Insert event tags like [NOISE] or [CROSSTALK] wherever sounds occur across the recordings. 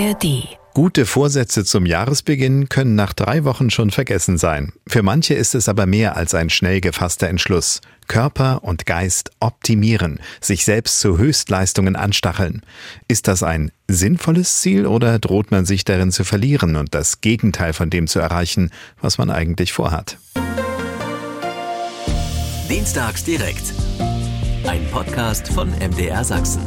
ARD. Gute Vorsätze zum Jahresbeginn können nach drei Wochen schon vergessen sein. Für manche ist es aber mehr als ein schnell gefasster Entschluss. Körper und Geist optimieren, sich selbst zu Höchstleistungen anstacheln. Ist das ein sinnvolles Ziel oder droht man sich darin zu verlieren und das Gegenteil von dem zu erreichen, was man eigentlich vorhat? Dienstags direkt. Ein Podcast von MDR Sachsen.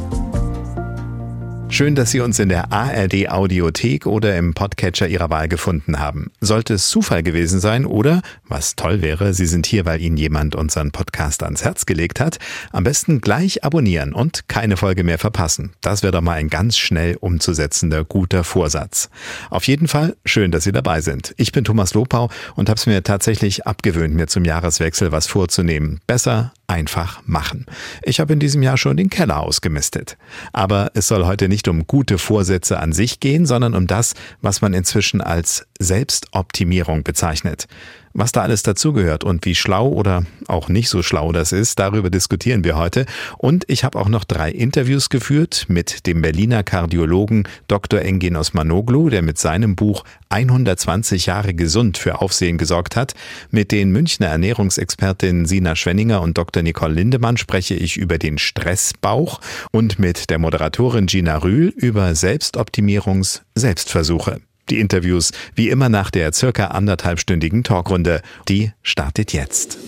Schön, dass Sie uns in der ARD Audiothek oder im Podcatcher Ihrer Wahl gefunden haben. Sollte es Zufall gewesen sein oder, was toll wäre, Sie sind hier, weil Ihnen jemand unseren Podcast ans Herz gelegt hat, am besten gleich abonnieren und keine Folge mehr verpassen. Das wäre doch mal ein ganz schnell umzusetzender guter Vorsatz. Auf jeden Fall schön, dass Sie dabei sind. Ich bin Thomas Lopau und habe es mir tatsächlich abgewöhnt, mir zum Jahreswechsel was vorzunehmen. Besser einfach machen. Ich habe in diesem Jahr schon den Keller ausgemistet. Aber es soll heute nicht um gute Vorsätze an sich gehen, sondern um das, was man inzwischen als Selbstoptimierung bezeichnet. Was da alles dazugehört und wie schlau oder auch nicht so schlau das ist, darüber diskutieren wir heute. Und ich habe auch noch drei Interviews geführt mit dem Berliner Kardiologen Dr. Engin Osmanoglu, der mit seinem Buch 120 Jahre gesund für Aufsehen gesorgt hat. Mit den Münchner Ernährungsexpertin Sina Schwenninger und Dr. Nicole Lindemann spreche ich über den Stressbauch und mit der Moderatorin Gina Rühl über Selbstoptimierungs-Selbstversuche. Die Interviews wie immer nach der circa anderthalbstündigen Talkrunde. Die startet jetzt.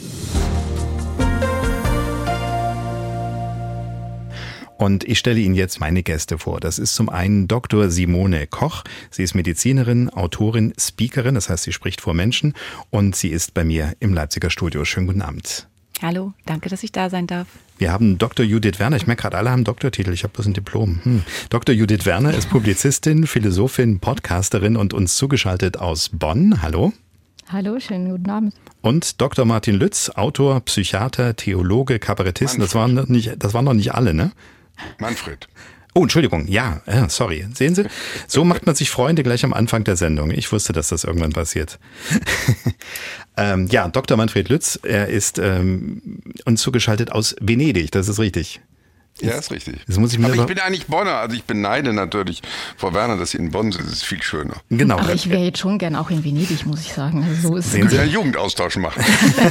Und ich stelle Ihnen jetzt meine Gäste vor. Das ist zum einen Dr. Simone Koch. Sie ist Medizinerin, Autorin, Speakerin, das heißt, sie spricht vor Menschen und sie ist bei mir im Leipziger Studio. Schönen guten Abend. Hallo, danke, dass ich da sein darf. Wir haben Dr. Judith Werner. Ich merke gerade, alle haben Doktortitel. Ich habe bloß ein Diplom. Hm. Dr. Judith Werner ist Publizistin, Philosophin, Podcasterin und uns zugeschaltet aus Bonn. Hallo. Hallo, schönen guten Abend. Und Dr. Martin Lütz, Autor, Psychiater, Theologe, Kabarettist. Das waren, noch nicht, das waren noch nicht alle, ne? Manfred. Oh, Entschuldigung, ja, äh, sorry. Sehen Sie, so macht man sich Freunde gleich am Anfang der Sendung. Ich wusste, dass das irgendwann passiert. [LAUGHS] ähm, ja, Dr. Manfred Lütz, er ist ähm, uns zugeschaltet aus Venedig, das ist richtig. Ja, ist richtig. Das muss ich mir aber ich bin eigentlich Bonner, also ich beneide natürlich Frau Werner, dass sie in Bonn sind. Das ist viel schöner. Genau. Aber ich wäre jetzt schon gern auch in Venedig, muss ich sagen. Also so ist Sie können ja Jugendaustausch machen.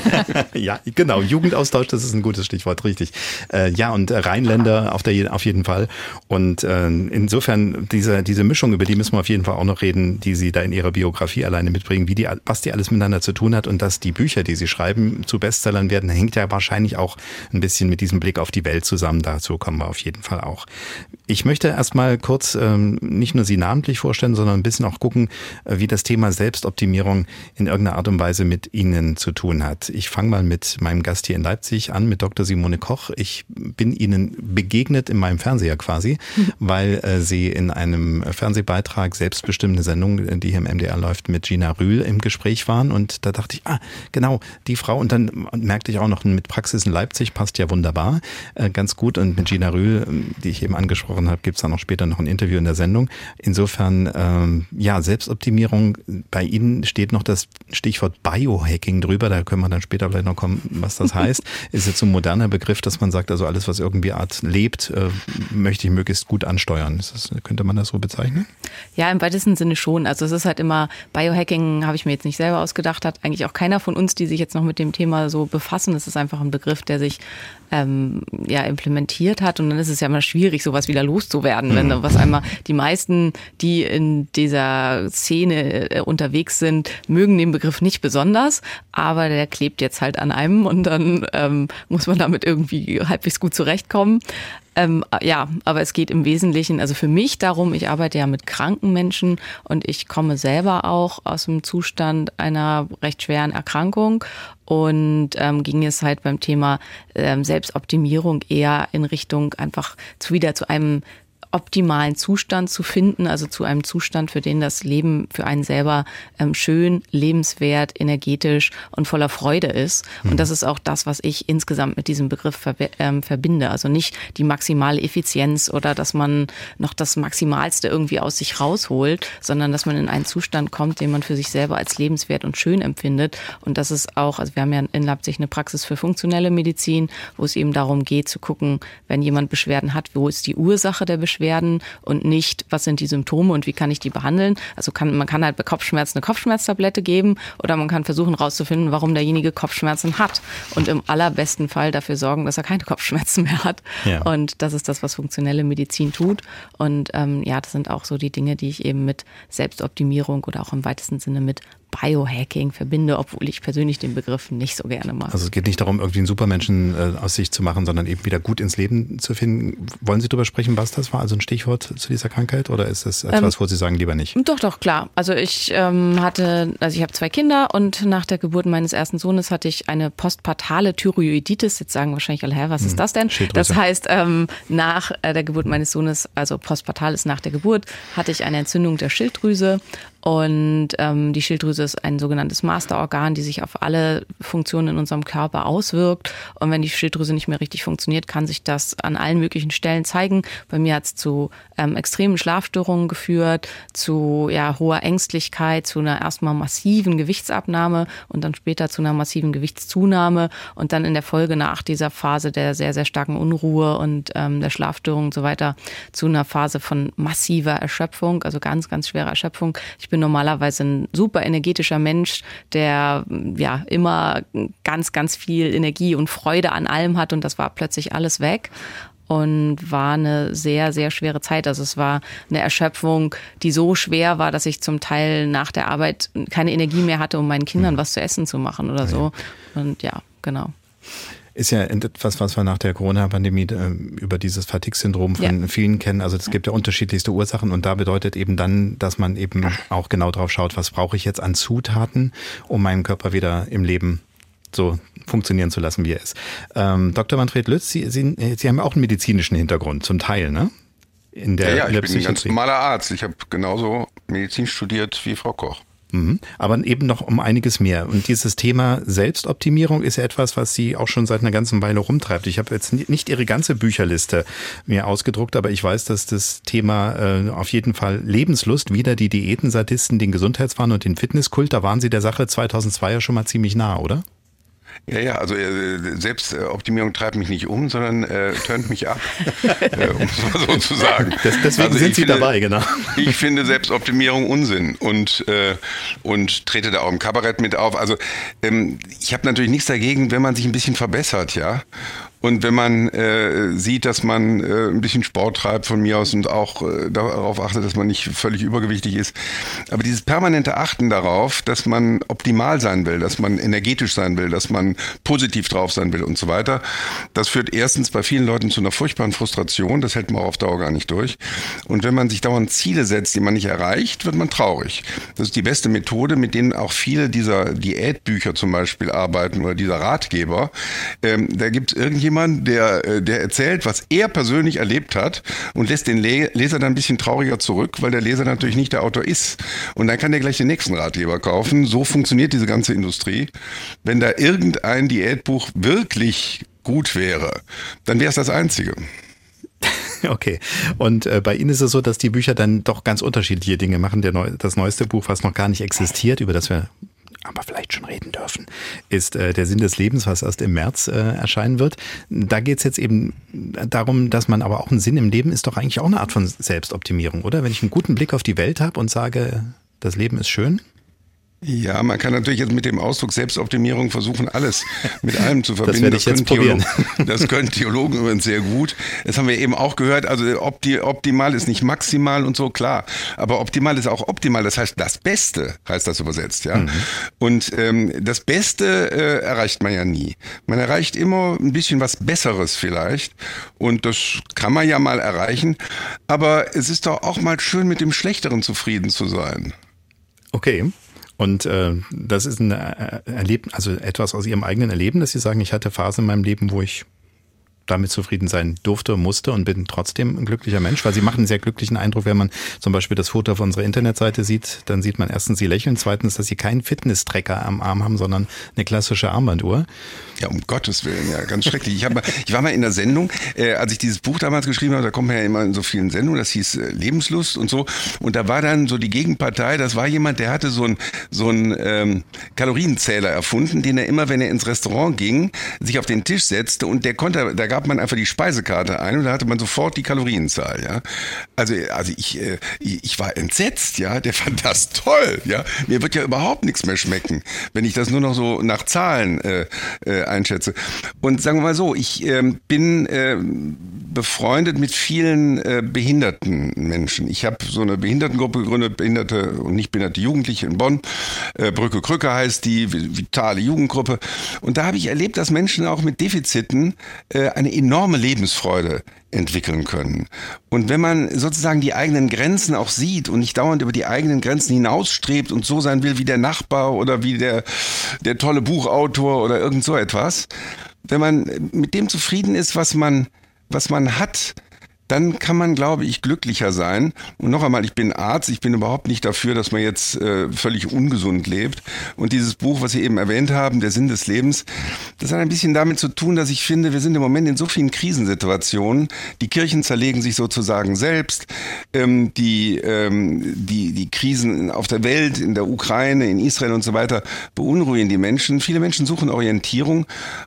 [LAUGHS] ja, genau. Jugendaustausch, das ist ein gutes Stichwort, richtig. Äh, ja, und Rheinländer auf, der, auf jeden Fall. Und äh, insofern diese, diese Mischung, über die müssen wir auf jeden Fall auch noch reden, die Sie da in Ihrer Biografie alleine mitbringen, wie die, was die alles miteinander zu tun hat und dass die Bücher, die Sie schreiben, zu Bestsellern werden, hängt ja wahrscheinlich auch ein bisschen mit diesem Blick auf die Welt zusammen dazu kommen wir auf jeden Fall auch. Ich möchte erstmal kurz ähm, nicht nur Sie namentlich vorstellen, sondern ein bisschen auch gucken, äh, wie das Thema Selbstoptimierung in irgendeiner Art und Weise mit Ihnen zu tun hat. Ich fange mal mit meinem Gast hier in Leipzig an, mit Dr. Simone Koch. Ich bin Ihnen begegnet in meinem Fernseher quasi, [LAUGHS] weil äh, Sie in einem Fernsehbeitrag, selbstbestimmte Sendung, die hier im MDR läuft, mit Gina Rühl im Gespräch waren. Und da dachte ich, ah, genau, die Frau. Und dann merkte ich auch noch mit Praxis in Leipzig, passt ja wunderbar, äh, ganz gut. Und mit Gina Rühl, die ich eben angesprochen habe, gibt es dann auch später noch ein Interview in der Sendung. Insofern, ähm, ja, Selbstoptimierung, bei Ihnen steht noch das Stichwort Biohacking drüber, da können wir dann später vielleicht noch kommen, was das [LAUGHS] heißt. Ist jetzt so ein moderner Begriff, dass man sagt, also alles, was irgendwie Art lebt, äh, möchte ich möglichst gut ansteuern. Das, könnte man das so bezeichnen? Ja, im weitesten Sinne schon. Also es ist halt immer, Biohacking habe ich mir jetzt nicht selber ausgedacht, hat eigentlich auch keiner von uns, die sich jetzt noch mit dem Thema so befassen. Es ist einfach ein Begriff, der sich ähm, ja implementiert hat und dann ist es ja immer schwierig, sowas wieder loszuwerden, mhm. wenn was einmal die meisten, die in dieser Szene äh, unterwegs sind, mögen den Begriff nicht besonders, aber der klebt jetzt halt an einem und dann ähm, muss man damit irgendwie halbwegs gut zurechtkommen. Ähm, ja, aber es geht im Wesentlichen, also für mich darum, ich arbeite ja mit kranken Menschen und ich komme selber auch aus dem Zustand einer recht schweren Erkrankung. Und ähm, ging es halt beim Thema ähm, Selbstoptimierung eher in Richtung einfach zu wieder zu einem optimalen Zustand zu finden, also zu einem Zustand, für den das Leben für einen selber ähm, schön, lebenswert, energetisch und voller Freude ist. Und mhm. das ist auch das, was ich insgesamt mit diesem Begriff ver ähm, verbinde. Also nicht die maximale Effizienz oder dass man noch das Maximalste irgendwie aus sich rausholt, sondern dass man in einen Zustand kommt, den man für sich selber als lebenswert und schön empfindet. Und das ist auch, also wir haben ja in Leipzig eine Praxis für funktionelle Medizin, wo es eben darum geht zu gucken, wenn jemand Beschwerden hat, wo ist die Ursache der Beschwerden werden und nicht, was sind die Symptome und wie kann ich die behandeln. Also kann, man kann halt bei Kopfschmerzen eine Kopfschmerztablette geben oder man kann versuchen herauszufinden, warum derjenige Kopfschmerzen hat und im allerbesten Fall dafür sorgen, dass er keine Kopfschmerzen mehr hat. Ja. Und das ist das, was funktionelle Medizin tut. Und ähm, ja, das sind auch so die Dinge, die ich eben mit Selbstoptimierung oder auch im weitesten Sinne mit Biohacking verbinde, obwohl ich persönlich den Begriff nicht so gerne mag. Also es geht nicht darum, irgendwie einen Supermenschen äh, aus sich zu machen, sondern eben wieder gut ins Leben zu finden. Wollen Sie darüber sprechen, was das war? Also ein Stichwort zu dieser Krankheit oder ist es etwas, ähm, wo Sie sagen, lieber nicht? Doch, doch, klar. Also ich ähm, hatte, also ich habe zwei Kinder und nach der Geburt meines ersten Sohnes hatte ich eine postpartale Thyroiditis. Jetzt sagen wahrscheinlich alle, hä, was ist hm, das denn? Das heißt, ähm, nach äh, der Geburt meines Sohnes, also postpartal ist nach der Geburt, hatte ich eine Entzündung der Schilddrüse und ähm, die Schilddrüse ist ein sogenanntes Masterorgan, die sich auf alle Funktionen in unserem Körper auswirkt. Und wenn die Schilddrüse nicht mehr richtig funktioniert, kann sich das an allen möglichen Stellen zeigen. Bei mir hat es zu ähm, extremen Schlafstörungen geführt, zu ja, hoher Ängstlichkeit, zu einer erstmal massiven Gewichtsabnahme und dann später zu einer massiven Gewichtszunahme und dann in der Folge nach dieser Phase der sehr, sehr starken Unruhe und ähm, der Schlafstörung und so weiter zu einer Phase von massiver Erschöpfung, also ganz, ganz schwerer Erschöpfung. Ich bin normalerweise ein super energetischer Mensch, der ja immer ganz, ganz viel Energie und Freude an allem hat und das war plötzlich alles weg und war eine sehr, sehr schwere Zeit. Also es war eine Erschöpfung, die so schwer war, dass ich zum Teil nach der Arbeit keine Energie mehr hatte, um meinen Kindern was zu essen zu machen oder so. Und ja, genau ist ja etwas, was wir nach der Corona-Pandemie äh, über dieses Fatigue-Syndrom von ja. vielen kennen. Also es gibt ja unterschiedlichste Ursachen und da bedeutet eben dann, dass man eben auch genau drauf schaut, was brauche ich jetzt an Zutaten, um meinen Körper wieder im Leben so funktionieren zu lassen, wie er ist. Ähm, Dr. Manfred Lütz, Sie, Sie, Sie haben auch einen medizinischen Hintergrund, zum Teil, ne? In der, ja, ja, ich bin ein ganz normaler Arzt. Ich habe genauso Medizin studiert wie Frau Koch. Mhm. Aber eben noch um einiges mehr. Und dieses Thema Selbstoptimierung ist ja etwas, was Sie auch schon seit einer ganzen Weile rumtreibt. Ich habe jetzt nicht Ihre ganze Bücherliste mir ausgedruckt, aber ich weiß, dass das Thema äh, auf jeden Fall Lebenslust, wieder die Diätensadisten, den Gesundheitswahn und den Fitnesskult, da waren Sie der Sache 2002 ja schon mal ziemlich nah, oder? Ja, ja, also äh, Selbstoptimierung treibt mich nicht um, sondern äh, turnt mich ab, [LAUGHS] äh, um es mal so zu sagen. Das, deswegen also sind Sie finde, dabei, genau. Ich finde Selbstoptimierung Unsinn und, äh, und trete da auch im Kabarett mit auf. Also ähm, ich habe natürlich nichts dagegen, wenn man sich ein bisschen verbessert, ja. Und wenn man äh, sieht, dass man äh, ein bisschen Sport treibt von mir aus und auch äh, darauf achtet, dass man nicht völlig übergewichtig ist. Aber dieses permanente Achten darauf, dass man optimal sein will, dass man energetisch sein will, dass man positiv drauf sein will und so weiter, das führt erstens bei vielen Leuten zu einer furchtbaren Frustration. Das hält man auch auf Dauer gar nicht durch. Und wenn man sich dauernd Ziele setzt, die man nicht erreicht, wird man traurig. Das ist die beste Methode, mit denen auch viele dieser Diätbücher zum Beispiel arbeiten oder dieser Ratgeber. Ähm, da gibt es irgendjemand, jemand, der, äh, der erzählt, was er persönlich erlebt hat und lässt den Leser dann ein bisschen trauriger zurück, weil der Leser natürlich nicht der Autor ist. Und dann kann der gleich den nächsten Ratgeber kaufen. So funktioniert diese ganze Industrie. Wenn da irgendein Diätbuch wirklich gut wäre, dann wäre es das einzige. [LAUGHS] Okay. Und äh, bei Ihnen ist es so, dass die Bücher dann doch ganz unterschiedliche Dinge machen. Neu das neueste Buch, was noch gar nicht existiert, über das wir aber vielleicht schon reden dürfen, ist äh, der Sinn des Lebens, was erst im März äh, erscheinen wird. Da geht es jetzt eben darum, dass man aber auch einen Sinn im Leben ist doch eigentlich auch eine Art von Selbstoptimierung, oder? Wenn ich einen guten Blick auf die Welt habe und sage, das Leben ist schön, ja, man kann natürlich jetzt mit dem Ausdruck Selbstoptimierung versuchen, alles mit allem zu verbinden. Das, das, können, Theologen, [LAUGHS] das können Theologen übrigens sehr gut. Das haben wir eben auch gehört. Also opti optimal ist nicht maximal und so, klar. Aber optimal ist auch optimal. Das heißt, das Beste heißt das übersetzt, ja. Mhm. Und ähm, das Beste äh, erreicht man ja nie. Man erreicht immer ein bisschen was Besseres vielleicht. Und das kann man ja mal erreichen. Aber es ist doch auch mal schön, mit dem Schlechteren zufrieden zu sein. Okay. Und äh, das ist ein äh, Erleben, also etwas aus ihrem eigenen Erleben, dass sie sagen, ich hatte Phasen in meinem Leben, wo ich damit zufrieden sein durfte, musste und bin trotzdem ein glücklicher Mensch, weil sie machen einen sehr glücklichen Eindruck, wenn man zum Beispiel das Foto auf unserer Internetseite sieht, dann sieht man erstens, sie lächeln, zweitens, dass sie keinen Fitness-Tracker am Arm haben, sondern eine klassische Armbanduhr. Ja, um Gottes Willen, ja, ganz schrecklich. Ich, hab mal, ich war mal in der Sendung, äh, als ich dieses Buch damals geschrieben habe, da kommt man ja immer in so vielen Sendungen, das hieß äh, Lebenslust und so, und da war dann so die Gegenpartei, das war jemand, der hatte so einen so einen, ähm, Kalorienzähler erfunden, den er immer, wenn er ins Restaurant ging, sich auf den Tisch setzte und der konnte, da gab man einfach die Speisekarte ein und da hatte man sofort die Kalorienzahl, ja. Also, also ich, äh, ich war entsetzt, ja. Der fand das toll, ja. Mir wird ja überhaupt nichts mehr schmecken, wenn ich das nur noch so nach Zahlen äh, äh, einschätze. Und sagen wir mal so, ich äh, bin äh, befreundet mit vielen äh, behinderten Menschen. Ich habe so eine Behindertengruppe gegründet, behinderte und nicht behinderte Jugendliche in Bonn. Äh, Brücke Krücke heißt die, vitale Jugendgruppe. Und da habe ich erlebt, dass Menschen auch mit Defiziten äh, eine enorme Lebensfreude entwickeln können. Und wenn man sozusagen die eigenen Grenzen auch sieht und nicht dauernd über die eigenen Grenzen hinausstrebt und so sein will wie der Nachbar oder wie der, der tolle Buchautor oder irgend so etwas, wenn man mit dem zufrieden ist, was man, was man hat, dann kann man, glaube ich, glücklicher sein. Und noch einmal, ich bin Arzt, ich bin überhaupt nicht dafür, dass man jetzt äh, völlig ungesund lebt. Und dieses Buch, was Sie eben erwähnt haben, Der Sinn des Lebens, das hat ein bisschen damit zu tun, dass ich finde, wir sind im Moment in so vielen Krisensituationen. Die Kirchen zerlegen sich sozusagen selbst. Ähm, die, ähm, die, die Krisen auf der Welt, in der Ukraine, in Israel und so weiter beunruhigen die Menschen. Viele Menschen suchen Orientierung.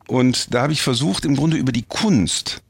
Und da habe ich versucht, im Grunde über die Kunst,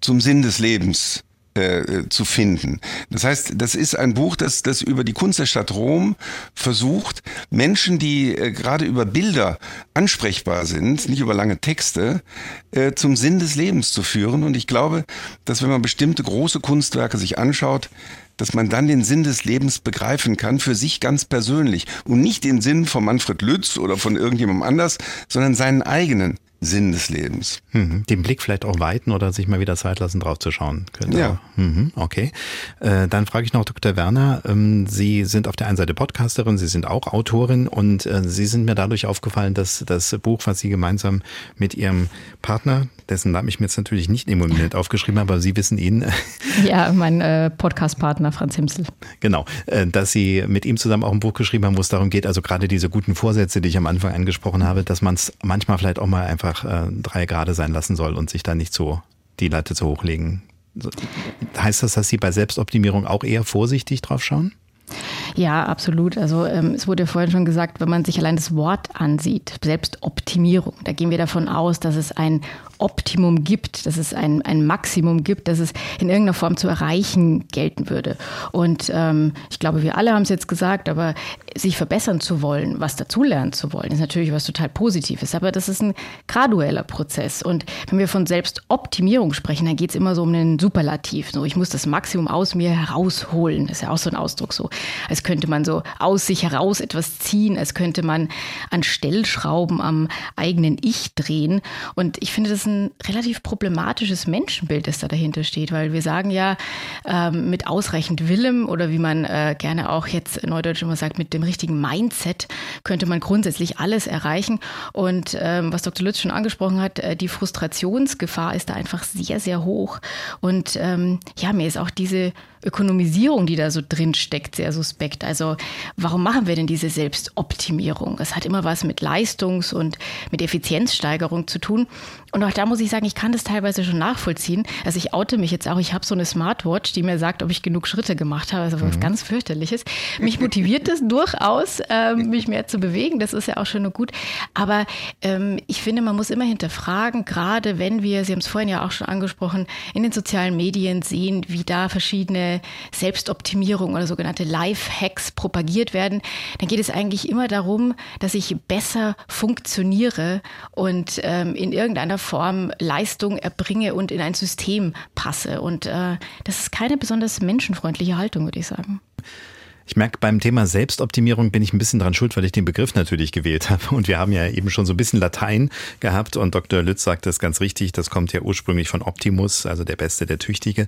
zum Sinn des Lebens äh, zu finden. Das heißt, das ist ein Buch, das, das über die Kunst der Stadt Rom versucht, Menschen, die äh, gerade über Bilder ansprechbar sind, nicht über lange Texte, äh, zum Sinn des Lebens zu führen. Und ich glaube, dass wenn man bestimmte große Kunstwerke sich anschaut, dass man dann den Sinn des Lebens begreifen kann, für sich ganz persönlich. Und nicht den Sinn von Manfred Lütz oder von irgendjemandem anders, sondern seinen eigenen. Sinn des Lebens. Mhm. Den Blick vielleicht auch weiten oder sich mal wieder Zeit lassen, drauf zu schauen. Könnte ja. Mhm. Okay. Äh, dann frage ich noch Dr. Werner. Ähm, Sie sind auf der einen Seite Podcasterin, Sie sind auch Autorin und äh, Sie sind mir dadurch aufgefallen, dass das Buch, was Sie gemeinsam mit Ihrem Partner, dessen Namen ich mir jetzt natürlich nicht im Moment [LAUGHS] aufgeschrieben habe, aber Sie wissen ihn. [LAUGHS] Ja, mein äh, Podcast-Partner Franz Himsel. Genau, äh, dass Sie mit ihm zusammen auch ein Buch geschrieben haben, wo es darum geht, also gerade diese guten Vorsätze, die ich am Anfang angesprochen habe, dass man es manchmal vielleicht auch mal einfach einfach äh, drei Grade sein lassen soll und sich da nicht so die Latte zu hochlegen. Heißt das, dass Sie bei Selbstoptimierung auch eher vorsichtig drauf schauen? Ja, absolut. Also ähm, es wurde ja vorhin schon gesagt, wenn man sich allein das Wort ansieht, Selbstoptimierung, da gehen wir davon aus, dass es ein Optimum gibt, dass es ein, ein Maximum gibt, dass es in irgendeiner Form zu erreichen gelten würde. Und ähm, ich glaube, wir alle haben es jetzt gesagt, aber sich verbessern zu wollen, was dazulernen zu wollen, ist natürlich was total Positives. Aber das ist ein gradueller Prozess. Und wenn wir von Selbstoptimierung sprechen, dann geht es immer so um einen Superlativ. So, ich muss das Maximum aus mir herausholen. Das ist ja auch so ein Ausdruck so. Als könnte man so aus sich heraus etwas ziehen, als könnte man an Stellschrauben am eigenen Ich drehen. Und ich finde das ein relativ problematisches Menschenbild, das da dahinter steht, weil wir sagen ja, ähm, mit ausreichend Willem oder wie man äh, gerne auch jetzt neudeutsch immer sagt, mit dem richtigen Mindset könnte man grundsätzlich alles erreichen. Und ähm, was Dr. Lütz schon angesprochen hat, äh, die Frustrationsgefahr ist da einfach sehr, sehr hoch. Und ähm, ja, mir ist auch diese Ökonomisierung, die da so drin steckt, sehr suspekt. Also warum machen wir denn diese Selbstoptimierung? Es hat immer was mit Leistungs- und mit Effizienzsteigerung zu tun. Und auch da muss ich sagen, ich kann das teilweise schon nachvollziehen. Also ich oute mich jetzt auch, ich habe so eine Smartwatch, die mir sagt, ob ich genug Schritte gemacht habe. Also was mhm. ganz fürchterliches. Mich motiviert es durchaus, ähm, mich mehr zu bewegen. Das ist ja auch schön und gut. Aber ähm, ich finde, man muss immer hinterfragen, gerade wenn wir, Sie haben es vorhin ja auch schon angesprochen, in den sozialen Medien sehen, wie da verschiedene Selbstoptimierung oder sogenannte Life-Hacks propagiert werden, dann geht es eigentlich immer darum, dass ich besser funktioniere und ähm, in irgendeiner Form Leistung erbringe und in ein System passe. Und äh, das ist keine besonders menschenfreundliche Haltung, würde ich sagen. Ich merke, beim Thema Selbstoptimierung bin ich ein bisschen dran schuld, weil ich den Begriff natürlich gewählt habe. Und wir haben ja eben schon so ein bisschen Latein gehabt und Dr. Lütz sagt das ganz richtig. Das kommt ja ursprünglich von Optimus, also der Beste, der Tüchtige.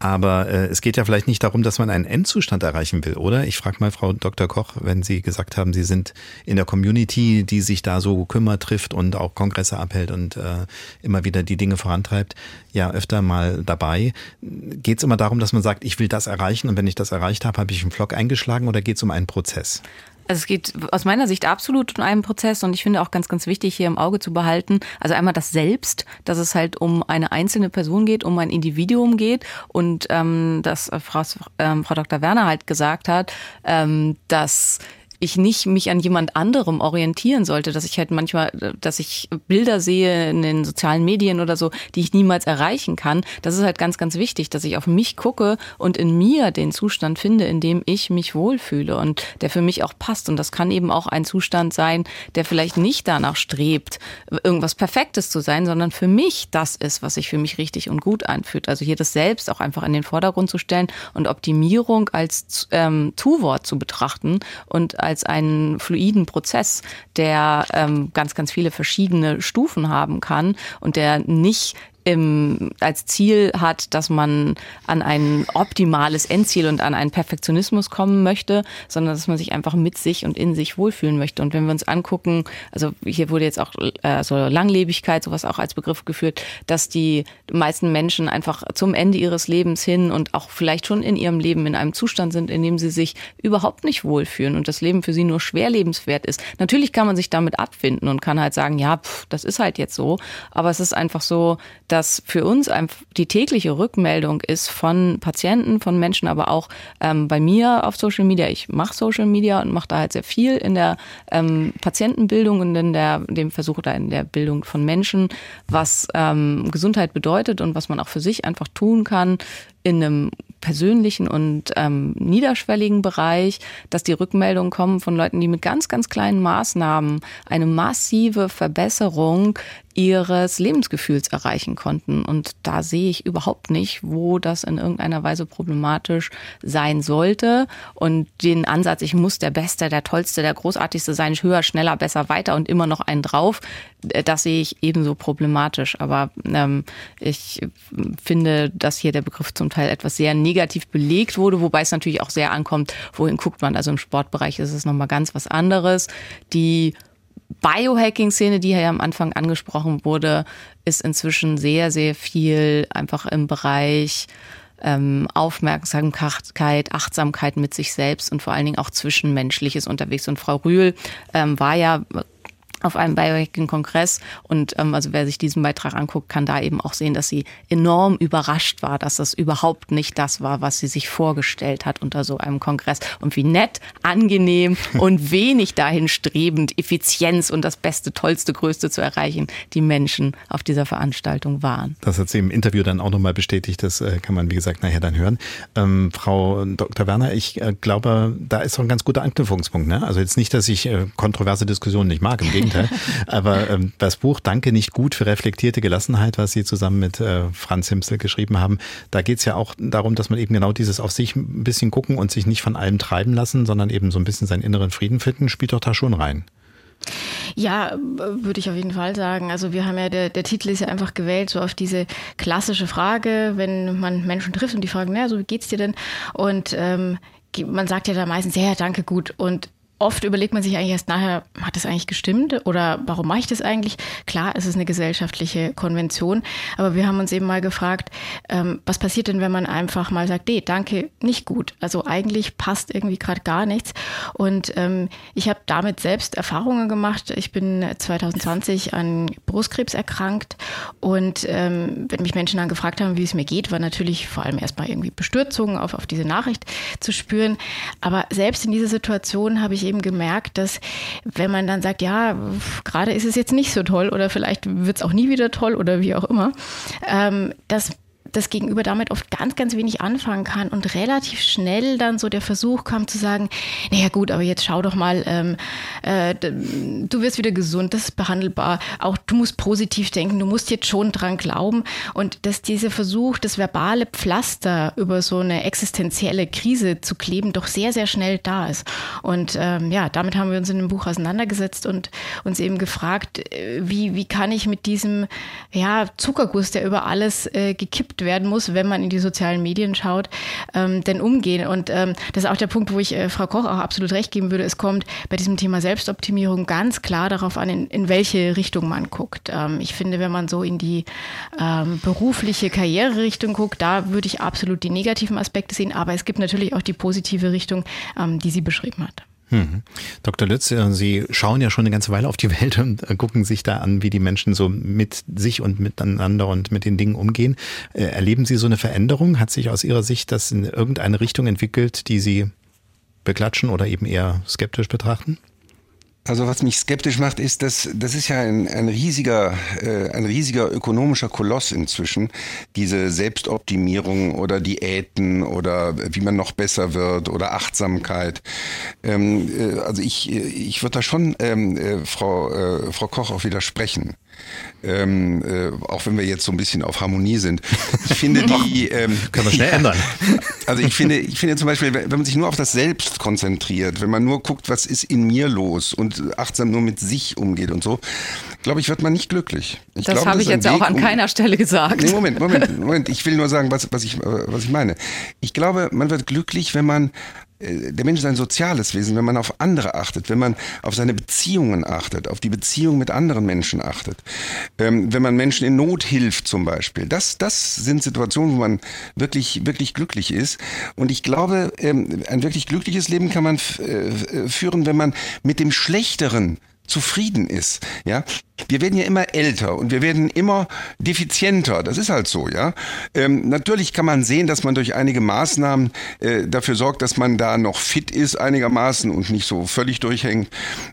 Aber äh, es geht ja vielleicht nicht darum, dass man einen Endzustand erreichen will, oder? Ich frage mal Frau Dr. Koch, wenn Sie gesagt haben, Sie sind in der Community, die sich da so kümmert, trifft und auch Kongresse abhält und äh, immer wieder die Dinge vorantreibt, ja öfter mal dabei. Geht es immer darum, dass man sagt, ich will das erreichen und wenn ich das erreicht habe, habe ich einen Vlog eingeschaltet vorgeschlagen oder geht es um einen Prozess? Also es geht aus meiner Sicht absolut um einen Prozess und ich finde auch ganz, ganz wichtig hier im Auge zu behalten, also einmal das Selbst, dass es halt um eine einzelne Person geht, um ein Individuum geht und ähm, dass Frau, ähm, Frau Dr. Werner halt gesagt hat, ähm, dass ich nicht mich an jemand anderem orientieren sollte, dass ich halt manchmal, dass ich Bilder sehe in den sozialen Medien oder so, die ich niemals erreichen kann. Das ist halt ganz, ganz wichtig, dass ich auf mich gucke und in mir den Zustand finde, in dem ich mich wohlfühle und der für mich auch passt. Und das kann eben auch ein Zustand sein, der vielleicht nicht danach strebt, irgendwas Perfektes zu sein, sondern für mich das ist, was sich für mich richtig und gut anfühlt. Also hier das Selbst auch einfach in den Vordergrund zu stellen und Optimierung als ähm, Tu-Wort zu betrachten und als einen fluiden Prozess, der ähm, ganz, ganz viele verschiedene Stufen haben kann und der nicht im, als Ziel hat, dass man an ein optimales Endziel und an einen Perfektionismus kommen möchte, sondern dass man sich einfach mit sich und in sich wohlfühlen möchte. Und wenn wir uns angucken, also hier wurde jetzt auch äh, so Langlebigkeit, sowas auch als Begriff geführt, dass die meisten Menschen einfach zum Ende ihres Lebens hin und auch vielleicht schon in ihrem Leben in einem Zustand sind, in dem sie sich überhaupt nicht wohlfühlen und das Leben für sie nur schwer lebenswert ist. Natürlich kann man sich damit abfinden und kann halt sagen, ja, pff, das ist halt jetzt so, aber es ist einfach so, dass für uns die tägliche Rückmeldung ist von Patienten, von Menschen, aber auch ähm, bei mir auf Social Media. Ich mache Social Media und mache da halt sehr viel in der ähm, Patientenbildung und in der, dem Versuch da in der Bildung von Menschen, was ähm, Gesundheit bedeutet und was man auch für sich einfach tun kann, in einem persönlichen und ähm, niederschwelligen Bereich, dass die Rückmeldungen kommen von Leuten, die mit ganz, ganz kleinen Maßnahmen eine massive Verbesserung ihres Lebensgefühls erreichen konnten. Und da sehe ich überhaupt nicht, wo das in irgendeiner Weise problematisch sein sollte. Und den Ansatz, ich muss der Beste, der Tollste, der Großartigste sein, höher, schneller, besser, weiter und immer noch einen drauf, äh, das sehe ich ebenso problematisch. Aber ähm, ich finde, dass hier der Begriff zum Teil etwas sehr negativ belegt wurde, wobei es natürlich auch sehr ankommt, wohin guckt man. Also im Sportbereich ist es nochmal ganz was anderes. Die Biohacking-Szene, die ja am Anfang angesprochen wurde, ist inzwischen sehr, sehr viel einfach im Bereich ähm, Aufmerksamkeit, Achtsamkeit mit sich selbst und vor allen Dingen auch Zwischenmenschliches unterwegs. Und Frau Rühl ähm, war ja auf einem Biohacking-Kongress. Und ähm, also wer sich diesen Beitrag anguckt, kann da eben auch sehen, dass sie enorm überrascht war, dass das überhaupt nicht das war, was sie sich vorgestellt hat unter so einem Kongress. Und wie nett, angenehm [LAUGHS] und wenig dahin strebend, Effizienz und das Beste, Tollste, Größte zu erreichen, die Menschen auf dieser Veranstaltung waren. Das hat sie im Interview dann auch nochmal bestätigt. Das äh, kann man, wie gesagt, nachher dann hören. Ähm, Frau Dr. Werner, ich äh, glaube, da ist doch ein ganz guter Anknüpfungspunkt. Ne? Also jetzt nicht, dass ich äh, kontroverse Diskussionen nicht mag. Im Gegenteil. [LAUGHS] Gegenteil. Aber ähm, das Buch Danke nicht gut für reflektierte Gelassenheit, was Sie zusammen mit äh, Franz Himsel geschrieben haben, da geht es ja auch darum, dass man eben genau dieses auf sich ein bisschen gucken und sich nicht von allem treiben lassen, sondern eben so ein bisschen seinen inneren Frieden finden, spielt doch da schon rein. Ja, würde ich auf jeden Fall sagen. Also wir haben ja, der, der Titel ist ja einfach gewählt, so auf diese klassische Frage, wenn man Menschen trifft und die fragen, naja, so wie geht's dir denn? Und ähm, man sagt ja da meistens, ja, danke, gut. Und oft überlegt man sich eigentlich erst nachher, hat das eigentlich gestimmt oder warum mache ich das eigentlich? Klar, es ist eine gesellschaftliche Konvention, aber wir haben uns eben mal gefragt, ähm, was passiert denn, wenn man einfach mal sagt, nee, danke, nicht gut. Also eigentlich passt irgendwie gerade gar nichts. Und ähm, ich habe damit selbst Erfahrungen gemacht. Ich bin 2020 an Brustkrebs erkrankt und ähm, wenn mich Menschen dann gefragt haben, wie es mir geht, war natürlich vor allem erstmal irgendwie Bestürzung auf, auf diese Nachricht zu spüren. Aber selbst in dieser Situation habe ich eben gemerkt, dass wenn man dann sagt, ja, gerade ist es jetzt nicht so toll oder vielleicht wird es auch nie wieder toll oder wie auch immer, ähm, dass das Gegenüber damit oft ganz, ganz wenig anfangen kann und relativ schnell dann so der Versuch kam zu sagen, naja gut, aber jetzt schau doch mal, ähm, äh, du wirst wieder gesund, das ist behandelbar, auch du musst positiv denken, du musst jetzt schon dran glauben und dass dieser Versuch, das verbale Pflaster über so eine existenzielle Krise zu kleben, doch sehr, sehr schnell da ist. Und ähm, ja, damit haben wir uns in dem Buch auseinandergesetzt und uns eben gefragt, äh, wie, wie kann ich mit diesem ja, Zuckerguss, der über alles äh, gekippt werden muss, wenn man in die sozialen Medien schaut, ähm, denn umgehen. Und ähm, das ist auch der Punkt, wo ich äh, Frau Koch auch absolut recht geben würde. Es kommt bei diesem Thema Selbstoptimierung ganz klar darauf an, in, in welche Richtung man guckt. Ähm, ich finde, wenn man so in die ähm, berufliche Karriererichtung guckt, da würde ich absolut die negativen Aspekte sehen. Aber es gibt natürlich auch die positive Richtung, ähm, die sie beschrieben hat. Mhm. Dr. Lütz, äh, Sie schauen ja schon eine ganze Weile auf die Welt und äh, gucken sich da an, wie die Menschen so mit sich und miteinander und mit den Dingen umgehen. Äh, erleben Sie so eine Veränderung? Hat sich aus Ihrer Sicht das in irgendeine Richtung entwickelt, die Sie beklatschen oder eben eher skeptisch betrachten? Also was mich skeptisch macht, ist, dass das ist ja ein, ein riesiger, äh, ein riesiger ökonomischer Koloss inzwischen. Diese Selbstoptimierung oder Diäten oder wie man noch besser wird oder Achtsamkeit. Ähm, äh, also ich, ich würde da schon ähm, äh, Frau, äh, Frau Koch auch widersprechen ähm, äh, auch wenn wir jetzt so ein bisschen auf Harmonie sind. Ich finde die [LAUGHS] ähm, können wir schnell ja, ändern. [LAUGHS] Also ich finde, ich finde zum Beispiel, wenn man sich nur auf das Selbst konzentriert, wenn man nur guckt, was ist in mir los und achtsam nur mit sich umgeht und so, glaube ich, wird man nicht glücklich. Ich das habe ich jetzt Weg, auch an keiner Stelle gesagt. Nee, Moment, Moment, [LAUGHS] Moment. Ich will nur sagen, was, was, ich, äh, was ich meine. Ich glaube, man wird glücklich, wenn man der Mensch ist ein soziales Wesen, wenn man auf andere achtet, wenn man auf seine Beziehungen achtet, auf die Beziehung mit anderen Menschen achtet, ähm, wenn man Menschen in Not hilft zum Beispiel. Das, das sind Situationen, wo man wirklich, wirklich glücklich ist. Und ich glaube, ähm, ein wirklich glückliches Leben kann man äh, führen, wenn man mit dem Schlechteren zufrieden ist. Ja, wir werden ja immer älter und wir werden immer defizienter. Das ist halt so, ja. Ähm, natürlich kann man sehen, dass man durch einige Maßnahmen äh, dafür sorgt, dass man da noch fit ist einigermaßen und nicht so völlig durchhängt.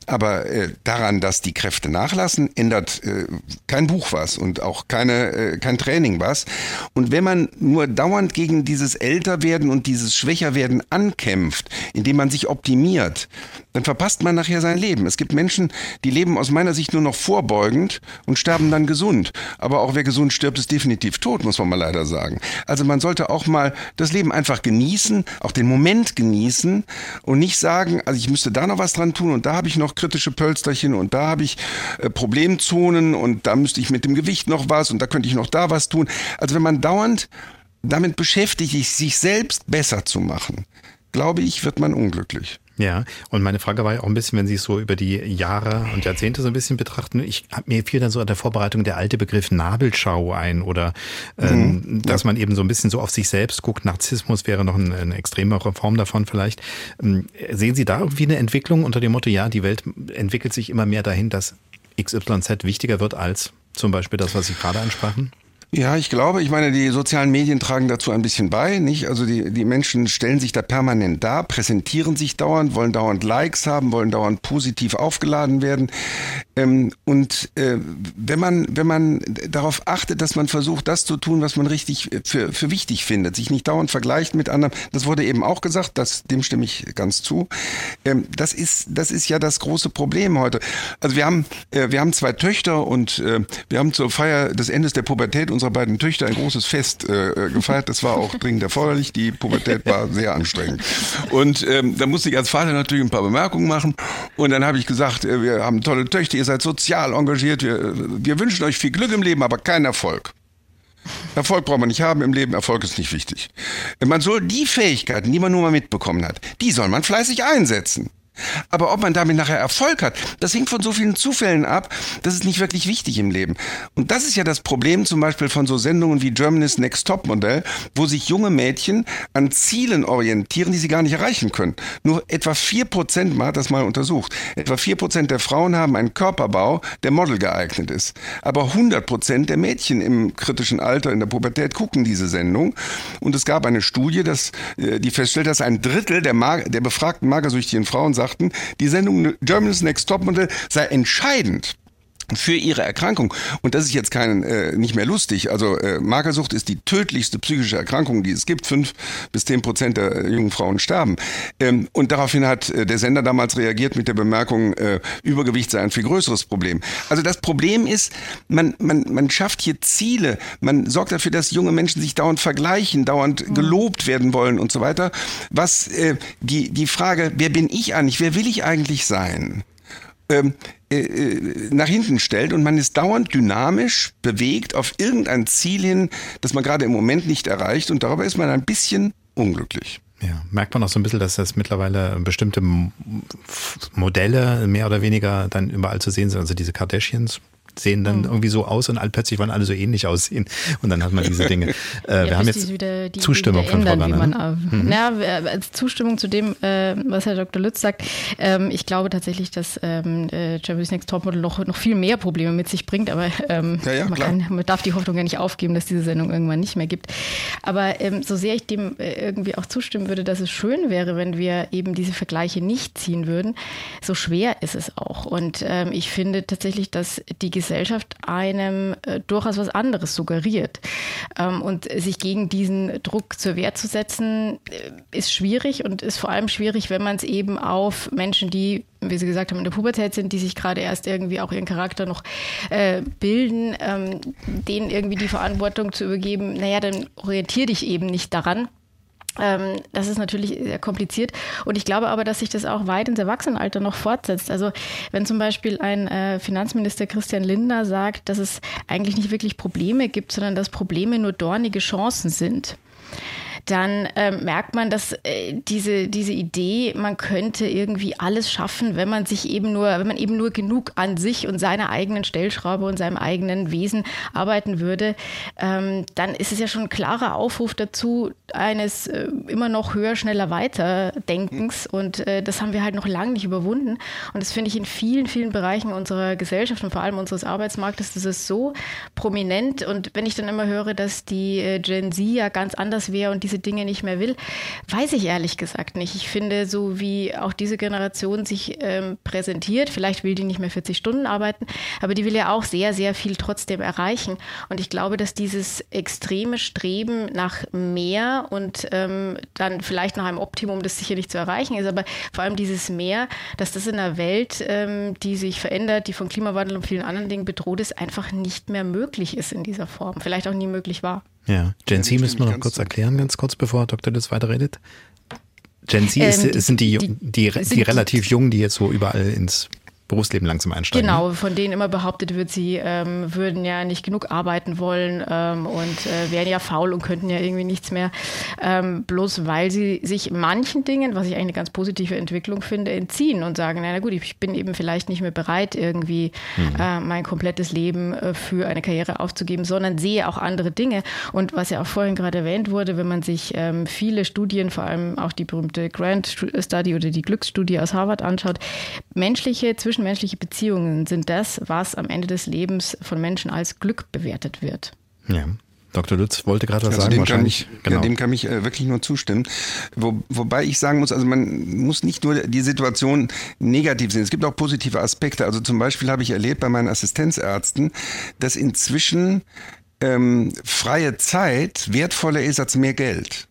Aber äh, daran, dass die Kräfte nachlassen, ändert äh, kein Buch was und auch keine, äh, kein Training was. Und wenn man nur dauernd gegen dieses Älterwerden und dieses Schwächerwerden ankämpft, indem man sich optimiert, dann verpasst man nachher sein Leben. Es gibt Menschen, die leben aus meiner Sicht nur noch vorbeugend und sterben dann gesund. Aber auch wer gesund stirbt, ist definitiv tot, muss man mal leider sagen. Also man sollte auch mal das Leben einfach genießen, auch den Moment genießen und nicht sagen, also ich müsste da noch was dran tun und da habe ich noch kritische Pölsterchen und da habe ich äh, Problemzonen und da müsste ich mit dem Gewicht noch was und da könnte ich noch da was tun. Also wenn man dauernd damit beschäftigt, sich selbst besser zu machen, glaube ich, wird man unglücklich. Ja, und meine Frage war ja auch ein bisschen, wenn Sie es so über die Jahre und Jahrzehnte so ein bisschen betrachten, ich mir fiel dann so an der Vorbereitung der alte Begriff Nabelschau ein oder ähm, mhm. dass man eben so ein bisschen so auf sich selbst guckt. Narzissmus wäre noch eine, eine extremere Form davon vielleicht. Ähm, sehen Sie da irgendwie eine Entwicklung unter dem Motto, ja, die Welt entwickelt sich immer mehr dahin, dass XYZ wichtiger wird als zum Beispiel das, was Sie gerade ansprachen? Ja, ich glaube, ich meine, die sozialen Medien tragen dazu ein bisschen bei, nicht? Also die, die Menschen stellen sich da permanent da, präsentieren sich dauernd, wollen dauernd Likes haben, wollen dauernd positiv aufgeladen werden. Ähm, und äh, wenn man, wenn man darauf achtet, dass man versucht, das zu tun, was man richtig für, für wichtig findet, sich nicht dauernd vergleicht mit anderen, das wurde eben auch gesagt, das, dem stimme ich ganz zu. Ähm, das ist, das ist ja das große Problem heute. Also wir haben, äh, wir haben zwei Töchter und äh, wir haben zur Feier des Endes der Pubertät unserer beiden Töchter ein großes Fest äh, äh, gefeiert. Das war auch dringend erforderlich. Die Pubertät war sehr anstrengend. Und ähm, da musste ich als Vater natürlich ein paar Bemerkungen machen. Und dann habe ich gesagt, äh, wir haben tolle Töchter, ihr seid sozial engagiert, wir, wir wünschen euch viel Glück im Leben, aber keinen Erfolg. Erfolg braucht man nicht haben im Leben, Erfolg ist nicht wichtig. Man soll die Fähigkeiten, die man nur mal mitbekommen hat, die soll man fleißig einsetzen. Aber ob man damit nachher Erfolg hat, das hängt von so vielen Zufällen ab, das ist nicht wirklich wichtig im Leben. Und das ist ja das Problem zum Beispiel von so Sendungen wie Germany's Next Top Modell, wo sich junge Mädchen an Zielen orientieren, die sie gar nicht erreichen können. Nur etwa vier Prozent, man hat das mal untersucht, etwa vier Prozent der Frauen haben einen Körperbau, der Model geeignet ist. Aber 100 Prozent der Mädchen im kritischen Alter, in der Pubertät, gucken diese Sendung. Und es gab eine Studie, dass, äh, die feststellt, dass ein Drittel der, der befragten magersüchtigen Frauen sagt, sagten, die Sendung Germany's Next Topmodel sei entscheidend für ihre Erkrankung. Und das ist jetzt kein, äh, nicht mehr lustig. Also äh, Magersucht ist die tödlichste psychische Erkrankung, die es gibt. Fünf bis zehn Prozent der jungen Frauen sterben. Ähm, und daraufhin hat äh, der Sender damals reagiert mit der Bemerkung, äh, Übergewicht sei ein viel größeres Problem. Also das Problem ist, man, man, man schafft hier Ziele. Man sorgt dafür, dass junge Menschen sich dauernd vergleichen, dauernd mhm. gelobt werden wollen und so weiter. Was äh, die, die Frage, wer bin ich eigentlich, wer will ich eigentlich sein? Ähm, äh, äh, nach hinten stellt und man ist dauernd dynamisch bewegt auf irgendein Ziel hin, das man gerade im Moment nicht erreicht und darüber ist man ein bisschen unglücklich. Ja, merkt man auch so ein bisschen, dass das mittlerweile bestimmte Modelle mehr oder weniger dann überall zu sehen sind, also diese Kardashians sehen dann mhm. irgendwie so aus und plötzlich wollen alle so ähnlich aussehen. Und dann hat man diese Dinge. [LAUGHS] Äh, ja, wir haben jetzt wieder, die, Zustimmung die von Frau Banner. Ne? Mhm. Na, als Zustimmung zu dem, äh, was Herr Dr. Lütz sagt, ähm, ich glaube tatsächlich, dass ähm, äh, Germany's Next Topmodel noch, noch viel mehr Probleme mit sich bringt, aber ähm, ja, ja, man, kann, man, darf die Hoffnung ja nicht aufgeben, dass diese Sendung irgendwann nicht mehr gibt. Aber ähm, so sehr ich dem äh, irgendwie auch zustimmen würde, dass es schön wäre, wenn wir eben diese Vergleiche nicht ziehen würden, so schwer ist es auch. Und ähm, ich finde tatsächlich, dass die Gesellschaft einem äh, durchaus was anderes suggeriert. Ähm, und sich gegen diesen Druck zur Wehr zu setzen, äh, ist schwierig und ist vor allem schwierig, wenn man es eben auf Menschen, die wie Sie gesagt haben, in der Pubertät sind, die sich gerade erst irgendwie auch ihren Charakter noch äh, bilden, ähm, denen irgendwie die Verantwortung zu übergeben, naja, dann orientier dich eben nicht daran, das ist natürlich sehr kompliziert. Und ich glaube aber, dass sich das auch weit ins Erwachsenenalter noch fortsetzt. Also wenn zum Beispiel ein äh, Finanzminister Christian Lindner sagt, dass es eigentlich nicht wirklich Probleme gibt, sondern dass Probleme nur dornige Chancen sind dann ähm, merkt man, dass äh, diese, diese Idee, man könnte irgendwie alles schaffen, wenn man sich eben nur, wenn man eben nur genug an sich und seiner eigenen Stellschraube und seinem eigenen Wesen arbeiten würde, ähm, dann ist es ja schon ein klarer Aufruf dazu, eines äh, immer noch höher, schneller, weiter Denkens. Und äh, das haben wir halt noch lange nicht überwunden. Und das finde ich in vielen, vielen Bereichen unserer Gesellschaft und vor allem unseres Arbeitsmarktes, das ist so prominent. Und wenn ich dann immer höre, dass die äh, Gen Z ja ganz anders wäre und diese diese Dinge nicht mehr will, weiß ich ehrlich gesagt nicht. Ich finde, so wie auch diese Generation sich ähm, präsentiert, vielleicht will die nicht mehr 40 Stunden arbeiten, aber die will ja auch sehr, sehr viel trotzdem erreichen. Und ich glaube, dass dieses extreme Streben nach mehr und ähm, dann vielleicht nach einem Optimum, das sicher nicht zu erreichen ist, aber vor allem dieses Mehr, dass das in einer Welt, ähm, die sich verändert, die von Klimawandel und vielen anderen Dingen bedroht ist, einfach nicht mehr möglich ist in dieser Form. Vielleicht auch nie möglich war. Ja, Gen Z müssen wir noch kurz erklären, ganz kurz, bevor Dr. das weiterredet. Gen Z ist, ähm, die, sind die, die, die, die relativ jungen, die jetzt so überall ins Berufsleben langsam einsteigen. Genau, von denen immer behauptet wird, sie ähm, würden ja nicht genug arbeiten wollen ähm, und äh, wären ja faul und könnten ja irgendwie nichts mehr. Ähm, bloß weil sie sich manchen Dingen, was ich eigentlich eine ganz positive Entwicklung finde, entziehen und sagen, na gut, ich bin eben vielleicht nicht mehr bereit, irgendwie mhm. äh, mein komplettes Leben äh, für eine Karriere aufzugeben, sondern sehe auch andere Dinge. Und was ja auch vorhin gerade erwähnt wurde, wenn man sich ähm, viele Studien, vor allem auch die berühmte Grant Study oder die Glücksstudie aus Harvard anschaut, menschliche zwischen zwischenmenschliche Beziehungen sind das, was am Ende des Lebens von Menschen als Glück bewertet wird. Ja. Dr. Lutz wollte gerade was also sagen. Dem wahrscheinlich. Kann ich, genau. Dem kann ich äh, wirklich nur zustimmen. Wo, wobei ich sagen muss, also man muss nicht nur die Situation negativ sehen. Es gibt auch positive Aspekte. Also zum Beispiel habe ich erlebt bei meinen Assistenzärzten, dass inzwischen ähm, freie Zeit wertvoller ist als mehr Geld.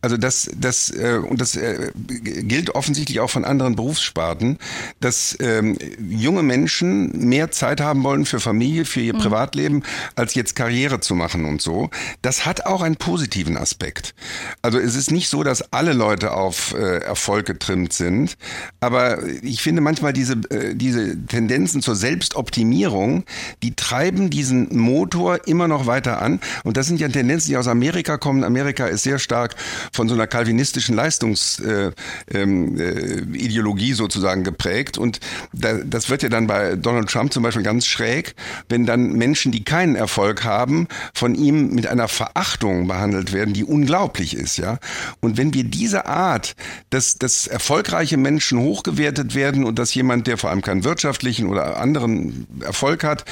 Also das, das äh, und das äh, gilt offensichtlich auch von anderen Berufssparten, dass ähm, junge Menschen mehr Zeit haben wollen für Familie, für ihr mhm. Privatleben, als jetzt Karriere zu machen und so. Das hat auch einen positiven Aspekt. Also es ist nicht so, dass alle Leute auf äh, Erfolg getrimmt sind, aber ich finde manchmal diese äh, diese Tendenzen zur Selbstoptimierung, die treiben diesen Motor immer noch weiter an. Und das sind ja Tendenzen, die aus Amerika kommen. Amerika ist sehr stark von so einer kalvinistischen Leistungsideologie äh, ähm, äh, sozusagen geprägt. Und da, das wird ja dann bei Donald Trump zum Beispiel ganz schräg, wenn dann Menschen, die keinen Erfolg haben, von ihm mit einer Verachtung behandelt werden, die unglaublich ist, ja. Und wenn wir diese Art, dass, dass erfolgreiche Menschen hochgewertet werden und dass jemand, der vor allem keinen wirtschaftlichen oder anderen Erfolg hat,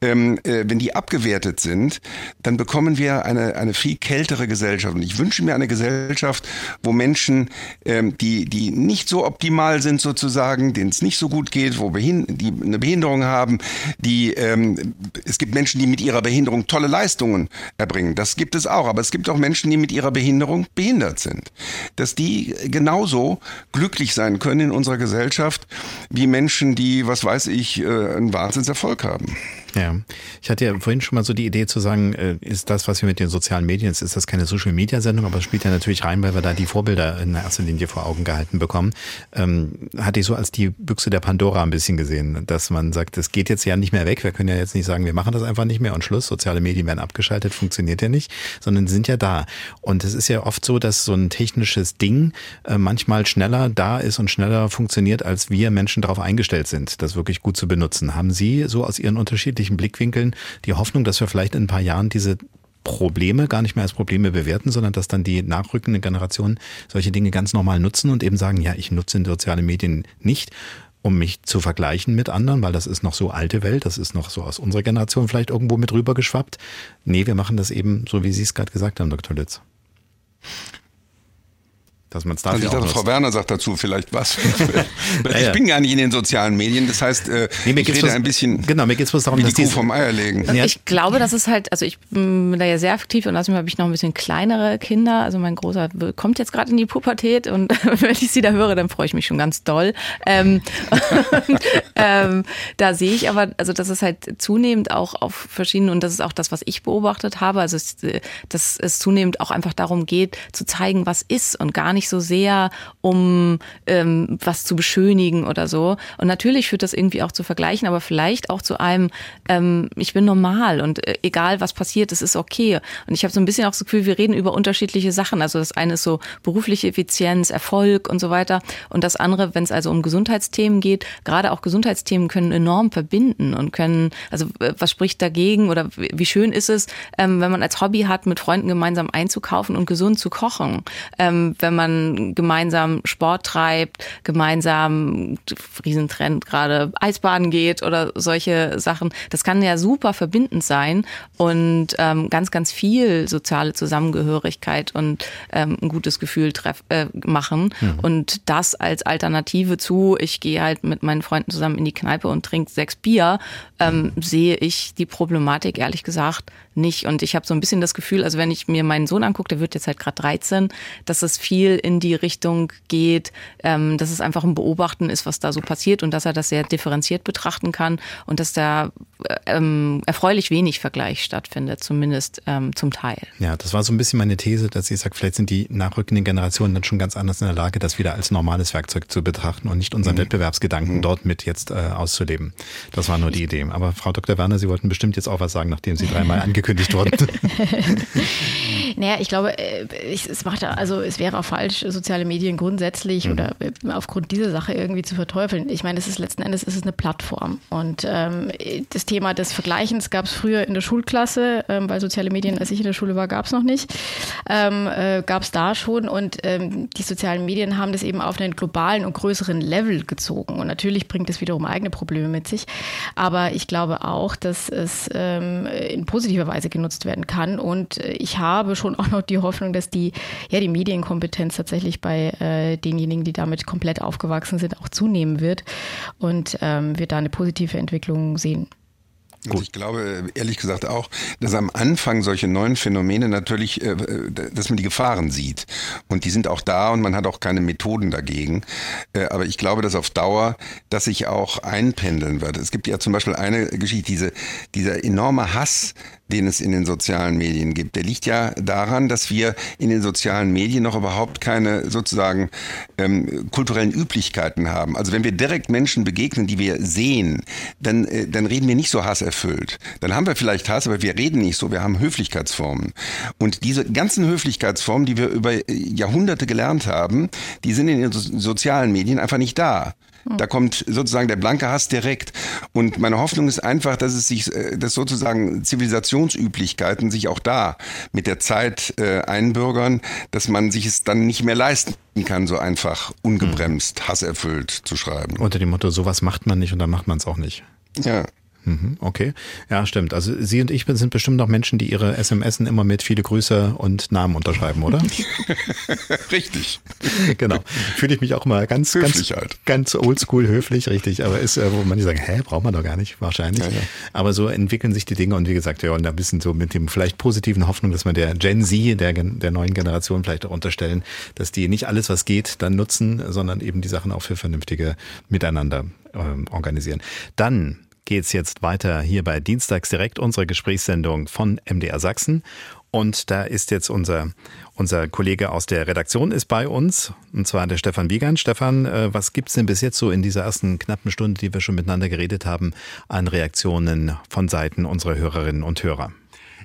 ähm, äh, wenn die abgewertet sind, dann bekommen wir eine, eine viel kältere Gesellschaft. Und ich wünsche mir eine Gesellschaft, wo Menschen, ähm, die, die nicht so optimal sind sozusagen, denen es nicht so gut geht, wo Behind die eine Behinderung haben, die ähm, es gibt Menschen, die mit ihrer Behinderung tolle Leistungen erbringen. Das gibt es auch. Aber es gibt auch Menschen, die mit ihrer Behinderung behindert sind. Dass die genauso glücklich sein können in unserer Gesellschaft wie Menschen, die, was weiß ich, äh, einen Wahnsinnserfolg haben. Ja, ich hatte ja vorhin schon mal so die Idee zu sagen, äh, ist das, was wir mit den sozialen Medien, ist, das keine Social-Media-Sendung, aber es spielt ja natürlich rein, weil wir da die Vorbilder in erster Linie vor Augen gehalten bekommen. Ähm, hatte ich so als die Büchse der Pandora ein bisschen gesehen, dass man sagt, es geht jetzt ja nicht mehr weg. Wir können ja jetzt nicht sagen, wir machen das einfach nicht mehr und Schluss. Soziale Medien werden abgeschaltet, funktioniert ja nicht, sondern sind ja da. Und es ist ja oft so, dass so ein technisches Ding äh, manchmal schneller da ist und schneller funktioniert, als wir Menschen darauf eingestellt sind, das wirklich gut zu benutzen. Haben Sie so aus Ihren unterschiedlichen Blickwinkeln die Hoffnung, dass wir vielleicht in ein paar Jahren diese Probleme gar nicht mehr als Probleme bewerten, sondern dass dann die nachrückenden Generationen solche Dinge ganz normal nutzen und eben sagen, ja, ich nutze soziale Medien nicht, um mich zu vergleichen mit anderen, weil das ist noch so alte Welt, das ist noch so aus unserer Generation vielleicht irgendwo mit rübergeschwappt. Nee, wir machen das eben so, wie Sie es gerade gesagt haben, Dr. Lütz dass man es dafür also ich dachte, Frau Werner sagt dazu vielleicht was. [LAUGHS] ich ja, bin gar nicht in den sozialen Medien, das heißt, äh, nee, mir ich rede was, ein bisschen genau, mir geht's was darum, wie die Kuh vom Eier legen. Ja. Ich glaube, das ist halt, also ich bin da ja sehr aktiv und außerdem habe ich noch ein bisschen kleinere Kinder. Also mein Großer kommt jetzt gerade in die Pubertät und [LAUGHS] wenn ich sie da höre, dann freue ich mich schon ganz doll. Ähm, [LAUGHS] und, ähm, da sehe ich aber, also das ist halt zunehmend auch auf verschiedenen, und das ist auch das, was ich beobachtet habe, also es, dass es zunehmend auch einfach darum geht, zu zeigen, was ist und gar nicht nicht so sehr, um ähm, was zu beschönigen oder so. Und natürlich führt das irgendwie auch zu Vergleichen, aber vielleicht auch zu einem, ähm, ich bin normal und äh, egal was passiert, es ist okay. Und ich habe so ein bisschen auch das Gefühl, wir reden über unterschiedliche Sachen. Also das eine ist so berufliche Effizienz, Erfolg und so weiter. Und das andere, wenn es also um Gesundheitsthemen geht, gerade auch Gesundheitsthemen können enorm verbinden und können, also äh, was spricht dagegen oder wie schön ist es, ähm, wenn man als Hobby hat, mit Freunden gemeinsam einzukaufen und gesund zu kochen. Ähm, wenn man gemeinsam Sport treibt, gemeinsam Riesentrend gerade Eisbaden geht oder solche Sachen. Das kann ja super verbindend sein und ähm, ganz, ganz viel soziale Zusammengehörigkeit und ähm, ein gutes Gefühl treff, äh, machen. Mhm. Und das als Alternative zu, ich gehe halt mit meinen Freunden zusammen in die Kneipe und trinke sechs Bier, ähm, sehe ich die Problematik ehrlich gesagt nicht. Und ich habe so ein bisschen das Gefühl, also wenn ich mir meinen Sohn angucke, der wird jetzt halt gerade 13, dass es viel in die Richtung geht, ähm, dass es einfach ein Beobachten ist, was da so passiert und dass er das sehr differenziert betrachten kann und dass da ähm, erfreulich wenig Vergleich stattfindet, zumindest ähm, zum Teil. Ja, das war so ein bisschen meine These, dass ich sage, vielleicht sind die nachrückenden Generationen dann schon ganz anders in der Lage, das wieder als normales Werkzeug zu betrachten und nicht unseren mhm. Wettbewerbsgedanken mhm. dort mit jetzt äh, auszuleben. Das war nur die Idee. Aber Frau Dr. Werner, Sie wollten bestimmt jetzt auch was sagen, nachdem Sie dreimal [LAUGHS] angekündigt wurden. [LAUGHS] [LAUGHS] naja, ich glaube, äh, es macht also es wäre auch falsch, soziale Medien grundsätzlich mhm. oder äh, aufgrund dieser Sache irgendwie zu verteufeln. Ich meine, es ist letzten Endes ist es eine Plattform und ähm, das Thema des Vergleichens gab es früher in der Schulklasse, ähm, weil soziale Medien, als ich in der Schule war, gab es noch nicht. Ähm, äh, gab es da schon und ähm, die sozialen Medien haben das eben auf einen globalen und größeren Level gezogen. Und natürlich bringt es wiederum eigene Probleme mit sich. Aber ich glaube auch, dass es ähm, in positiver Weise genutzt werden kann. Und äh, ich habe schon auch noch die Hoffnung, dass die, ja, die Medienkompetenz tatsächlich bei äh, denjenigen, die damit komplett aufgewachsen sind, auch zunehmen wird und ähm, wir da eine positive Entwicklung sehen. Also ich glaube ehrlich gesagt auch, dass am Anfang solche neuen Phänomene natürlich, äh, dass man die Gefahren sieht. Und die sind auch da und man hat auch keine Methoden dagegen. Äh, aber ich glaube, dass auf Dauer das sich auch einpendeln wird. Es gibt ja zum Beispiel eine Geschichte, diese, dieser enorme Hass, den es in den sozialen Medien gibt. Der liegt ja daran, dass wir in den sozialen Medien noch überhaupt keine sozusagen ähm, kulturellen Üblichkeiten haben. Also wenn wir direkt Menschen begegnen, die wir sehen, dann, äh, dann reden wir nicht so hasserfüllt. Dann haben wir vielleicht Hass, aber wir reden nicht so. Wir haben Höflichkeitsformen. Und diese ganzen Höflichkeitsformen, die wir über äh, Jahrhunderte gelernt haben, die sind in den sozialen Medien einfach nicht da. Da kommt sozusagen der blanke Hass direkt. Und meine Hoffnung ist einfach, dass es sich, äh, dass sozusagen Zivilisationsüblichkeiten sich auch da mit der Zeit äh, einbürgern, dass man sich es dann nicht mehr leisten kann, so einfach ungebremst, hm. hasserfüllt zu schreiben. Unter dem Motto, sowas macht man nicht und dann macht man es auch nicht. Ja. Mhm, okay, ja, stimmt. Also Sie und ich sind bestimmt noch Menschen, die ihre SMS immer mit viele Grüße und Namen unterschreiben, oder? [LAUGHS] richtig. Genau. Fühle ich mich auch mal ganz, höflich ganz, halt. ganz oldschool höflich, richtig. Aber ist, äh, wo man die sagen, hä, braucht man doch gar nicht, wahrscheinlich. Ja, ja. Aber so entwickeln sich die Dinge und wie gesagt, ja, und ein bisschen so mit dem vielleicht positiven Hoffnung, dass man der Gen Z, der, der neuen Generation vielleicht auch unterstellen, dass die nicht alles, was geht, dann nutzen, sondern eben die Sachen auch für vernünftige Miteinander ähm, organisieren. Dann geht's jetzt weiter hier bei Dienstags direkt, unsere Gesprächssendung von MDR Sachsen. Und da ist jetzt unser, unser Kollege aus der Redaktion ist bei uns, und zwar der Stefan Wiegand. Stefan, äh, was gibt's denn bis jetzt so in dieser ersten knappen Stunde, die wir schon miteinander geredet haben, an Reaktionen von Seiten unserer Hörerinnen und Hörer?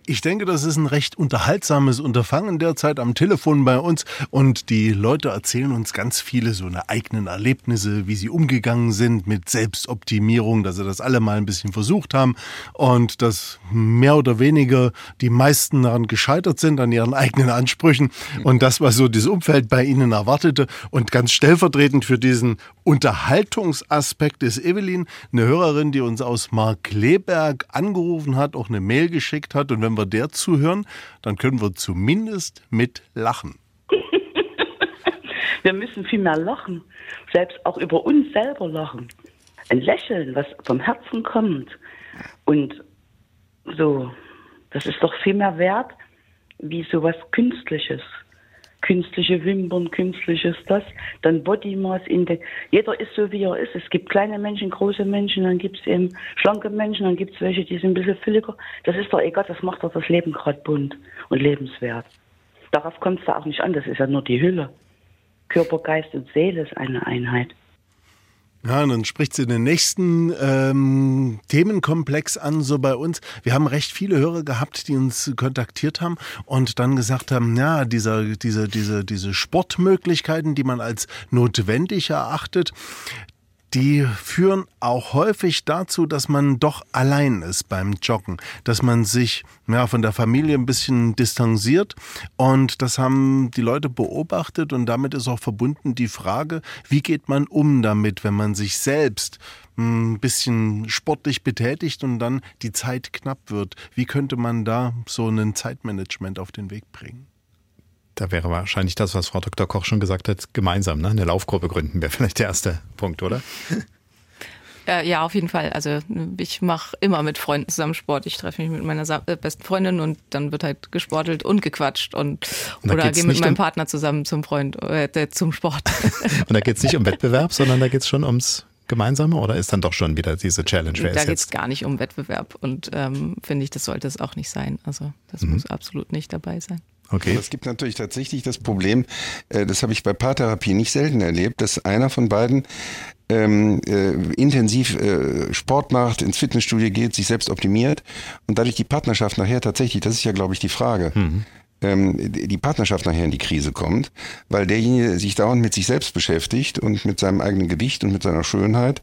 Ich denke, das ist ein recht unterhaltsames Unterfangen derzeit am Telefon bei uns. Und die Leute erzählen uns ganz viele so eine eigenen Erlebnisse, wie sie umgegangen sind mit Selbstoptimierung, dass sie das alle mal ein bisschen versucht haben. Und dass mehr oder weniger die meisten daran gescheitert sind, an ihren eigenen Ansprüchen. Und das, was so das Umfeld bei ihnen erwartete. Und ganz stellvertretend für diesen Unterhaltungsaspekt ist Evelyn, eine Hörerin, die uns aus Markleberg angerufen hat, auch eine Mail geschickt hat. Und wenn der zuhören, dann können wir zumindest mit lachen. [LAUGHS] wir müssen viel mehr lachen, selbst auch über uns selber lachen. Ein Lächeln, was vom Herzen kommt. Und so, das ist doch viel mehr wert wie so was Künstliches künstliche Wimpern, künstliches das, dann Body Mass Index. Jeder ist so, wie er ist. Es gibt kleine Menschen, große Menschen, dann gibt es eben schlanke Menschen, dann gibt es welche, die sind ein bisschen fülliger. Das ist doch egal, das macht doch das Leben gerade bunt und lebenswert. Darauf kommt es da auch nicht an, das ist ja nur die Hülle. Körper, Geist und Seele ist eine Einheit. Ja, und dann spricht sie den nächsten ähm, Themenkomplex an, so bei uns. Wir haben recht viele Hörer gehabt, die uns kontaktiert haben und dann gesagt haben, ja, dieser, diese, diese, diese Sportmöglichkeiten, die man als notwendig erachtet, die führen auch häufig dazu, dass man doch allein ist beim Joggen, dass man sich ja, von der Familie ein bisschen distanziert und das haben die Leute beobachtet und damit ist auch verbunden die Frage, wie geht man um damit, wenn man sich selbst ein bisschen sportlich betätigt und dann die Zeit knapp wird. Wie könnte man da so ein Zeitmanagement auf den Weg bringen? Da wäre wahrscheinlich das, was Frau Dr. Koch schon gesagt hat, gemeinsam, ne? Eine Laufgruppe gründen wäre vielleicht der erste Punkt, oder? Ja, ja, auf jeden Fall. Also ich mache immer mit Freunden zusammen Sport. Ich treffe mich mit meiner äh, besten Freundin und dann wird halt gesportelt und gequatscht und, und oder gehe mit meinem um, Partner zusammen zum Freund äh, zum Sport. [LAUGHS] und da geht es nicht um Wettbewerb, sondern da geht es schon ums Gemeinsame oder ist dann doch schon wieder diese Challenge? Wer da geht es gar nicht um Wettbewerb und ähm, finde ich, das sollte es auch nicht sein. Also das mhm. muss absolut nicht dabei sein. Okay. Aber es gibt natürlich tatsächlich das Problem, äh, das habe ich bei Paartherapie nicht selten erlebt, dass einer von beiden ähm, äh, intensiv äh, Sport macht, ins Fitnessstudio geht, sich selbst optimiert und dadurch die Partnerschaft nachher tatsächlich, das ist ja, glaube ich, die Frage. Mhm ähm, die Partnerschaft nachher in die Krise kommt, weil derjenige sich dauernd mit sich selbst beschäftigt und mit seinem eigenen Gewicht und mit seiner Schönheit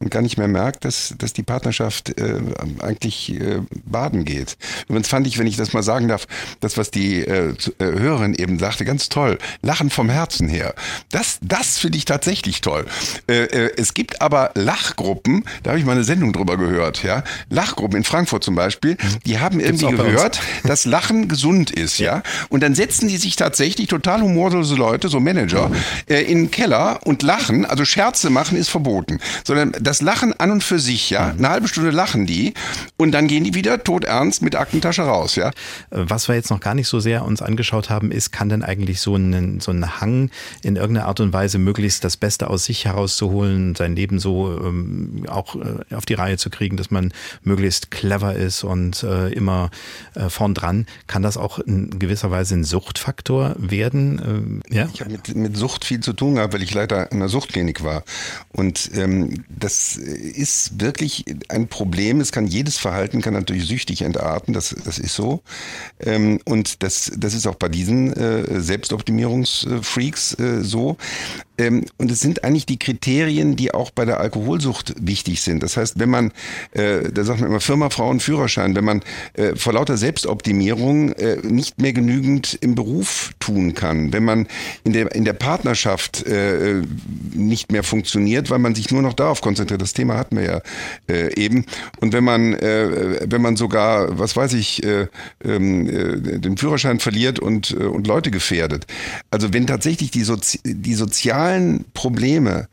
und gar nicht mehr merkt, dass, dass die Partnerschaft äh, eigentlich äh, baden geht. Übrigens fand ich, wenn ich das mal sagen darf, das, was die äh, äh, Hörerin eben sagte, ganz toll. Lachen vom Herzen her. Das, das finde ich tatsächlich toll. Äh, äh, es gibt aber Lachgruppen, da habe ich mal eine Sendung drüber gehört, ja. Lachgruppen in Frankfurt zum Beispiel, die haben irgendwie gehört, dass Lachen gesund ist, ja. Und dann setzen die sich tatsächlich total humorlose Leute, so Manager, äh, in den Keller und lachen. Also Scherze machen ist verboten. Sondern das Lachen an und für sich, ja. Eine halbe Stunde lachen die und dann gehen die wieder todernst mit Aktentasche raus, ja. Was wir jetzt noch gar nicht so sehr uns angeschaut haben, ist, kann denn eigentlich so ein, so ein Hang in irgendeiner Art und Weise möglichst das Beste aus sich herauszuholen, sein Leben so ähm, auch äh, auf die Reihe zu kriegen, dass man möglichst clever ist und äh, immer äh, vorn dran, kann das auch in gewisser Weise ein Suchtfaktor werden? Äh, ja? Ich habe mit, mit Sucht viel zu tun gehabt, weil ich leider in der Suchtklinik war. Und ähm, das das ist wirklich ein Problem. Es kann jedes Verhalten kann natürlich süchtig entarten. Das, das ist so. Ähm, und das, das ist auch bei diesen äh, Selbstoptimierungsfreaks äh, so. Ähm, und es sind eigentlich die Kriterien, die auch bei der Alkoholsucht wichtig sind. Das heißt, wenn man, äh, da sagt man immer Firma, Frauen, Führerschein, wenn man äh, vor lauter Selbstoptimierung äh, nicht mehr genügend im Beruf tun kann, wenn man in der, in der Partnerschaft äh, nicht mehr funktioniert, weil man sich nur noch darauf konzentriert. Das Thema hatten wir ja äh, eben. Und wenn man, äh, wenn man sogar, was weiß ich, äh, ähm, äh, den Führerschein verliert und, äh, und Leute gefährdet. Also wenn tatsächlich die, Sozi die sozialen Probleme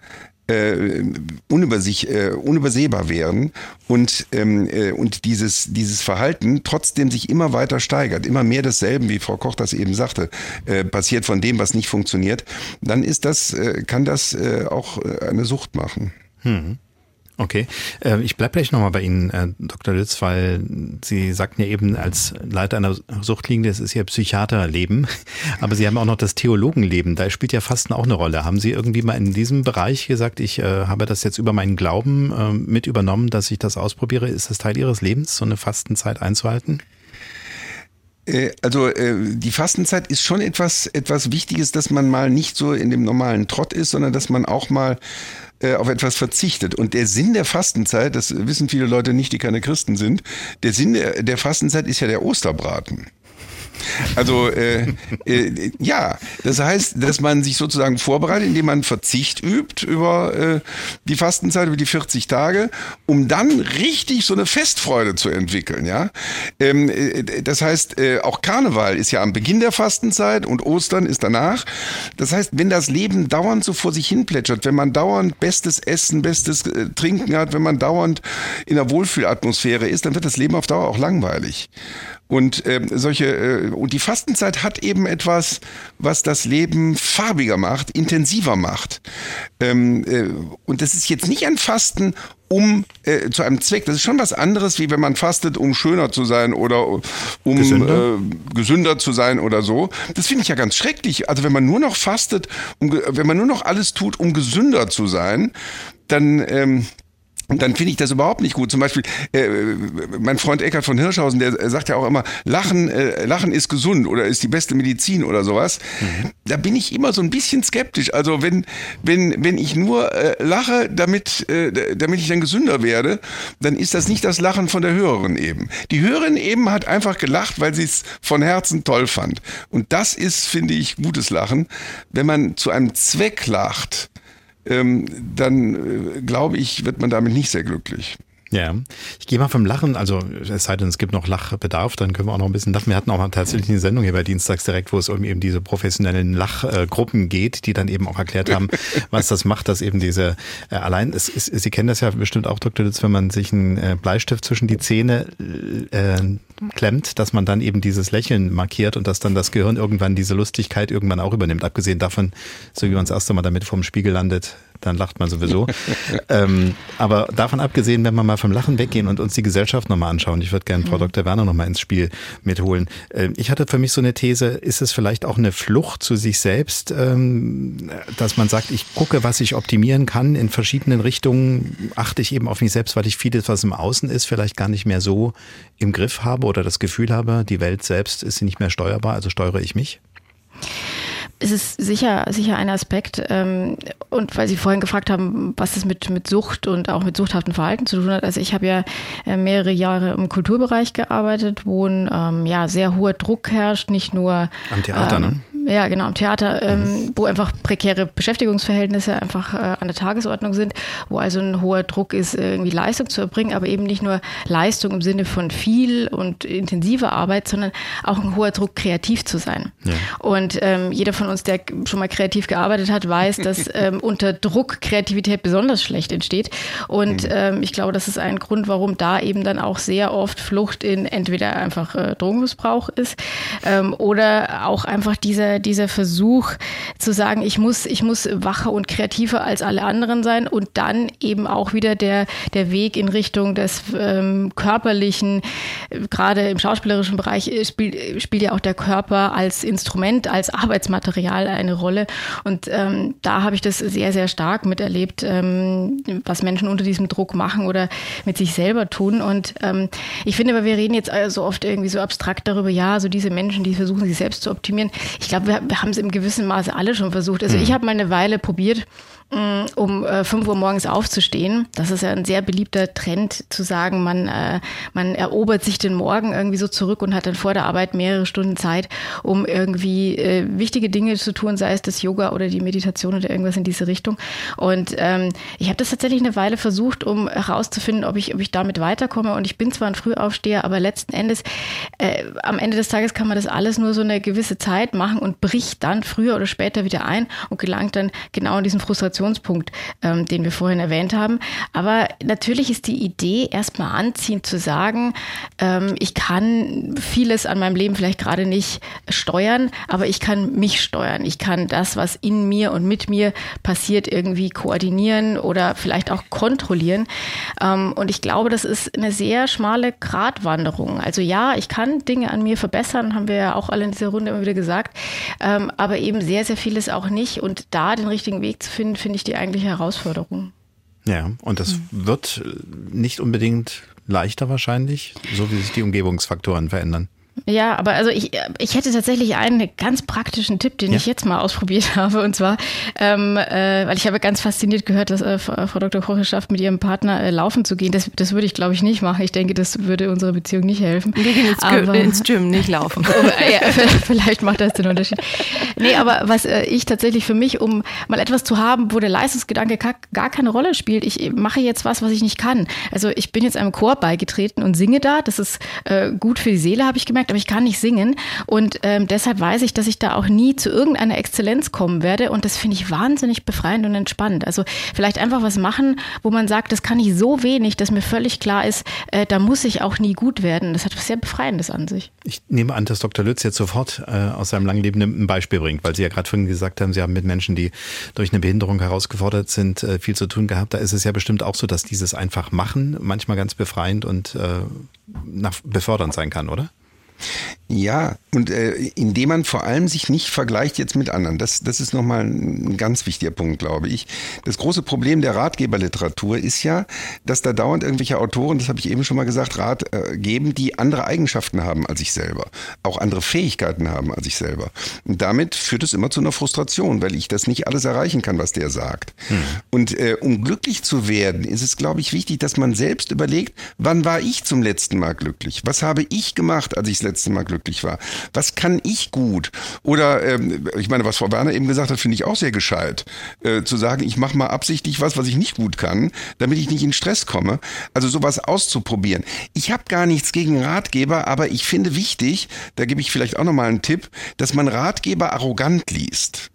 äh, unübersich, äh, unübersehbar werden und, ähm, äh, und dieses, dieses Verhalten trotzdem sich immer weiter steigert, immer mehr desselben, wie Frau Koch das eben sagte, äh, passiert von dem, was nicht funktioniert, dann ist das, äh, kann das äh, auch äh, eine Sucht machen. Hm. Okay, äh, ich bleibe gleich nochmal bei Ihnen, äh, Dr. Lütz, weil Sie sagten ja eben, als Leiter einer Suchtlinie, das ist ja Psychiaterleben, [LAUGHS] aber Sie haben auch noch das Theologenleben, da spielt ja Fasten auch eine Rolle. Haben Sie irgendwie mal in diesem Bereich gesagt, ich äh, habe das jetzt über meinen Glauben mit übernommen, dass ich das ausprobiere? Ist das Teil Ihres Lebens, so eine Fastenzeit einzuhalten? Also die Fastenzeit ist schon etwas etwas Wichtiges, dass man mal nicht so in dem normalen Trott ist, sondern dass man auch mal äh, auf etwas verzichtet. Und der Sinn der Fastenzeit, das wissen viele Leute nicht, die keine Christen sind, der Sinn der, der Fastenzeit ist ja der Osterbraten. Also äh, äh, ja, das heißt, dass man sich sozusagen vorbereitet, indem man Verzicht übt über äh, die Fastenzeit, über die 40 Tage, um dann richtig so eine Festfreude zu entwickeln. Ja, ähm, äh, das heißt, äh, auch Karneval ist ja am Beginn der Fastenzeit und Ostern ist danach. Das heißt, wenn das Leben dauernd so vor sich hin plätschert, wenn man dauernd bestes Essen, bestes äh, Trinken hat, wenn man dauernd in der Wohlfühlatmosphäre ist, dann wird das Leben auf Dauer auch langweilig. Und äh, solche äh, und die Fastenzeit hat eben etwas, was das Leben farbiger macht, intensiver macht. Ähm, äh, und das ist jetzt nicht ein Fasten um äh, zu einem Zweck. Das ist schon was anderes, wie wenn man fastet, um schöner zu sein oder um gesünder, äh, gesünder zu sein oder so. Das finde ich ja ganz schrecklich. Also wenn man nur noch fastet, um, wenn man nur noch alles tut, um gesünder zu sein, dann ähm, und dann finde ich das überhaupt nicht gut. Zum Beispiel, äh, mein Freund Eckhard von Hirschhausen, der sagt ja auch immer, Lachen, äh, Lachen ist gesund oder ist die beste Medizin oder sowas. Mhm. Da bin ich immer so ein bisschen skeptisch. Also wenn, wenn, wenn ich nur äh, lache, damit, äh, damit ich dann gesünder werde, dann ist das nicht das Lachen von der Hörerin eben. Die Hörerin eben hat einfach gelacht, weil sie es von Herzen toll fand. Und das ist, finde ich, gutes Lachen. Wenn man zu einem Zweck lacht, ähm, dann äh, glaube ich, wird man damit nicht sehr glücklich. Ja, ich gehe mal vom Lachen, also es sei denn, es gibt noch Lachbedarf, dann können wir auch noch ein bisschen lachen. Wir hatten auch mal tatsächlich eine Sendung hier bei Dienstags direkt, wo es um eben diese professionellen Lachgruppen geht, die dann eben auch erklärt haben, [LAUGHS] was das macht, dass eben diese, äh, allein, es ist, Sie kennen das ja bestimmt auch, Dr. Lutz, wenn man sich einen äh, Bleistift zwischen die Zähne äh, klemmt, dass man dann eben dieses Lächeln markiert und dass dann das Gehirn irgendwann diese Lustigkeit irgendwann auch übernimmt. Abgesehen davon, so wie man das erste Mal damit vorm Spiegel landet, dann lacht man sowieso. [LAUGHS] ähm, aber davon abgesehen, wenn wir mal vom Lachen weggehen und uns die Gesellschaft nochmal anschauen, ich würde gerne Frau mhm. Dr. Werner nochmal ins Spiel mitholen. Äh, ich hatte für mich so eine These, ist es vielleicht auch eine Flucht zu sich selbst, ähm, dass man sagt, ich gucke, was ich optimieren kann in verschiedenen Richtungen, achte ich eben auf mich selbst, weil ich vieles, was im Außen ist, vielleicht gar nicht mehr so im Griff habe oder das Gefühl habe, die Welt selbst ist nicht mehr steuerbar, also steuere ich mich? Es ist sicher, sicher ein Aspekt. Ähm, und weil Sie vorhin gefragt haben, was das mit, mit Sucht und auch mit suchthaftem Verhalten zu tun hat. Also ich habe ja äh, mehrere Jahre im Kulturbereich gearbeitet, wo ein ähm, ja, sehr hoher Druck herrscht, nicht nur am Theater, ähm, ne? Ja, genau, am Theater, ähm, mhm. wo einfach prekäre Beschäftigungsverhältnisse einfach äh, an der Tagesordnung sind, wo also ein hoher Druck ist, irgendwie Leistung zu erbringen, aber eben nicht nur Leistung im Sinne von viel und intensiver Arbeit, sondern auch ein hoher Druck, kreativ zu sein. Ja. Und ähm, jeder von uns, der schon mal kreativ gearbeitet hat, weiß, dass [LAUGHS] ähm, unter Druck Kreativität besonders schlecht entsteht. Und mhm. ähm, ich glaube, das ist ein Grund, warum da eben dann auch sehr oft Flucht in entweder einfach äh, Drogenmissbrauch ist ähm, oder auch einfach dieser dieser, Versuch zu sagen, ich muss, ich muss wacher und kreativer als alle anderen sein und dann eben auch wieder der, der Weg in Richtung des ähm, körperlichen, gerade im schauspielerischen Bereich spielt, spielt ja auch der Körper als Instrument, als Arbeitsmaterial eine Rolle. Und ähm, da habe ich das sehr, sehr stark miterlebt, ähm, was Menschen unter diesem Druck machen oder mit sich selber tun. Und ähm, ich finde, weil wir reden jetzt so oft irgendwie so abstrakt darüber, ja, so diese Menschen, die versuchen, sich selbst zu optimieren. Ich glaube, wir, wir haben es im gewissen Maße alle schon versucht. Also mhm. ich habe mal eine Weile probiert, um äh, 5 Uhr morgens aufzustehen. Das ist ja ein sehr beliebter Trend, zu sagen, man, äh, man erobert sich den Morgen irgendwie so zurück und hat dann vor der Arbeit mehrere Stunden Zeit, um irgendwie äh, wichtige Dinge zu tun, sei es das Yoga oder die Meditation oder irgendwas in diese Richtung. Und ähm, ich habe das tatsächlich eine Weile versucht, um herauszufinden, ob ich, ob ich damit weiterkomme. Und ich bin zwar ein Frühaufsteher, aber letzten Endes, äh, am Ende des Tages kann man das alles nur so eine gewisse Zeit machen und bricht dann früher oder später wieder ein und gelangt dann genau an diesen Frustrationspunkt, ähm, den wir vorhin erwähnt haben. Aber natürlich ist die Idee erstmal anziehend zu sagen, ähm, ich kann vieles an meinem Leben vielleicht gerade nicht steuern, aber ich kann mich steuern. Ich kann das, was in mir und mit mir passiert, irgendwie koordinieren oder vielleicht auch kontrollieren. Ähm, und ich glaube, das ist eine sehr schmale Gratwanderung. Also ja, ich kann Dinge an mir verbessern, haben wir ja auch alle in dieser Runde immer wieder gesagt, ähm, aber eben sehr, sehr vieles auch nicht. Und da den richtigen Weg zu finden, finde ich die eigentliche Herausforderung. Ja, und das wird nicht unbedingt leichter wahrscheinlich, so wie sich die Umgebungsfaktoren verändern. Ja, aber also ich, ich hätte tatsächlich einen ganz praktischen Tipp, den ja. ich jetzt mal ausprobiert [LAUGHS] habe. Und zwar, ähm, äh, weil ich habe ganz fasziniert gehört, dass äh, Frau Dr. Koch es schafft, mit ihrem Partner äh, laufen zu gehen. Das, das würde ich, glaube ich, nicht machen. Ich denke, das würde unserer Beziehung nicht helfen. Wir gehen ins, aber, ins Gym, nicht laufen. [LAUGHS] ja, [LAUGHS] vielleicht macht das den Unterschied. Nee, aber was äh, ich tatsächlich für mich, um mal etwas zu haben, wo der Leistungsgedanke gar keine Rolle spielt, ich mache jetzt was, was ich nicht kann. Also ich bin jetzt einem Chor beigetreten und singe da. Das ist äh, gut für die Seele, habe ich gemerkt, aber ich kann nicht singen. Und ähm, deshalb weiß ich, dass ich da auch nie zu irgendeiner Exzellenz kommen werde. Und das finde ich wahnsinnig befreiend und entspannt. Also vielleicht einfach was machen, wo man sagt, das kann ich so wenig, dass mir völlig klar ist, äh, da muss ich auch nie gut werden. Das hat was sehr Befreiendes an sich. Ich nehme an, dass Dr. Lütz jetzt sofort äh, aus seinem langen Leben ein Beispiel bringt, weil Sie ja gerade vorhin gesagt haben, Sie haben mit Menschen, die durch eine Behinderung herausgefordert sind, äh, viel zu tun gehabt. Da ist es ja bestimmt auch so, dass dieses einfach machen manchmal ganz befreiend und äh, befördernd sein kann, oder? Ja, und äh, indem man vor allem sich nicht vergleicht jetzt mit anderen. Das, das ist nochmal ein ganz wichtiger Punkt, glaube ich. Das große Problem der Ratgeberliteratur ist ja, dass da dauernd irgendwelche Autoren, das habe ich eben schon mal gesagt, Rat äh, geben, die andere Eigenschaften haben als ich selber, auch andere Fähigkeiten haben als ich selber. Und damit führt es immer zu einer Frustration, weil ich das nicht alles erreichen kann, was der sagt. Hm. Und äh, um glücklich zu werden, ist es, glaube ich, wichtig, dass man selbst überlegt, wann war ich zum letzten Mal glücklich? Was habe ich gemacht, als ich letzte Mal glücklich war? Was kann ich gut? Oder ähm, ich meine, was Frau Werner eben gesagt hat, finde ich auch sehr gescheit. Äh, zu sagen, ich mache mal absichtlich was, was ich nicht gut kann, damit ich nicht in Stress komme. Also sowas auszuprobieren. Ich habe gar nichts gegen Ratgeber, aber ich finde wichtig, da gebe ich vielleicht auch nochmal einen Tipp, dass man Ratgeber arrogant liest.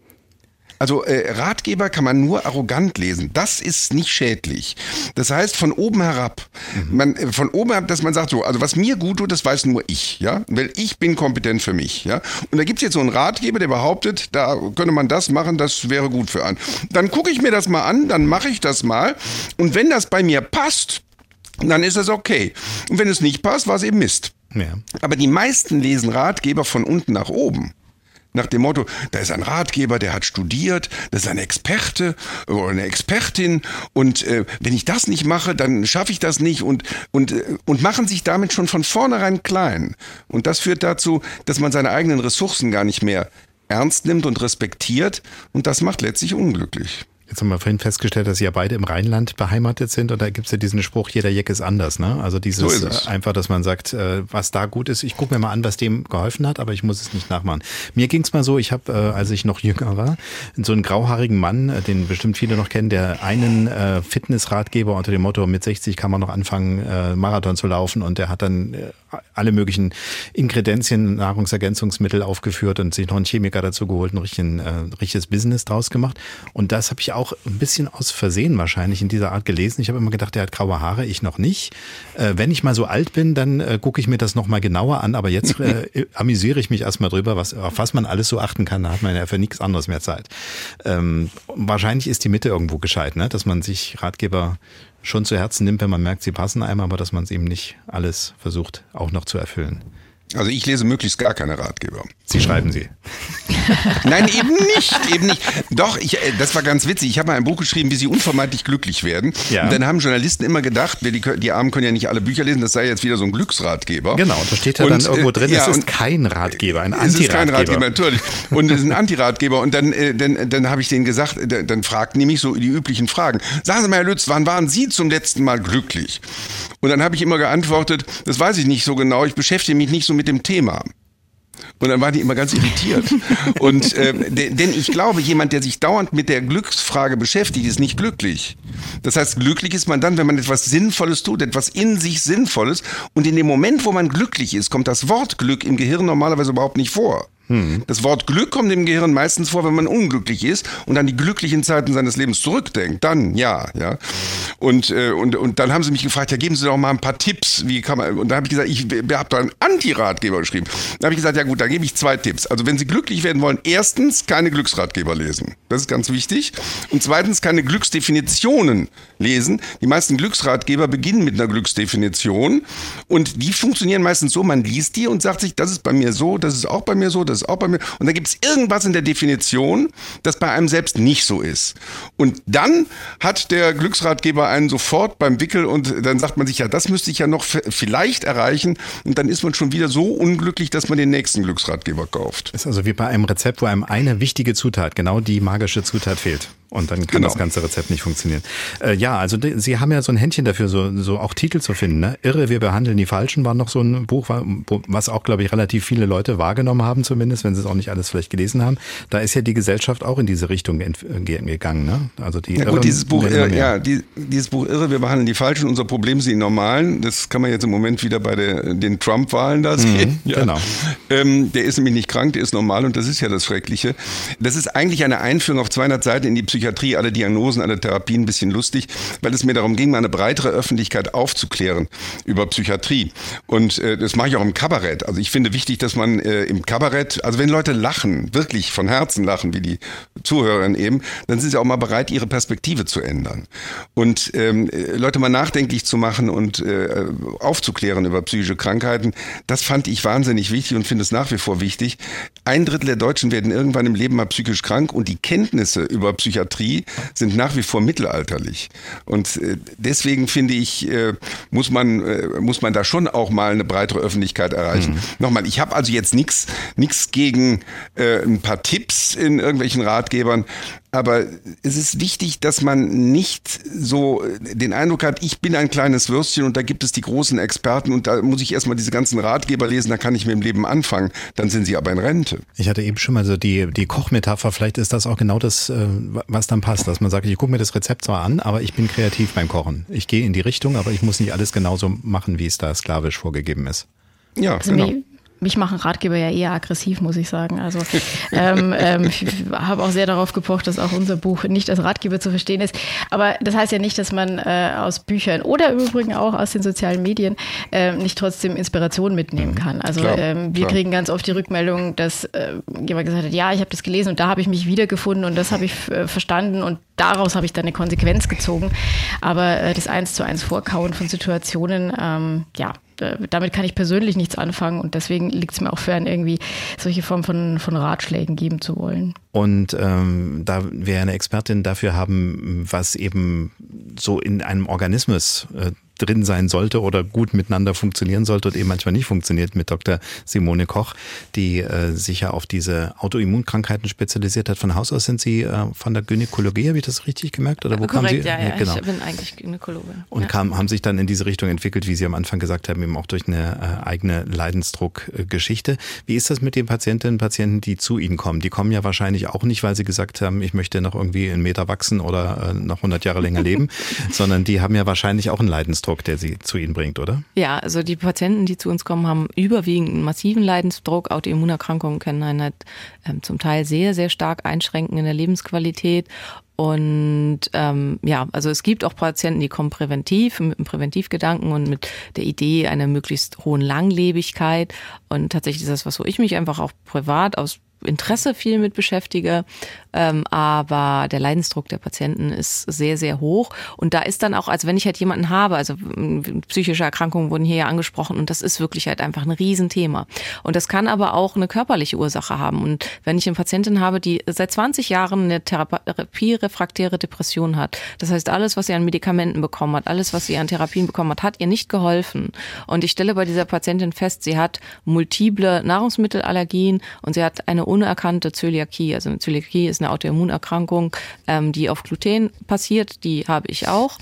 Also äh, Ratgeber kann man nur arrogant lesen. Das ist nicht schädlich. Das heißt von oben herab. Mhm. Man, äh, von oben herab, dass man sagt so, also was mir gut tut, das weiß nur ich, ja, weil ich bin kompetent für mich, ja. Und da gibt's jetzt so einen Ratgeber, der behauptet, da könnte man das machen, das wäre gut für einen. Dann gucke ich mir das mal an, dann mache ich das mal. Und wenn das bei mir passt, dann ist das okay. Und wenn es nicht passt, war es eben Mist. Ja. Aber die meisten lesen Ratgeber von unten nach oben. Nach dem Motto, da ist ein Ratgeber, der hat studiert, das ist ein Experte oder eine Expertin und äh, wenn ich das nicht mache, dann schaffe ich das nicht und, und, äh, und machen sich damit schon von vornherein klein. Und das führt dazu, dass man seine eigenen Ressourcen gar nicht mehr ernst nimmt und respektiert und das macht letztlich unglücklich. Jetzt haben wir vorhin festgestellt, dass Sie ja beide im Rheinland beheimatet sind und da gibt es ja diesen Spruch, jeder Jeck ist anders. Ne? Also dieses so einfach, dass man sagt, äh, was da gut ist, ich gucke mir mal an, was dem geholfen hat, aber ich muss es nicht nachmachen. Mir ging es mal so, ich habe, äh, als ich noch jünger war, so einen grauhaarigen Mann, äh, den bestimmt viele noch kennen, der einen äh, Fitnessratgeber unter dem Motto, mit 60 kann man noch anfangen, äh, Marathon zu laufen und der hat dann äh, alle möglichen Ingredienzien, Nahrungsergänzungsmittel aufgeführt und sich noch einen Chemiker dazu geholt, ein richtiges, äh, richtiges Business draus gemacht. Und das habe ich auch auch ein bisschen aus Versehen wahrscheinlich in dieser Art gelesen. Ich habe immer gedacht, der hat graue Haare, ich noch nicht. Äh, wenn ich mal so alt bin, dann äh, gucke ich mir das nochmal genauer an. Aber jetzt [LAUGHS] äh, amüsiere ich mich erstmal drüber, was, auf was man alles so achten kann. Da hat man ja für nichts anderes mehr Zeit. Ähm, wahrscheinlich ist die Mitte irgendwo gescheit, ne? dass man sich Ratgeber schon zu Herzen nimmt, wenn man merkt, sie passen einem, aber dass man es eben nicht alles versucht, auch noch zu erfüllen. Also ich lese möglichst gar keine Ratgeber. Sie schreiben sie. [LAUGHS] Nein, eben nicht, eben nicht. Doch, ich, äh, das war ganz witzig. Ich habe mal ein Buch geschrieben, wie sie unvermeidlich glücklich werden. Ja. Und dann haben Journalisten immer gedacht, die, die Armen können ja nicht alle Bücher lesen, das sei jetzt wieder so ein Glücksratgeber. Genau, da steht ja und, dann irgendwo drin, äh, ja, es ist kein Ratgeber, ein Antiratgeber. [LAUGHS] Es ist kein Ratgeber, natürlich. Und es ist ein Antiratgeber. Und dann, äh, dann, dann habe ich denen gesagt, dann fragten die mich so die üblichen Fragen. Sagen Sie mal, Herr Lütz, wann waren Sie zum letzten Mal glücklich? Und dann habe ich immer geantwortet, das weiß ich nicht so genau, ich beschäftige mich nicht so mit dem Thema. Und dann war die immer ganz irritiert. [LAUGHS] und äh, denn ich glaube, jemand, der sich dauernd mit der Glücksfrage beschäftigt, ist nicht glücklich. Das heißt, glücklich ist man dann, wenn man etwas Sinnvolles tut, etwas in sich Sinnvolles. Und in dem Moment, wo man glücklich ist, kommt das Wort Glück im Gehirn normalerweise überhaupt nicht vor. Das Wort Glück kommt im Gehirn meistens vor, wenn man unglücklich ist und an die glücklichen Zeiten seines Lebens zurückdenkt. Dann ja, ja. Und, äh, und, und dann haben sie mich gefragt, ja, geben Sie doch mal ein paar Tipps, wie kann man. Und da habe ich gesagt, ich habe da einen Anti-Ratgeber geschrieben. Da habe ich gesagt, ja gut, da gebe ich zwei Tipps. Also wenn Sie glücklich werden wollen, erstens keine Glücksratgeber lesen. Das ist ganz wichtig. Und zweitens keine Glücksdefinitionen lesen. Die meisten Glücksratgeber beginnen mit einer Glücksdefinition und die funktionieren meistens so, man liest die und sagt sich, das ist bei mir so, das ist auch bei mir so, das ist auch bei mir. Und dann gibt es irgendwas in der Definition, das bei einem selbst nicht so ist. Und dann hat der Glücksratgeber einen sofort beim Wickel und dann sagt man sich, ja, das müsste ich ja noch vielleicht erreichen. Und dann ist man schon wieder so unglücklich, dass man den nächsten Glücksratgeber kauft. Ist also wie bei einem Rezept, wo einem eine wichtige Zutat, genau die magische Zutat fehlt. Und dann kann genau. das ganze Rezept nicht funktionieren. Äh, ja, also Sie haben ja so ein Händchen dafür, so, so auch Titel zu finden. Ne? Irre, wir behandeln die Falschen war noch so ein Buch, was auch, glaube ich, relativ viele Leute wahrgenommen haben, zumindest, wenn sie es auch nicht alles vielleicht gelesen haben. Da ist ja die Gesellschaft auch in diese Richtung gegangen. Ne? Also die ja, gut, dieses Buch, Irre, ja, die, dieses Buch Irre, wir behandeln die Falschen. Unser Problem sind die Normalen. Das kann man jetzt im Moment wieder bei der, den Trump-Wahlen da sehen. Mhm, ja. Genau. Ähm, der ist nämlich nicht krank, der ist normal und das ist ja das Schreckliche. Das ist eigentlich eine Einführung auf 200 Seiten in die Psychiatrie, alle Diagnosen, alle Therapien, ein bisschen lustig, weil es mir darum ging, mal eine breitere Öffentlichkeit aufzuklären über Psychiatrie. Und äh, das mache ich auch im Kabarett. Also ich finde wichtig, dass man äh, im Kabarett, also wenn Leute lachen, wirklich von Herzen lachen, wie die Zuhörerin eben, dann sind sie auch mal bereit, ihre Perspektive zu ändern. Und ähm, Leute mal nachdenklich zu machen und äh, aufzuklären über psychische Krankheiten, das fand ich wahnsinnig wichtig und finde es nach wie vor wichtig. Ein Drittel der Deutschen werden irgendwann im Leben mal psychisch krank und die Kenntnisse über Psychiatrie sind nach wie vor mittelalterlich. Und äh, deswegen finde ich, äh, muss man, äh, muss man da schon auch mal eine breitere Öffentlichkeit erreichen. Mhm. Nochmal, ich habe also jetzt nichts nichts gegen äh, ein paar Tipps in irgendwelchen Ratgebern, aber es ist wichtig, dass man nicht so den Eindruck hat, ich bin ein kleines Würstchen und da gibt es die großen Experten und da muss ich erstmal diese ganzen Ratgeber lesen, da kann ich mit dem Leben anfangen. Dann sind sie aber in Rente. Ich hatte eben schon mal so die, die Kochmetapher, vielleicht ist das auch genau das, äh, was dann passt, dass man sagt, ich gucke mir das Rezept zwar an, aber ich bin kreativ beim Kochen. Ich gehe in die Richtung, aber ich muss nicht alles genauso machen, wie es da sklavisch vorgegeben ist. Ja, also genau mich machen Ratgeber ja eher aggressiv, muss ich sagen. Also ähm, ähm, ich habe auch sehr darauf gepocht, dass auch unser Buch nicht als Ratgeber zu verstehen ist. Aber das heißt ja nicht, dass man äh, aus Büchern oder im Übrigen auch aus den sozialen Medien äh, nicht trotzdem Inspiration mitnehmen kann. Also klar, ähm, wir klar. kriegen ganz oft die Rückmeldung, dass äh, jemand gesagt hat, ja, ich habe das gelesen und da habe ich mich wiedergefunden und das habe ich äh, verstanden und daraus habe ich dann eine Konsequenz gezogen. Aber äh, das eins zu eins Vorkauen von Situationen, ähm, ja, damit kann ich persönlich nichts anfangen und deswegen liegt es mir auch fern, irgendwie solche Form von, von Ratschlägen geben zu wollen. Und ähm, da wir eine Expertin dafür haben, was eben so in einem Organismus äh, drin sein sollte oder gut miteinander funktionieren sollte und eben manchmal nicht funktioniert mit Dr. Simone Koch, die äh, sich ja auf diese Autoimmunkrankheiten spezialisiert hat. Von Haus aus sind Sie äh, von der Gynäkologie, habe ich das richtig gemerkt? Oder wo Korrekt, kamen Sie? Ja, ja, genau. ich bin eigentlich Gynäkologe. Und ja. kam, haben sich dann in diese Richtung entwickelt, wie Sie am Anfang gesagt haben, eben auch durch eine äh, eigene Leidensdruckgeschichte. Wie ist das mit den Patientinnen und Patienten, die zu Ihnen kommen? Die kommen ja wahrscheinlich auch nicht, weil sie gesagt haben, ich möchte noch irgendwie einen Meter wachsen oder äh, noch 100 Jahre länger leben, [LAUGHS] sondern die haben ja wahrscheinlich auch einen Leidensdruck. Leidensdruck, der sie zu Ihnen bringt, oder? Ja, also die Patienten, die zu uns kommen, haben überwiegend einen massiven Leidensdruck. Autoimmunerkrankungen können einen halt ähm, zum Teil sehr, sehr stark einschränken in der Lebensqualität. Und ähm, ja, also es gibt auch Patienten, die kommen präventiv, mit einem Präventivgedanken und mit der Idee einer möglichst hohen Langlebigkeit. Und tatsächlich ist das was, wo ich mich einfach auch privat aus Interesse viel mit beschäftige. Ähm, aber der Leidensdruck der Patienten ist sehr, sehr hoch. Und da ist dann auch, also wenn ich halt jemanden habe, also psychische Erkrankungen wurden hier ja angesprochen und das ist wirklich halt einfach ein Riesenthema. Und das kann aber auch eine körperliche Ursache haben. Und wenn ich eine Patientin habe, die seit 20 Jahren eine therapierefraktäre Depression hat, das heißt, alles, was sie an Medikamenten bekommen hat, alles, was sie an Therapien bekommen hat, hat ihr nicht geholfen. Und ich stelle bei dieser Patientin fest, sie hat multiple Nahrungsmittelallergien und sie hat eine unerkannte Zöliakie. Also eine Zöliakie ist eine Autoimmunerkrankung, ähm, die auf Gluten passiert. Die habe ich auch.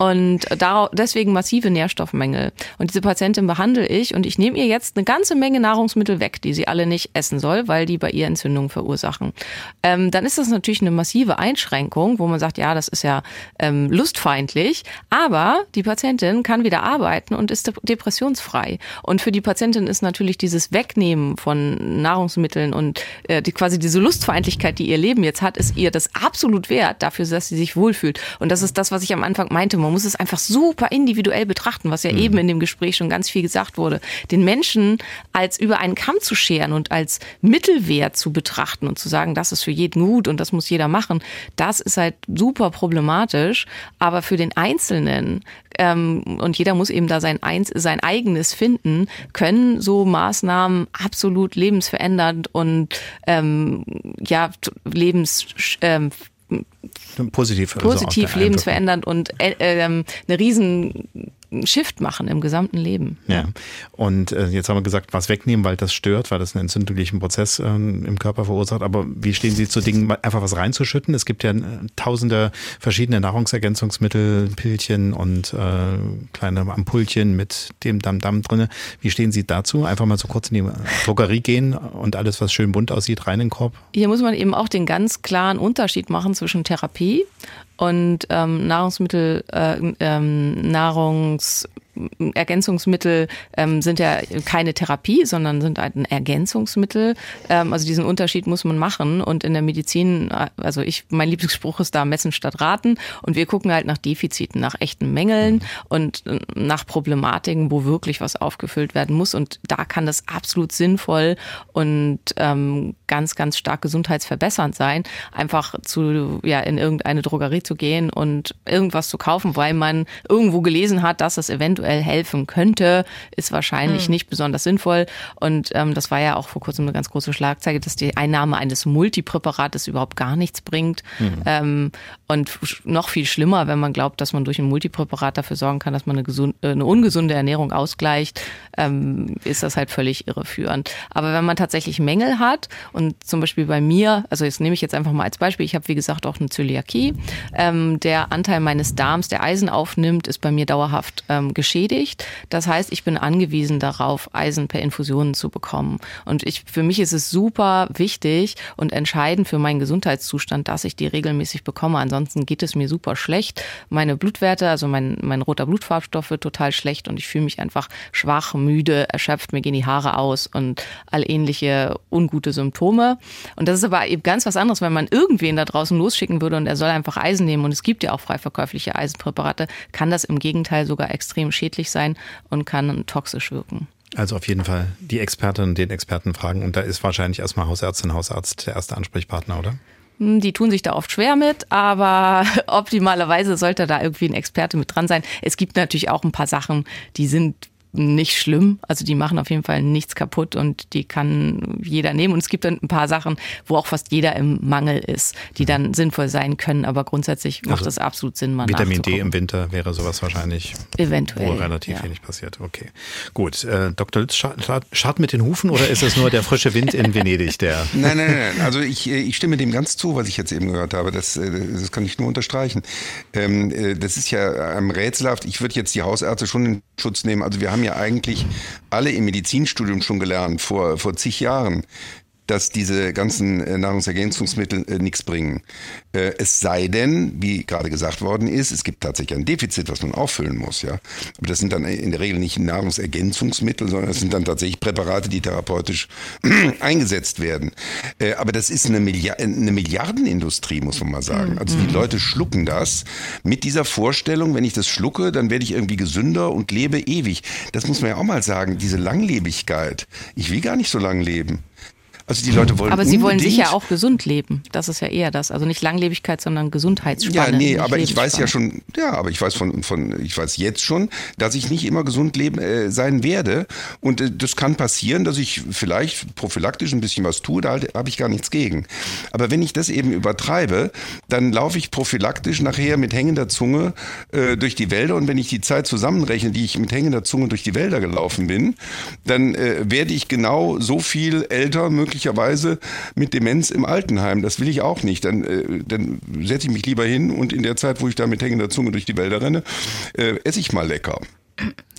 Und deswegen massive Nährstoffmängel. Und diese Patientin behandle ich und ich nehme ihr jetzt eine ganze Menge Nahrungsmittel weg, die sie alle nicht essen soll, weil die bei ihr Entzündungen verursachen. Ähm, dann ist das natürlich eine massive Einschränkung, wo man sagt, ja, das ist ja ähm, lustfeindlich, aber die Patientin kann wieder arbeiten und ist depressionsfrei. Und für die Patientin ist natürlich dieses Wegnehmen von Nahrungsmitteln und äh, die, quasi diese Lustfeindlichkeit, die ihr Leben jetzt hat, ist ihr das absolut wert dafür, dass sie sich wohlfühlt. Und das ist das, was ich am Anfang meinte. Man muss es einfach super individuell betrachten, was ja mhm. eben in dem Gespräch schon ganz viel gesagt wurde. Den Menschen als über einen Kamm zu scheren und als Mittelwert zu betrachten und zu sagen, das ist für jeden gut und das muss jeder machen, das ist halt super problematisch. Aber für den Einzelnen ähm, und jeder muss eben da sein, sein eigenes finden, können so Maßnahmen absolut lebensverändernd und ähm, ja lebens ähm, positiv, also positiv lebensverändernd und äh, äh, eine riesen Shift machen im gesamten Leben. Ja. Und äh, jetzt haben wir gesagt, was wegnehmen, weil das stört, weil das einen entzündlichen Prozess äh, im Körper verursacht. Aber wie stehen Sie zu Dingen, einfach was reinzuschütten? Es gibt ja äh, tausende verschiedene Nahrungsergänzungsmittel, Pillchen und äh, kleine Ampullchen mit dem Damm-Damm drinne. Wie stehen Sie dazu? Einfach mal so kurz in die Drogerie gehen und alles, was schön bunt aussieht, rein in den Korb? Hier muss man eben auch den ganz klaren Unterschied machen zwischen Therapie und ähm, Nahrungsmittel, äh, ähm, Nahrungs Ergänzungsmittel ähm, sind ja keine Therapie, sondern sind ein Ergänzungsmittel. Ähm, also diesen Unterschied muss man machen. Und in der Medizin, äh, also ich, mein Lieblingsspruch ist da messen statt raten. Und wir gucken halt nach Defiziten, nach echten Mängeln und äh, nach Problematiken, wo wirklich was aufgefüllt werden muss. Und da kann das absolut sinnvoll und ähm, ganz, ganz stark gesundheitsverbessernd sein, einfach zu, ja, in irgendeine Drogerie zu gehen und irgendwas zu kaufen, weil man irgendwo gelesen hat, dass es eventuell eventuell helfen könnte, ist wahrscheinlich mhm. nicht besonders sinnvoll. Und ähm, das war ja auch vor kurzem eine ganz große Schlagzeile, dass die Einnahme eines Multipräparates überhaupt gar nichts bringt. Mhm. Ähm, und noch viel schlimmer, wenn man glaubt, dass man durch ein Multipräparat dafür sorgen kann, dass man eine, gesund, äh, eine ungesunde Ernährung ausgleicht, ähm, ist das halt völlig irreführend. Aber wenn man tatsächlich Mängel hat und zum Beispiel bei mir, also jetzt nehme ich jetzt einfach mal als Beispiel, ich habe wie gesagt auch eine Zöliakie, ähm, der Anteil meines Darms, der Eisen aufnimmt, ist bei mir dauerhaft ähm, geschehen geschädigt. Das heißt, ich bin angewiesen darauf, Eisen per Infusionen zu bekommen. Und ich, für mich ist es super wichtig und entscheidend für meinen Gesundheitszustand, dass ich die regelmäßig bekomme. Ansonsten geht es mir super schlecht. Meine Blutwerte, also mein, mein roter Blutfarbstoff wird total schlecht und ich fühle mich einfach schwach, müde, erschöpft, mir gehen die Haare aus und all ähnliche ungute Symptome. Und das ist aber eben ganz was anderes, wenn man irgendwen da draußen losschicken würde und er soll einfach Eisen nehmen und es gibt ja auch frei verkäufliche Eisenpräparate, kann das im Gegenteil sogar extrem schädlich sein und kann toxisch wirken. Also auf jeden Fall die Expertin den Experten fragen. Und da ist wahrscheinlich erstmal Hausärztin, Hausarzt der erste Ansprechpartner, oder? Hm, die tun sich da oft schwer mit, aber [LAUGHS] optimalerweise sollte da irgendwie ein Experte mit dran sein. Es gibt natürlich auch ein paar Sachen, die sind nicht schlimm. Also die machen auf jeden Fall nichts kaputt und die kann jeder nehmen. Und es gibt dann ein paar Sachen, wo auch fast jeder im Mangel ist, die dann sinnvoll sein können. Aber grundsätzlich macht es also absolut Sinn, mal Vitamin D im Winter wäre sowas wahrscheinlich. Eventuell. Wo relativ ja. wenig passiert. Okay. Gut. Äh, Dr. Lütz, schart mit den Hufen oder ist es nur der frische Wind in Venedig, der. [LAUGHS] Nein, nein, nein. Also ich, äh, ich stimme dem ganz zu, was ich jetzt eben gehört habe. Das, äh, das kann ich nur unterstreichen. Ähm, äh, das ist ja ähm, rätselhaft. Ich würde jetzt die Hausärzte schon in Schutz nehmen. Also wir haben ja eigentlich alle im Medizinstudium schon gelernt, vor, vor zig Jahren, dass diese ganzen äh, Nahrungsergänzungsmittel äh, nichts bringen. Äh, es sei denn, wie gerade gesagt worden ist, es gibt tatsächlich ein Defizit, was man auffüllen muss. Ja, aber das sind dann in der Regel nicht Nahrungsergänzungsmittel, sondern es sind dann tatsächlich Präparate, die therapeutisch [CLEARS THROAT] eingesetzt werden. Äh, aber das ist eine, Milliard eine Milliardenindustrie, muss man mal sagen. Also die mhm. Leute schlucken das mit dieser Vorstellung, wenn ich das schlucke, dann werde ich irgendwie gesünder und lebe ewig. Das muss man ja auch mal sagen. Diese Langlebigkeit. Ich will gar nicht so lang leben. Also die Leute wollen Aber sie wollen sicher auch gesund leben. Das ist ja eher das. Also nicht Langlebigkeit, sondern Gesundheitsspanne. Ja, nee, aber ich weiß ja schon, ja, aber ich weiß von, von, ich weiß jetzt schon, dass ich nicht immer gesund leben äh, sein werde. Und äh, das kann passieren, dass ich vielleicht prophylaktisch ein bisschen was tue, da halt, habe ich gar nichts gegen. Aber wenn ich das eben übertreibe, dann laufe ich prophylaktisch nachher mit hängender Zunge äh, durch die Wälder. Und wenn ich die Zeit zusammenrechne, die ich mit hängender Zunge durch die Wälder gelaufen bin, dann äh, werde ich genau so viel älter, möglicherweise möglicherweise mit Demenz im Altenheim. Das will ich auch nicht. Dann, äh, dann setze ich mich lieber hin und in der Zeit, wo ich da mit hängender Zunge durch die Wälder renne, äh, esse ich mal lecker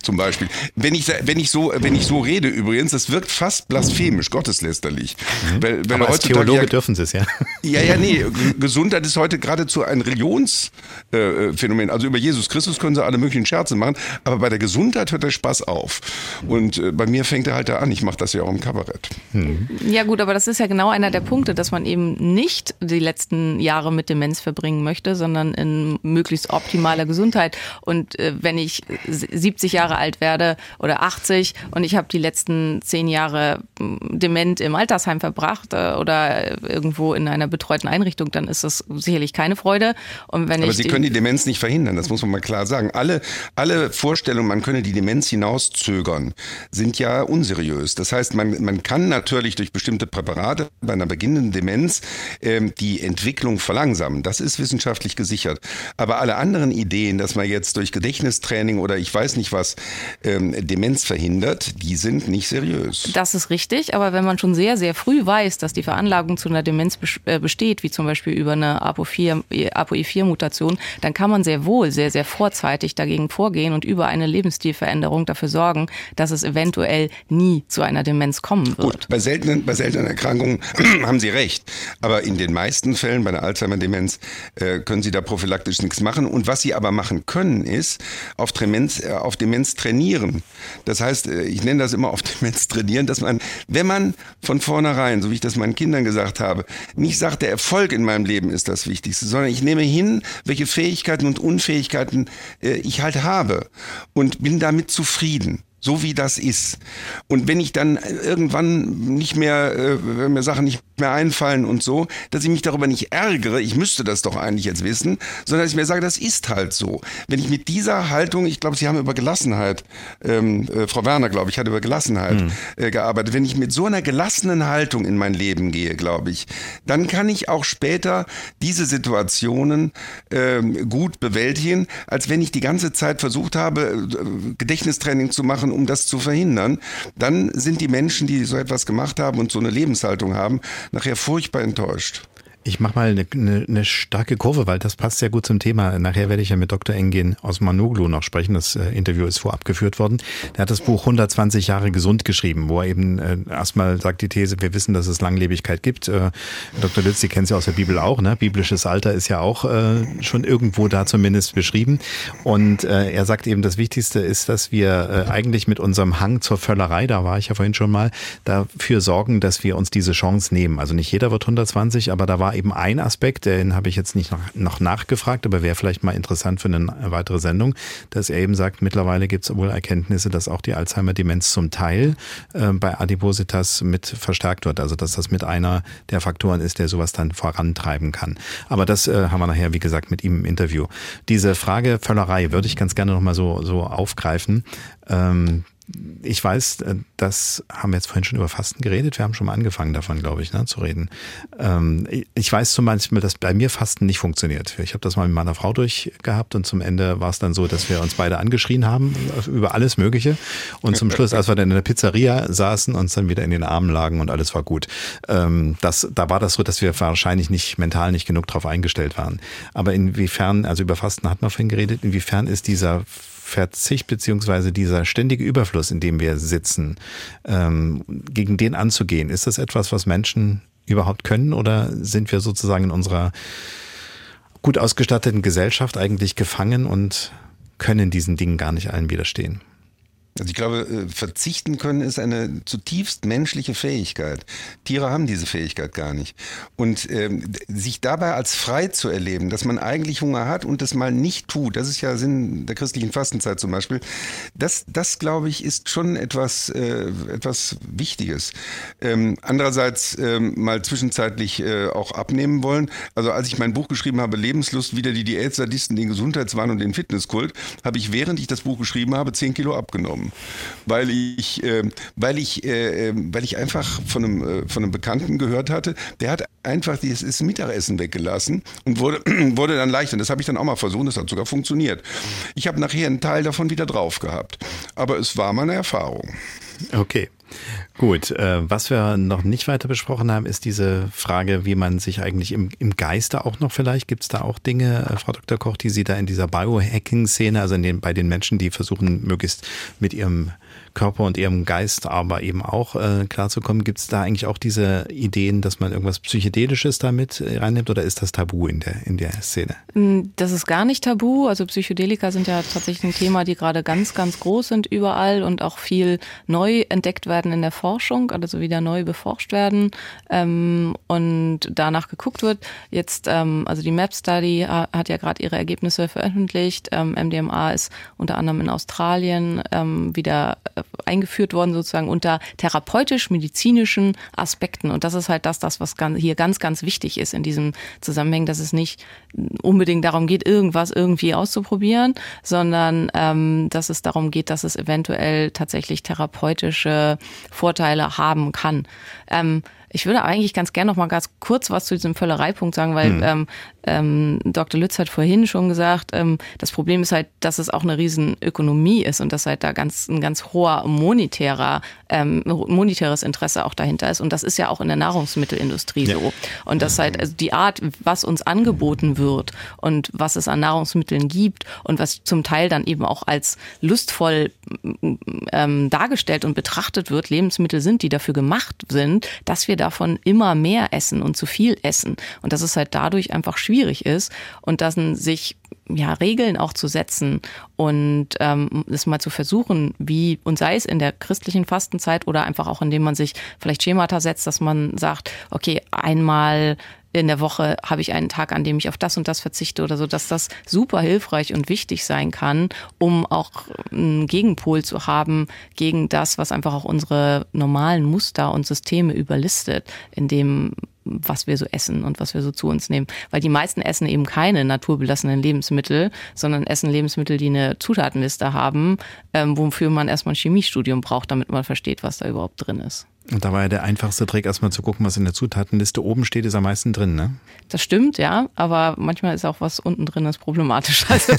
zum Beispiel. Wenn ich, wenn ich so, wenn ich so rede übrigens, das wirkt fast blasphemisch, gotteslästerlich. Mhm. Weil, weil Aber als Theologe ja, dürfen Sie es, ja. Ja, ja, nee. [LAUGHS] Gesundheit ist heute geradezu ein Religionsphänomen. Äh, also über Jesus Christus können Sie alle möglichen Scherze machen, aber bei der Gesundheit hört der Spaß auf. Und äh, bei mir fängt er halt da an. Ich mache das ja auch im Kabarett. Hm. Ja gut, aber das ist ja genau einer der Punkte, dass man eben nicht die letzten Jahre mit Demenz verbringen möchte, sondern in möglichst optimaler Gesundheit. Und äh, wenn ich 70 Jahre Jahre alt werde oder 80 und ich habe die letzten zehn Jahre hm, dement im Altersheim verbracht äh, oder irgendwo in einer betreuten Einrichtung, dann ist das sicherlich keine Freude. Und wenn Aber Sie können die Demenz nicht verhindern, das muss man mal klar sagen. Alle, alle Vorstellungen, man könne die Demenz hinauszögern, sind ja unseriös. Das heißt, man, man kann natürlich durch bestimmte Präparate bei einer beginnenden Demenz ähm, die Entwicklung verlangsamen. Das ist wissenschaftlich gesichert. Aber alle anderen Ideen, dass man jetzt durch Gedächtnistraining oder ich weiß nicht was ähm, Demenz verhindert, die sind nicht seriös. Das ist richtig, aber wenn man schon sehr, sehr früh weiß, dass die Veranlagung zu einer Demenz äh, besteht, wie zum Beispiel über eine ApoE4-Mutation, dann kann man sehr wohl sehr, sehr vorzeitig dagegen vorgehen und über eine Lebensstilveränderung dafür sorgen, dass es eventuell nie zu einer Demenz kommen wird. Gut, bei seltenen, bei seltenen Erkrankungen [CLEARS THROAT] haben Sie recht, aber in den meisten Fällen bei einer Alzheimer-Demenz äh, können Sie da prophylaktisch nichts machen. Und was Sie aber machen können, ist auf Demenz, äh, auf Demenz Trainieren. Das heißt, äh, ich nenne das immer auf [LAUGHS] Demenz trainieren, dass man, wenn man von vornherein, so wie ich das meinen Kindern gesagt habe, nicht sagt, der Erfolg in meinem Leben ist das Wichtigste, sondern ich nehme hin, welche Fähigkeiten und Unfähigkeiten äh, ich halt habe und bin damit zufrieden so wie das ist. Und wenn ich dann irgendwann nicht mehr, äh, wenn mir Sachen nicht mehr einfallen und so, dass ich mich darüber nicht ärgere, ich müsste das doch eigentlich jetzt wissen, sondern dass ich mir sage, das ist halt so. Wenn ich mit dieser Haltung, ich glaube, Sie haben über Gelassenheit, ähm, äh, Frau Werner, glaube ich, hat über Gelassenheit mhm. äh, gearbeitet. Wenn ich mit so einer gelassenen Haltung in mein Leben gehe, glaube ich, dann kann ich auch später diese Situationen ähm, gut bewältigen, als wenn ich die ganze Zeit versucht habe, äh, Gedächtnistraining zu machen um das zu verhindern, dann sind die Menschen, die so etwas gemacht haben und so eine Lebenshaltung haben, nachher furchtbar enttäuscht. Ich mache mal eine, eine, eine starke Kurve, weil das passt sehr gut zum Thema. Nachher werde ich ja mit Dr. Engin aus Manoglu noch sprechen. Das äh, Interview ist vorab geführt worden. Der hat das Buch 120 Jahre gesund geschrieben, wo er eben äh, erstmal sagt die These, wir wissen, dass es Langlebigkeit gibt. Äh, Dr. Lütz, Sie kennen es ja aus der Bibel auch. Ne? Biblisches Alter ist ja auch äh, schon irgendwo da zumindest beschrieben. Und äh, er sagt eben, das Wichtigste ist, dass wir äh, eigentlich mit unserem Hang zur Völlerei, da war ich ja vorhin schon mal, dafür sorgen, dass wir uns diese Chance nehmen. Also nicht jeder wird 120, aber da war eben ein Aspekt, den habe ich jetzt nicht noch, noch nachgefragt, aber wäre vielleicht mal interessant für eine weitere Sendung, dass er eben sagt, mittlerweile gibt es wohl Erkenntnisse, dass auch die Alzheimer-Demenz zum Teil äh, bei Adipositas mit verstärkt wird. Also dass das mit einer der Faktoren ist, der sowas dann vorantreiben kann. Aber das äh, haben wir nachher, wie gesagt, mit ihm im Interview. Diese Frage Völlerei würde ich ganz gerne nochmal so, so aufgreifen. Ähm, ich weiß, äh, das haben wir jetzt vorhin schon über Fasten geredet. Wir haben schon mal angefangen davon, glaube ich, ne, zu reden. Ähm, ich weiß zum Beispiel, dass bei mir Fasten nicht funktioniert. Ich habe das mal mit meiner Frau durchgehabt und zum Ende war es dann so, dass wir uns beide angeschrien haben über alles Mögliche. Und zum Schluss, als wir dann in der Pizzeria saßen, uns dann wieder in den Armen lagen und alles war gut. Ähm, das, da war das so, dass wir wahrscheinlich nicht mental nicht genug darauf eingestellt waren. Aber inwiefern, also über Fasten hat man vorhin geredet, inwiefern ist dieser Verzicht beziehungsweise dieser ständige Überfluss, in dem wir sitzen, ähm, gegen den anzugehen, ist das etwas, was Menschen überhaupt können oder sind wir sozusagen in unserer gut ausgestatteten Gesellschaft eigentlich gefangen und können diesen Dingen gar nicht allen widerstehen? Also ich glaube, äh, verzichten können ist eine zutiefst menschliche Fähigkeit. Tiere haben diese Fähigkeit gar nicht. Und ähm, sich dabei als frei zu erleben, dass man eigentlich Hunger hat und das mal nicht tut, das ist ja Sinn der christlichen Fastenzeit zum Beispiel, das, das glaube ich, ist schon etwas, äh, etwas Wichtiges. Ähm, andererseits ähm, mal zwischenzeitlich äh, auch abnehmen wollen. Also als ich mein Buch geschrieben habe, Lebenslust, wieder die Diätsadisten, den Gesundheitswahn und den Fitnesskult, habe ich, während ich das Buch geschrieben habe, zehn Kilo abgenommen bekommen, weil ich, äh, weil ich, äh, ähm, weil ich einfach von einem, äh, von einem Bekannten gehört hatte, der hat einfach dieses Mittagessen weggelassen und wurde, [CLEARS THROAT] wurde dann leichter. Das habe ich dann auch mal versucht, das hat sogar funktioniert. Ich habe nachher einen Teil davon wieder drauf gehabt, aber es war meine Erfahrung. Okay. Gut, äh, was wir noch nicht weiter besprochen haben, ist diese Frage, wie man sich eigentlich im, im Geiste auch noch vielleicht, gibt es da auch Dinge, äh, Frau Dr. Koch, die Sie da in dieser Biohacking-Szene, also in den, bei den Menschen, die versuchen, möglichst mit ihrem Körper und ihrem Geist aber eben auch äh, klarzukommen. Gibt es da eigentlich auch diese Ideen, dass man irgendwas Psychedelisches damit äh, reinnimmt oder ist das tabu in der, in der Szene? Mm, das ist gar nicht tabu. Also Psychedelika sind ja tatsächlich ein Thema, die gerade ganz, ganz groß sind überall und auch viel neu entdeckt werden in der Forschung, also wieder neu beforscht werden ähm, und danach geguckt wird. Jetzt, ähm, also die MAP Study hat ja gerade ihre Ergebnisse veröffentlicht. Ähm, MDMA ist unter anderem in Australien ähm, wieder äh, eingeführt worden, sozusagen unter therapeutisch-medizinischen Aspekten. Und das ist halt das, das, was hier ganz, ganz wichtig ist in diesem Zusammenhang, dass es nicht unbedingt darum geht, irgendwas irgendwie auszuprobieren, sondern ähm, dass es darum geht, dass es eventuell tatsächlich therapeutische Vorteile haben kann. Ähm, ich würde eigentlich ganz gerne noch mal ganz kurz was zu diesem Völlereipunkt sagen, weil mhm. ähm, ähm, Dr. Lütz hat vorhin schon gesagt, ähm, das Problem ist halt, dass es auch eine riesen Ökonomie ist und dass halt da ganz ein ganz hoher monetärer ähm, monetäres Interesse auch dahinter ist und das ist ja auch in der Nahrungsmittelindustrie ja. so und das halt also die Art, was uns angeboten wird und was es an Nahrungsmitteln gibt und was zum Teil dann eben auch als lustvoll ähm, dargestellt und betrachtet wird, Lebensmittel sind, die dafür gemacht sind, dass wir davon immer mehr essen und zu viel essen. Und dass es halt dadurch einfach schwierig ist und dass sich ja, Regeln auch zu setzen und ähm, es mal zu versuchen, wie, und sei es in der christlichen Fastenzeit oder einfach auch, indem man sich vielleicht Schemata setzt, dass man sagt, okay, einmal in der Woche habe ich einen Tag, an dem ich auf das und das verzichte oder so, dass das super hilfreich und wichtig sein kann, um auch einen Gegenpol zu haben gegen das, was einfach auch unsere normalen Muster und Systeme überlistet, in dem was wir so essen und was wir so zu uns nehmen. Weil die meisten essen eben keine naturbelassenen Lebensmittel, sondern essen Lebensmittel, die eine Zutatenliste haben, ähm, wofür man erstmal ein Chemiestudium braucht, damit man versteht, was da überhaupt drin ist. Und da war ja der einfachste Trick, erstmal zu gucken, was in der Zutatenliste oben steht, ist am meisten drin, ne? Das stimmt, ja, aber manchmal ist auch was unten drin ist problematisch. [LAUGHS] Also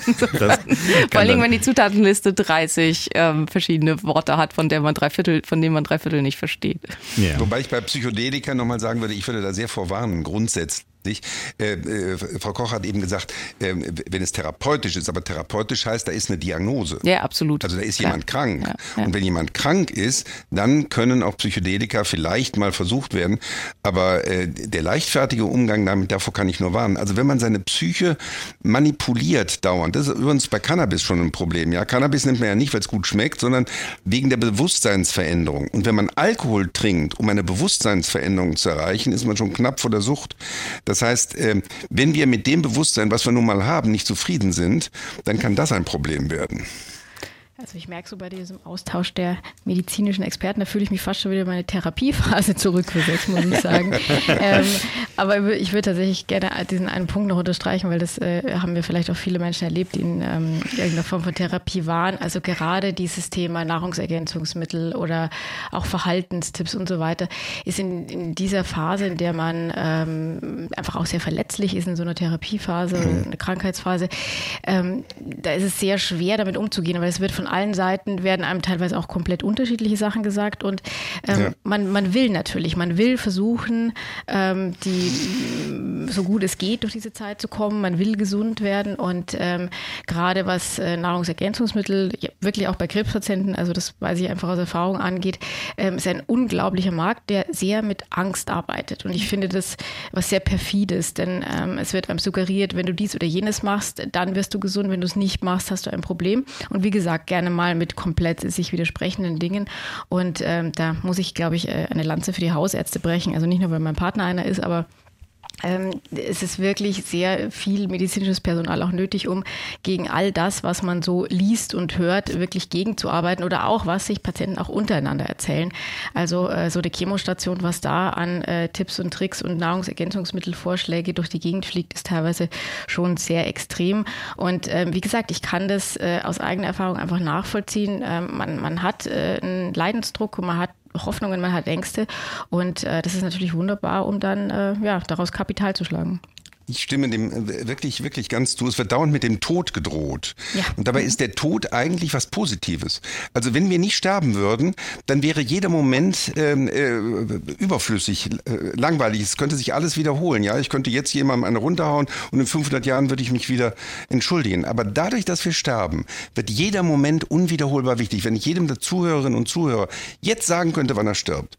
vor allem, wenn die Zutatenliste 30 ähm, verschiedene Worte hat, von der man drei Viertel, von denen man drei Viertel nicht versteht. Ja. Wobei ich bei Psychedelika nochmal sagen würde, ich würde da sehr vorwarnen, grundsätzlich nicht? Äh, äh, Frau Koch hat eben gesagt, äh, wenn es therapeutisch ist, aber therapeutisch heißt, da ist eine Diagnose. Ja, absolut. Also da ist jemand Klar. krank. Ja, ja. Und wenn jemand krank ist, dann können auch Psychedelika vielleicht mal versucht werden. Aber äh, der leichtfertige Umgang damit, davor kann ich nur warnen. Also wenn man seine Psyche manipuliert dauernd, das ist übrigens bei Cannabis schon ein Problem. Ja, Cannabis nimmt man ja nicht, weil es gut schmeckt, sondern wegen der Bewusstseinsveränderung. Und wenn man Alkohol trinkt, um eine Bewusstseinsveränderung zu erreichen, ist man schon knapp vor der Sucht. Das das heißt, ähm, wenn wir mit dem Bewusstsein, was wir nun mal haben, nicht zufrieden sind, dann kann das ein Problem werden. Also ich merke so bei diesem Austausch der medizinischen Experten, da fühle ich mich fast schon wieder in meine Therapiephase [LAUGHS] zurückversetzt, muss ich sagen. [LAUGHS] ähm, aber ich würde tatsächlich gerne diesen einen Punkt noch unterstreichen, weil das äh, haben wir vielleicht auch viele Menschen erlebt, die in ähm, irgendeiner Form von Therapie waren. Also gerade dieses Thema Nahrungsergänzungsmittel oder auch Verhaltenstipps und so weiter ist in, in dieser Phase, in der man ähm, einfach auch sehr verletzlich ist in so einer Therapiephase, mhm. eine Krankheitsphase, ähm, da ist es sehr schwer damit umzugehen, weil es wird von allen Seiten werden einem teilweise auch komplett unterschiedliche Sachen gesagt und ähm, ja. man, man will natürlich, man will versuchen, ähm, die so gut es geht durch diese Zeit zu kommen, man will gesund werden und ähm, gerade was äh, Nahrungsergänzungsmittel, ja, wirklich auch bei Krebspatienten, also das weiß ich einfach aus Erfahrung angeht, ähm, ist ein unglaublicher Markt, der sehr mit Angst arbeitet und ich finde das was sehr perfides, denn ähm, es wird einem suggeriert, wenn du dies oder jenes machst, dann wirst du gesund, wenn du es nicht machst, hast du ein Problem und wie gesagt, gerne mal mit komplett sich widersprechenden Dingen. Und ähm, da muss ich, glaube ich, äh, eine Lanze für die Hausärzte brechen. Also nicht nur, weil mein Partner einer ist, aber es ist wirklich sehr viel medizinisches Personal auch nötig, um gegen all das, was man so liest und hört, wirklich gegenzuarbeiten oder auch, was sich Patienten auch untereinander erzählen. Also äh, so eine Chemostation, was da an äh, Tipps und Tricks und Nahrungsergänzungsmittelvorschläge durch die Gegend fliegt, ist teilweise schon sehr extrem. Und ähm, wie gesagt, ich kann das äh, aus eigener Erfahrung einfach nachvollziehen. Ähm, man, man hat einen Leidensdruck und man hat Hoffnungen, man hat Ängste. Und äh, das ist natürlich wunderbar, um dann äh, ja, daraus Kapital zu schlagen. Ich stimme dem äh, wirklich, wirklich ganz zu. Es wird dauernd mit dem Tod gedroht. Ja. Und dabei ist der Tod eigentlich was Positives. Also wenn wir nicht sterben würden, dann wäre jeder Moment ähm, äh, überflüssig, äh, langweilig. Es könnte sich alles wiederholen. Ja, ich könnte jetzt jemandem eine runterhauen und in 500 Jahren würde ich mich wieder entschuldigen. Aber dadurch, dass wir sterben, wird jeder Moment unwiederholbar wichtig. Wenn ich jedem der Zuhörerinnen und Zuhörer jetzt sagen könnte, wann er stirbt,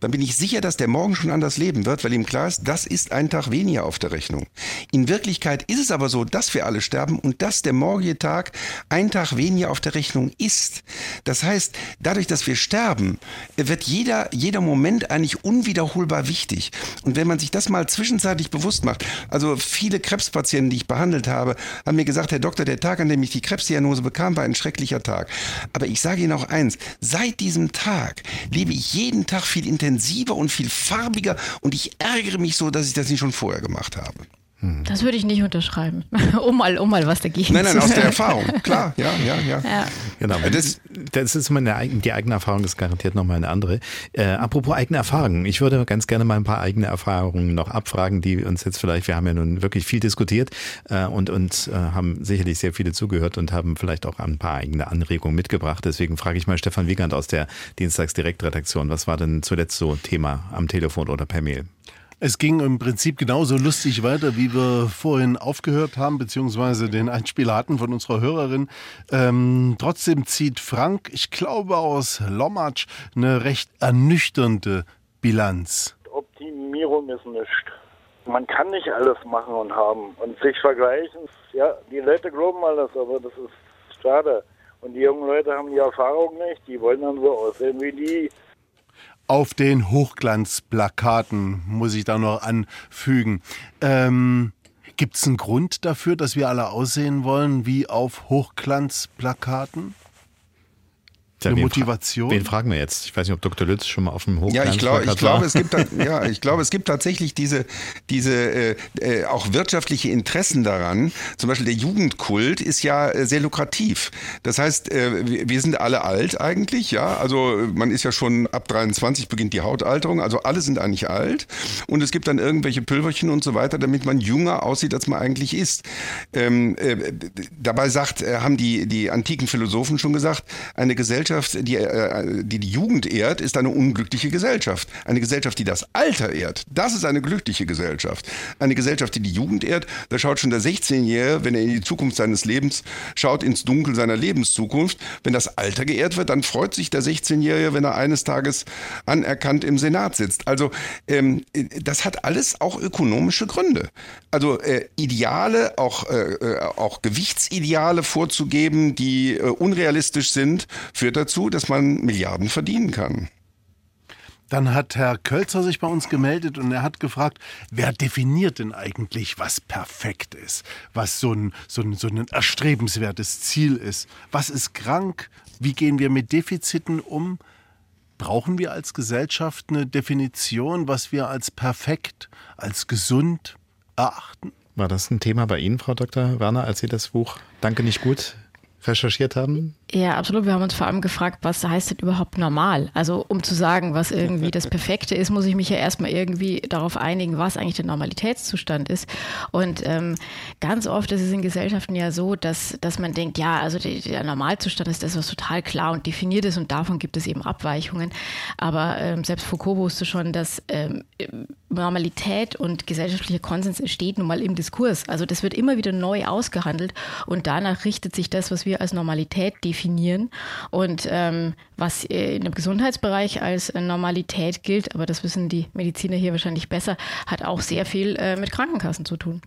dann bin ich sicher, dass der morgen schon anders leben wird, weil ihm klar ist, das ist ein Tag weniger auf der Rechnung. In Wirklichkeit ist es aber so, dass wir alle sterben und dass der morgige Tag ein Tag weniger auf der Rechnung ist. Das heißt, dadurch, dass wir sterben, wird jeder, jeder Moment eigentlich unwiederholbar wichtig. Und wenn man sich das mal zwischenzeitlich bewusst macht, also viele Krebspatienten, die ich behandelt habe, haben mir gesagt, Herr Doktor, der Tag, an dem ich die Krebsdiagnose bekam, war ein schrecklicher Tag. Aber ich sage Ihnen auch eins, seit diesem Tag lebe ich jeden Tag viel intensiver und viel farbiger und ich ärgere mich so, dass ich das nicht schon vorher gemacht habe. Das würde ich nicht unterschreiben. [LAUGHS] um, mal, um mal was dagegen Nein, nein, zu aus der sagen. Erfahrung. Klar, ja, ja, ja. Ja. Genau. Das, das ist immer eine, eigen- die eigene Erfahrung, ist garantiert nochmal eine andere. Äh, apropos eigene Erfahrungen. Ich würde ganz gerne mal ein paar eigene Erfahrungen noch abfragen, die uns jetzt vielleicht, wir haben ja nun wirklich viel diskutiert äh, und, und äh, haben sicherlich sehr viele zugehört und haben vielleicht auch ein paar eigene Anregungen mitgebracht. Deswegen frage ich mal Stefan Wiegand aus der Dienstagsdirektredaktion. Was war denn zuletzt so Thema am Telefon oder per Mail? Es ging im Prinzip genauso lustig weiter, wie wir vorhin aufgehört haben, beziehungsweise den Einspieler hatten von unserer Hörerin. Ähm, trotzdem zieht Frank, ich glaube aus Lommatsch, eine recht ernüchternde Bilanz. Optimierung ist nichts. Man kann nicht alles machen und haben und sich vergleichen. Ja, die Leute glauben alles, aber das ist schade. Und die jungen Leute haben die Erfahrung nicht. Die wollen dann so aussehen wie die. Auf den Hochglanzplakaten muss ich da noch anfügen. Ähm, Gibt es einen Grund dafür, dass wir alle aussehen wollen wie auf Hochglanzplakaten? Ja, Eine wen fra- Motivation? Wen fragen wir jetzt? Ich weiß nicht, ob Dr. Lütz schon mal auf dem Ja, ich glaube, ich glaube, es gibt, da- ja, ich glaube, es gibt tatsächlich diese, diese äh, äh, auch wirtschaftliche Interessen daran. Zum Beispiel der Jugendkult ist ja äh, sehr lukrativ. Das heißt, äh, wir, sind alle alt eigentlich, ja. Also man ist ja schon ab 23 beginnt die Hautalterung. Also alle sind eigentlich alt. Und es gibt dann irgendwelche Pülverchen und so weiter, damit man jünger aussieht, als man eigentlich ist. Ähm, äh, dabei sagt, äh, haben die, die antiken Philosophen schon gesagt, eine Gesellschaft, die, äh, die die Jugend ehrt, ist eine unglückliche Gesellschaft. Eine Gesellschaft, die das Alter ehrt, das ist eine glückliche Gesellschaft. Eine Gesellschaft, die die Jugend ehrt, da schaut schon der 16-Jährige, wenn er in die Zukunft seines Lebens schaut, ins Dunkel seiner Lebenszukunft. Wenn das Alter geehrt wird, dann freut sich der 16-Jährige, wenn er eines Tages anerkannt im Senat sitzt. Also ähm, das hat alles auch ökonomische Gründe. Also äh, Ideale, auch, äh, äh, auch Gewichtsideale vorzugeben, die äh, unrealistisch sind, führt dazu, dass man Milliarden verdienen kann. Dann hat Herr Kölzer sich bei uns gemeldet und er hat gefragt, wer definiert denn eigentlich, was perfekt ist, was so ein, so ein, so ein erstrebenswertes Ziel ist. Was ist krank? Wie gehen wir mit Defiziten um? Brauchen wir als Gesellschaft eine Definition, was wir als perfekt, als gesund erachten? War das ein Thema bei Ihnen, Frau Dr. Werner, als Sie das Buch Danke nicht gut recherchiert haben? Ja, absolut. Wir haben uns vor allem gefragt, was heißt denn überhaupt normal? Also um zu sagen, was irgendwie das Perfekte ist, muss ich mich ja erstmal irgendwie darauf einigen, was eigentlich der Normalitätszustand ist. Und ähm, ganz oft ist es in Gesellschaften ja so, dass, dass man denkt, ja, also der, der Normalzustand ist das, was total klar und definiert ist und davon gibt es eben Abweichungen. Aber ähm, selbst Foucault wusste schon, dass ähm, Normalität und gesellschaftlicher Konsens entsteht nun mal im Diskurs. Also das wird immer wieder neu ausgehandelt und danach richtet sich das, was wir als Normalität definieren und ähm, was äh, in dem Gesundheitsbereich als äh, Normalität gilt, aber das wissen die Mediziner hier wahrscheinlich besser, hat auch sehr viel äh, mit Krankenkassen zu tun.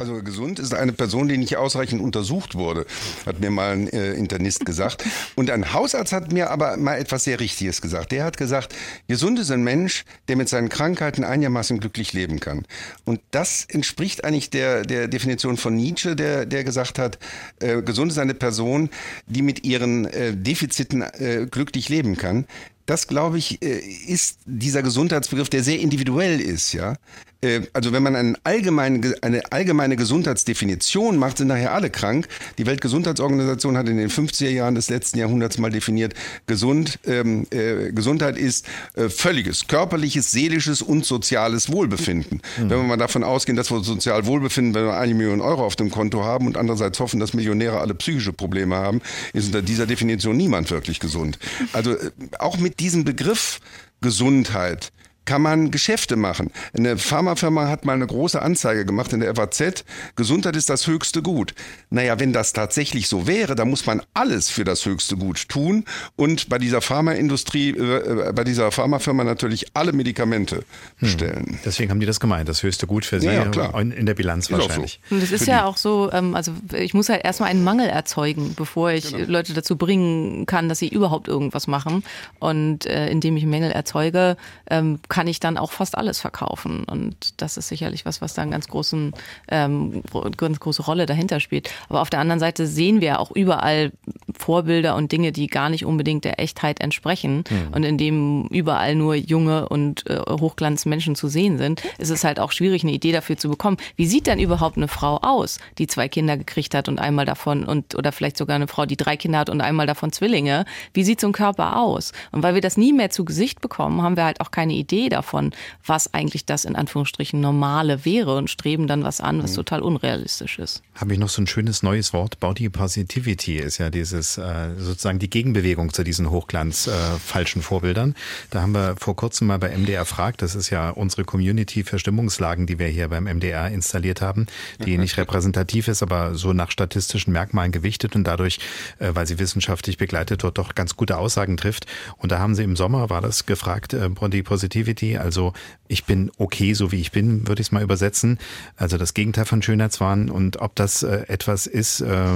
Also gesund ist eine Person, die nicht ausreichend untersucht wurde, hat mir mal ein äh, Internist gesagt. [LAUGHS] Und ein Hausarzt hat mir aber mal etwas sehr Richtiges gesagt. Der hat gesagt, gesund ist ein Mensch, der mit seinen Krankheiten einigermaßen glücklich leben kann. Und das entspricht eigentlich der, der Definition von Nietzsche, der, der gesagt hat, äh, gesund ist eine Person, die mit ihren äh, Defiziten äh, glücklich leben kann. Das, glaube ich, äh, ist dieser Gesundheitsbegriff, der sehr individuell ist, ja. Äh, also wenn man eine allgemeine, eine allgemeine Gesundheitsdefinition macht, sind nachher alle krank. Die Weltgesundheitsorganisation hat in den 50er Jahren des letzten Jahrhunderts mal definiert, gesund, ähm, äh, Gesundheit ist äh, völliges körperliches, seelisches und soziales Wohlbefinden. Mhm. Wenn wir mal davon ausgehen, dass wir sozial Wohlbefinden, wenn wir eine Million Euro auf dem Konto haben und andererseits hoffen, dass Millionäre alle psychische Probleme haben, ist unter dieser Definition niemand wirklich gesund. Also äh, auch mit diesem Begriff Gesundheit kann man Geschäfte machen. Eine Pharmafirma hat mal eine große Anzeige gemacht in der FAZ, Gesundheit ist das höchste Gut. Naja, wenn das tatsächlich so wäre, dann muss man alles für das höchste Gut tun und bei dieser Pharmaindustrie, äh, äh bei dieser Pharmafirma natürlich alle Medikamente bestellen. Hm. Deswegen haben die das gemeint, das höchste Gut für sie ja, klar. in der Bilanz ist wahrscheinlich. So. Und das ist ja auch so, ähm, also ich muss halt erstmal einen Mangel erzeugen, bevor ich genau. Leute dazu bringen kann, dass sie überhaupt irgendwas machen. Und äh, indem ich Mängel erzeuge, ähm, kann ich dann auch fast alles verkaufen. Und das ist sicherlich was, was da eine ganz, großen, ähm, ganz große Rolle dahinter spielt. Aber auf der anderen Seite sehen wir auch überall Vorbilder und Dinge, die gar nicht unbedingt der Echtheit entsprechen. Mhm. Und in dem überall nur junge und äh, Hochglanzmenschen zu sehen sind, ist es halt auch schwierig, eine Idee dafür zu bekommen. Wie sieht denn überhaupt eine Frau aus, die zwei Kinder gekriegt hat und einmal davon und oder vielleicht sogar eine Frau, die drei Kinder hat und einmal davon Zwillinge? Wie sieht so ein Körper aus? Und weil wir das nie mehr zu Gesicht bekommen, haben wir halt auch keine Idee davon, davon, was eigentlich das in Anführungsstrichen Normale wäre und streben dann was an, was mhm. total unrealistisch ist. Habe ich noch so ein schönes neues Wort. Body Positivity ist ja dieses äh, sozusagen die Gegenbewegung zu diesen Hochglanz äh, falschen Vorbildern. Da haben wir vor kurzem mal bei MDR fragt, das ist ja unsere Community für Stimmungslagen, die wir hier beim MDR installiert haben, die nicht [LAUGHS] repräsentativ ist, aber so nach statistischen Merkmalen gewichtet und dadurch, äh, weil sie wissenschaftlich begleitet wird, doch ganz gute Aussagen trifft. Und da haben sie im Sommer, war das gefragt, äh, Body Positivity, also also ich bin okay, so wie ich bin, würde ich es mal übersetzen. Also das Gegenteil von Schönheitswahn und ob das äh, etwas ist, äh,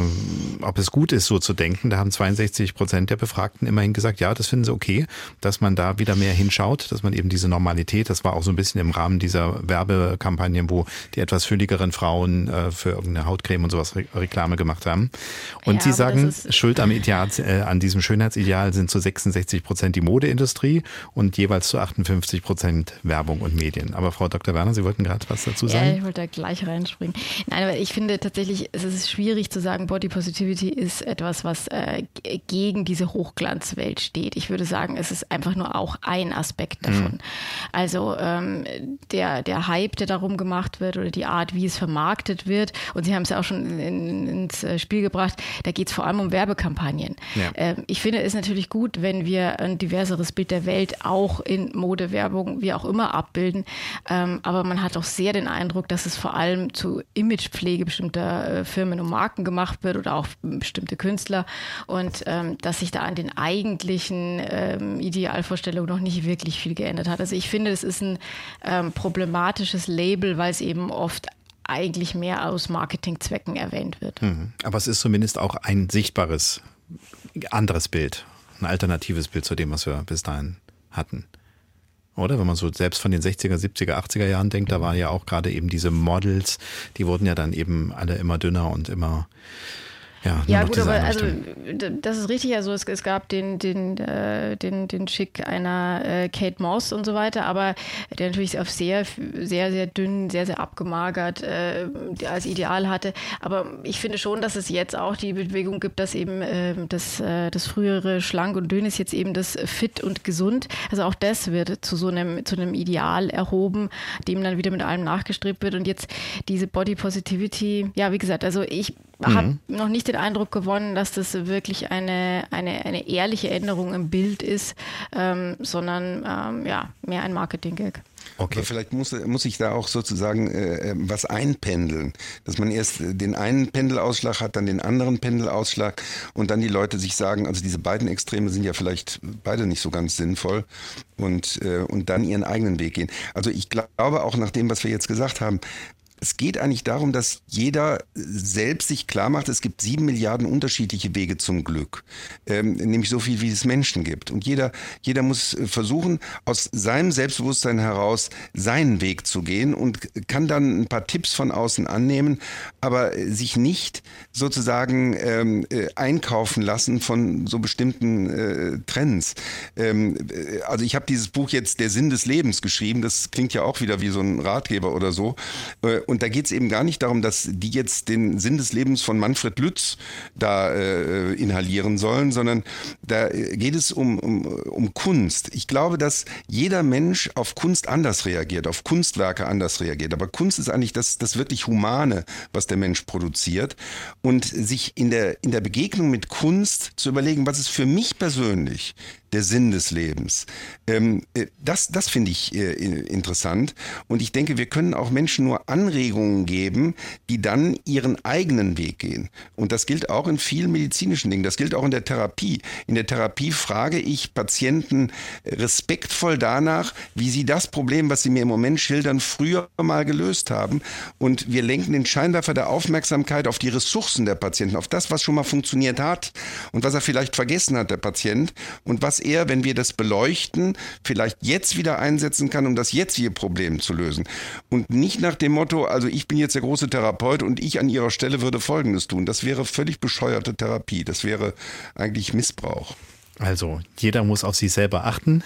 ob es gut ist, so zu denken. Da haben 62 Prozent der Befragten immerhin gesagt, ja, das finden sie okay, dass man da wieder mehr hinschaut, dass man eben diese Normalität, das war auch so ein bisschen im Rahmen dieser Werbekampagnen, wo die etwas fülligeren Frauen äh, für irgendeine Hautcreme und sowas Re Reklame gemacht haben. Und ja, sie sagen, Schuld am Ideal, äh, an diesem Schönheitsideal sind zu 66 Prozent die Modeindustrie und jeweils zu 58 Prozent Werbung und Medien. Aber Frau Dr. Werner, Sie wollten gerade was dazu sagen? Ja, ich wollte da gleich reinspringen. Nein, aber ich finde tatsächlich, es ist schwierig zu sagen, Body Positivity ist etwas, was äh, gegen diese Hochglanzwelt steht. Ich würde sagen, es ist einfach nur auch ein Aspekt mhm. davon. Mhm. Also ähm, der, der Hype, der darum gemacht wird oder die Art, wie es vermarktet wird, und Sie haben es ja auch schon in, ins äh, Spiel gebracht, da geht es vor allem um Werbekampagnen. Ja. Ähm, ich finde es natürlich gut, wenn wir ein diverseres Bild der Welt auch in Modewerbung wie auch immer abbilden. Ähm, aber man hat auch sehr den Eindruck, dass es vor allem zu Imagepflege bestimmter äh, Firmen und Marken gemacht wird oder auch bestimmte Künstler und ähm, dass sich da an den eigentlichen ähm, Idealvorstellungen noch nicht wirklich viel geändert hat. Also ich finde, es ist ein ähm, problematisches Label, weil es eben oft eigentlich mehr aus Marketingzwecken erwähnt wird. Mhm. Aber es ist zumindest auch ein sichtbares anderes Bild, ein alternatives Bild zu dem, was wir bis dahin hatten. Oder? Wenn man so selbst von den 60er, 70er, 80er Jahren denkt, da waren ja auch gerade eben diese Models, die wurden ja dann eben alle immer dünner und immer ja, ja gut, aber also das ist richtig. Also es, es gab den, den, äh, den, den Schick einer äh, Kate Moss und so weiter, aber der natürlich auf sehr, sehr, sehr dünn, sehr, sehr abgemagert äh, als Ideal hatte. Aber ich finde schon, dass es jetzt auch die Bewegung gibt, dass eben äh, das, äh, das frühere schlank und dünn ist jetzt eben das fit und gesund. Also auch das wird zu so einem, zu einem Ideal erhoben, dem dann wieder mit allem nachgestrebt wird. Und jetzt diese Body Positivity, ja, wie gesagt, also ich mhm. habe noch nicht den Eindruck gewonnen, dass das wirklich eine, eine, eine ehrliche Änderung im Bild ist, ähm, sondern ähm, ja, mehr ein Marketing-Gag. Okay. Aber vielleicht muss, muss ich da auch sozusagen äh, äh was einpendeln, dass man erst den einen Pendelausschlag hat, dann den anderen Pendelausschlag und dann die Leute sich sagen, also diese beiden Extreme sind ja vielleicht beide nicht so ganz sinnvoll und, äh, und dann ihren eigenen Weg gehen. Also ich glaube auch nach dem, was wir jetzt gesagt haben, es geht eigentlich darum, dass jeder selbst sich klar macht, es gibt sieben Milliarden unterschiedliche Wege zum Glück, ähm, nämlich so viel, wie es Menschen gibt. Und jeder, jeder muss versuchen, aus seinem Selbstbewusstsein heraus seinen Weg zu gehen und kann dann ein paar Tipps von außen annehmen, aber sich nicht sozusagen ähm, äh, einkaufen lassen von so bestimmten äh, Trends. Ähm, äh, also ich habe dieses Buch jetzt Der Sinn des Lebens geschrieben, das klingt ja auch wieder wie so ein Ratgeber oder so. Äh, und da geht es eben gar nicht darum, dass die jetzt den Sinn des Lebens von Manfred Lütz da äh, inhalieren sollen, sondern da äh, geht es um, um, um Kunst. Ich glaube, dass jeder Mensch auf Kunst anders reagiert, auf Kunstwerke anders reagiert. Aber Kunst ist eigentlich das, das wirklich Humane, was der Mensch produziert. Und sich in der, in der Begegnung mit Kunst zu überlegen, was ist für mich persönlich der Sinn des Lebens. Ähm, äh, das das finde ich äh, interessant. Und ich denke, wir können auch Menschen nur Anregungen geben, die dann ihren eigenen Weg gehen. Und das gilt auch in vielen medizinischen Dingen. Das gilt auch in der Therapie. In der Therapie frage ich Patienten respektvoll danach, wie sie das Problem, was sie mir im Moment schildern, früher mal gelöst haben. Und wir lenken den Scheinwerfer der Aufmerksamkeit auf die Ressourcen der Patienten, auf das, was schon mal funktioniert hat und was er vielleicht vergessen hat, der Patient, und was er, wenn wir das beleuchten, vielleicht jetzt wieder einsetzen kann, um das jetzige Problem zu lösen. Und nicht nach dem Motto, also ich bin jetzt der große Therapeut und ich an ihrer Stelle würde Folgendes tun. Das wäre völlig bescheuerte Therapie. Das wäre eigentlich Missbrauch. Also jeder muss auf sich selber achten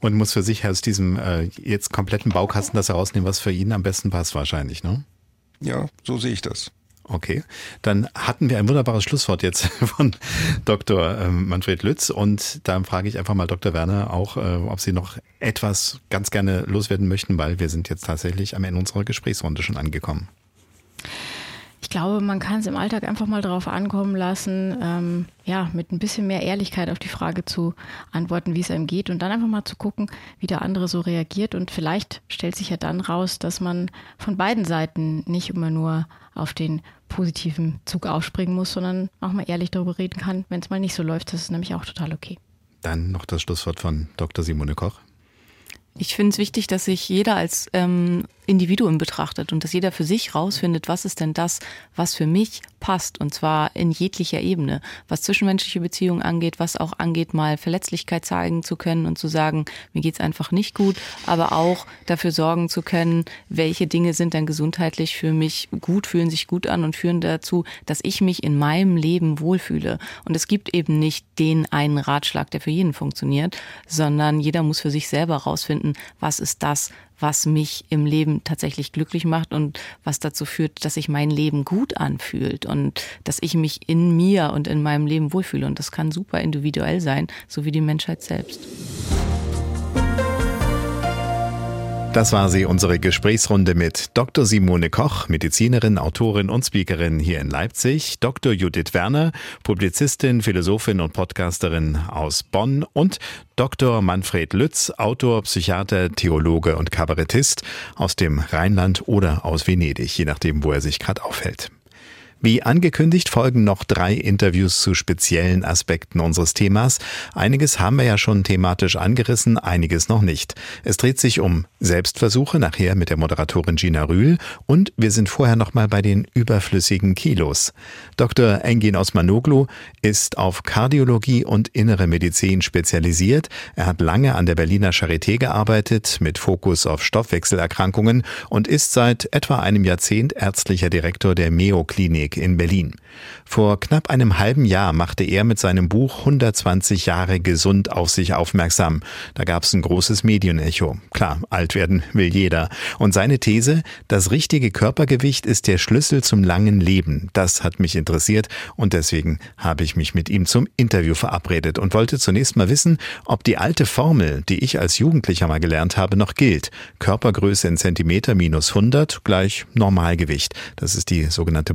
und muss für sich aus diesem äh, jetzt kompletten Baukasten das herausnehmen, was für ihn am besten passt wahrscheinlich, ne? Ja, so sehe ich das. Okay, dann hatten wir ein wunderbares Schlusswort jetzt [LAUGHS] von Dr. Ähm, Manfred Lütz und da frage ich einfach mal Dr. Werner auch, äh, ob Sie noch etwas ganz gerne loswerden möchten, weil wir sind jetzt tatsächlich am Ende unserer Gesprächsrunde schon angekommen. Ich glaube, man kann es im Alltag einfach mal darauf ankommen lassen, ähm, ja, mit ein bisschen mehr Ehrlichkeit auf die Frage zu antworten, wie es einem geht und dann einfach mal zu gucken, wie der andere so reagiert. Und vielleicht stellt sich ja dann raus, dass man von beiden Seiten nicht immer nur auf den positiven Zug aufspringen muss, sondern auch mal ehrlich darüber reden kann, wenn es mal nicht so läuft. Das ist nämlich auch total okay. Dann noch das Schlusswort von Dr. Simone Koch. Ich finde es wichtig, dass sich jeder als ähm, Individuum betrachtet und dass jeder für sich rausfindet, was ist denn das, was für mich passt und zwar in jeglicher Ebene, was zwischenmenschliche Beziehungen angeht, was auch angeht, mal Verletzlichkeit zeigen zu können und zu sagen, mir geht's einfach nicht gut, aber auch dafür sorgen zu können, welche Dinge sind denn gesundheitlich für mich gut, fühlen sich gut an und führen dazu, dass ich mich in meinem Leben wohlfühle. Und es gibt eben nicht den einen Ratschlag, der für jeden funktioniert, sondern jeder muss für sich selber rausfinden, was ist das, was mich im Leben tatsächlich glücklich macht und was dazu führt, dass sich mein Leben gut anfühlt und dass ich mich in mir und in meinem Leben wohlfühle. Und das kann super individuell sein, so wie die Menschheit selbst. Das war sie, unsere Gesprächsrunde mit Dr. Simone Koch, Medizinerin, Autorin und Speakerin hier in Leipzig, Dr. Judith Werner, Publizistin, Philosophin und Podcasterin aus Bonn und Dr. Manfred Lütz, Autor, Psychiater, Theologe und Kabarettist aus dem Rheinland oder aus Venedig, je nachdem, wo er sich gerade aufhält. Wie angekündigt folgen noch drei Interviews zu speziellen Aspekten unseres Themas. Einiges haben wir ja schon thematisch angerissen, einiges noch nicht. Es dreht sich um Selbstversuche, nachher mit der Moderatorin Gina Rühl und wir sind vorher noch mal bei den überflüssigen Kilos. Dr. Engin Osmanoglu ist auf Kardiologie und innere Medizin spezialisiert. Er hat lange an der Berliner Charité gearbeitet mit Fokus auf Stoffwechselerkrankungen und ist seit etwa einem Jahrzehnt ärztlicher Direktor der Meo Klinik in Berlin. Vor knapp einem halben Jahr machte er mit seinem Buch 120 Jahre gesund auf sich aufmerksam. Da gab es ein großes Medienecho. Klar, alt werden will jeder. Und seine These, das richtige Körpergewicht ist der Schlüssel zum langen Leben. Das hat mich interessiert und deswegen habe ich mich mit ihm zum Interview verabredet und wollte zunächst mal wissen, ob die alte Formel, die ich als Jugendlicher mal gelernt habe, noch gilt. Körpergröße in Zentimeter minus 100 gleich Normalgewicht. Das ist die sogenannte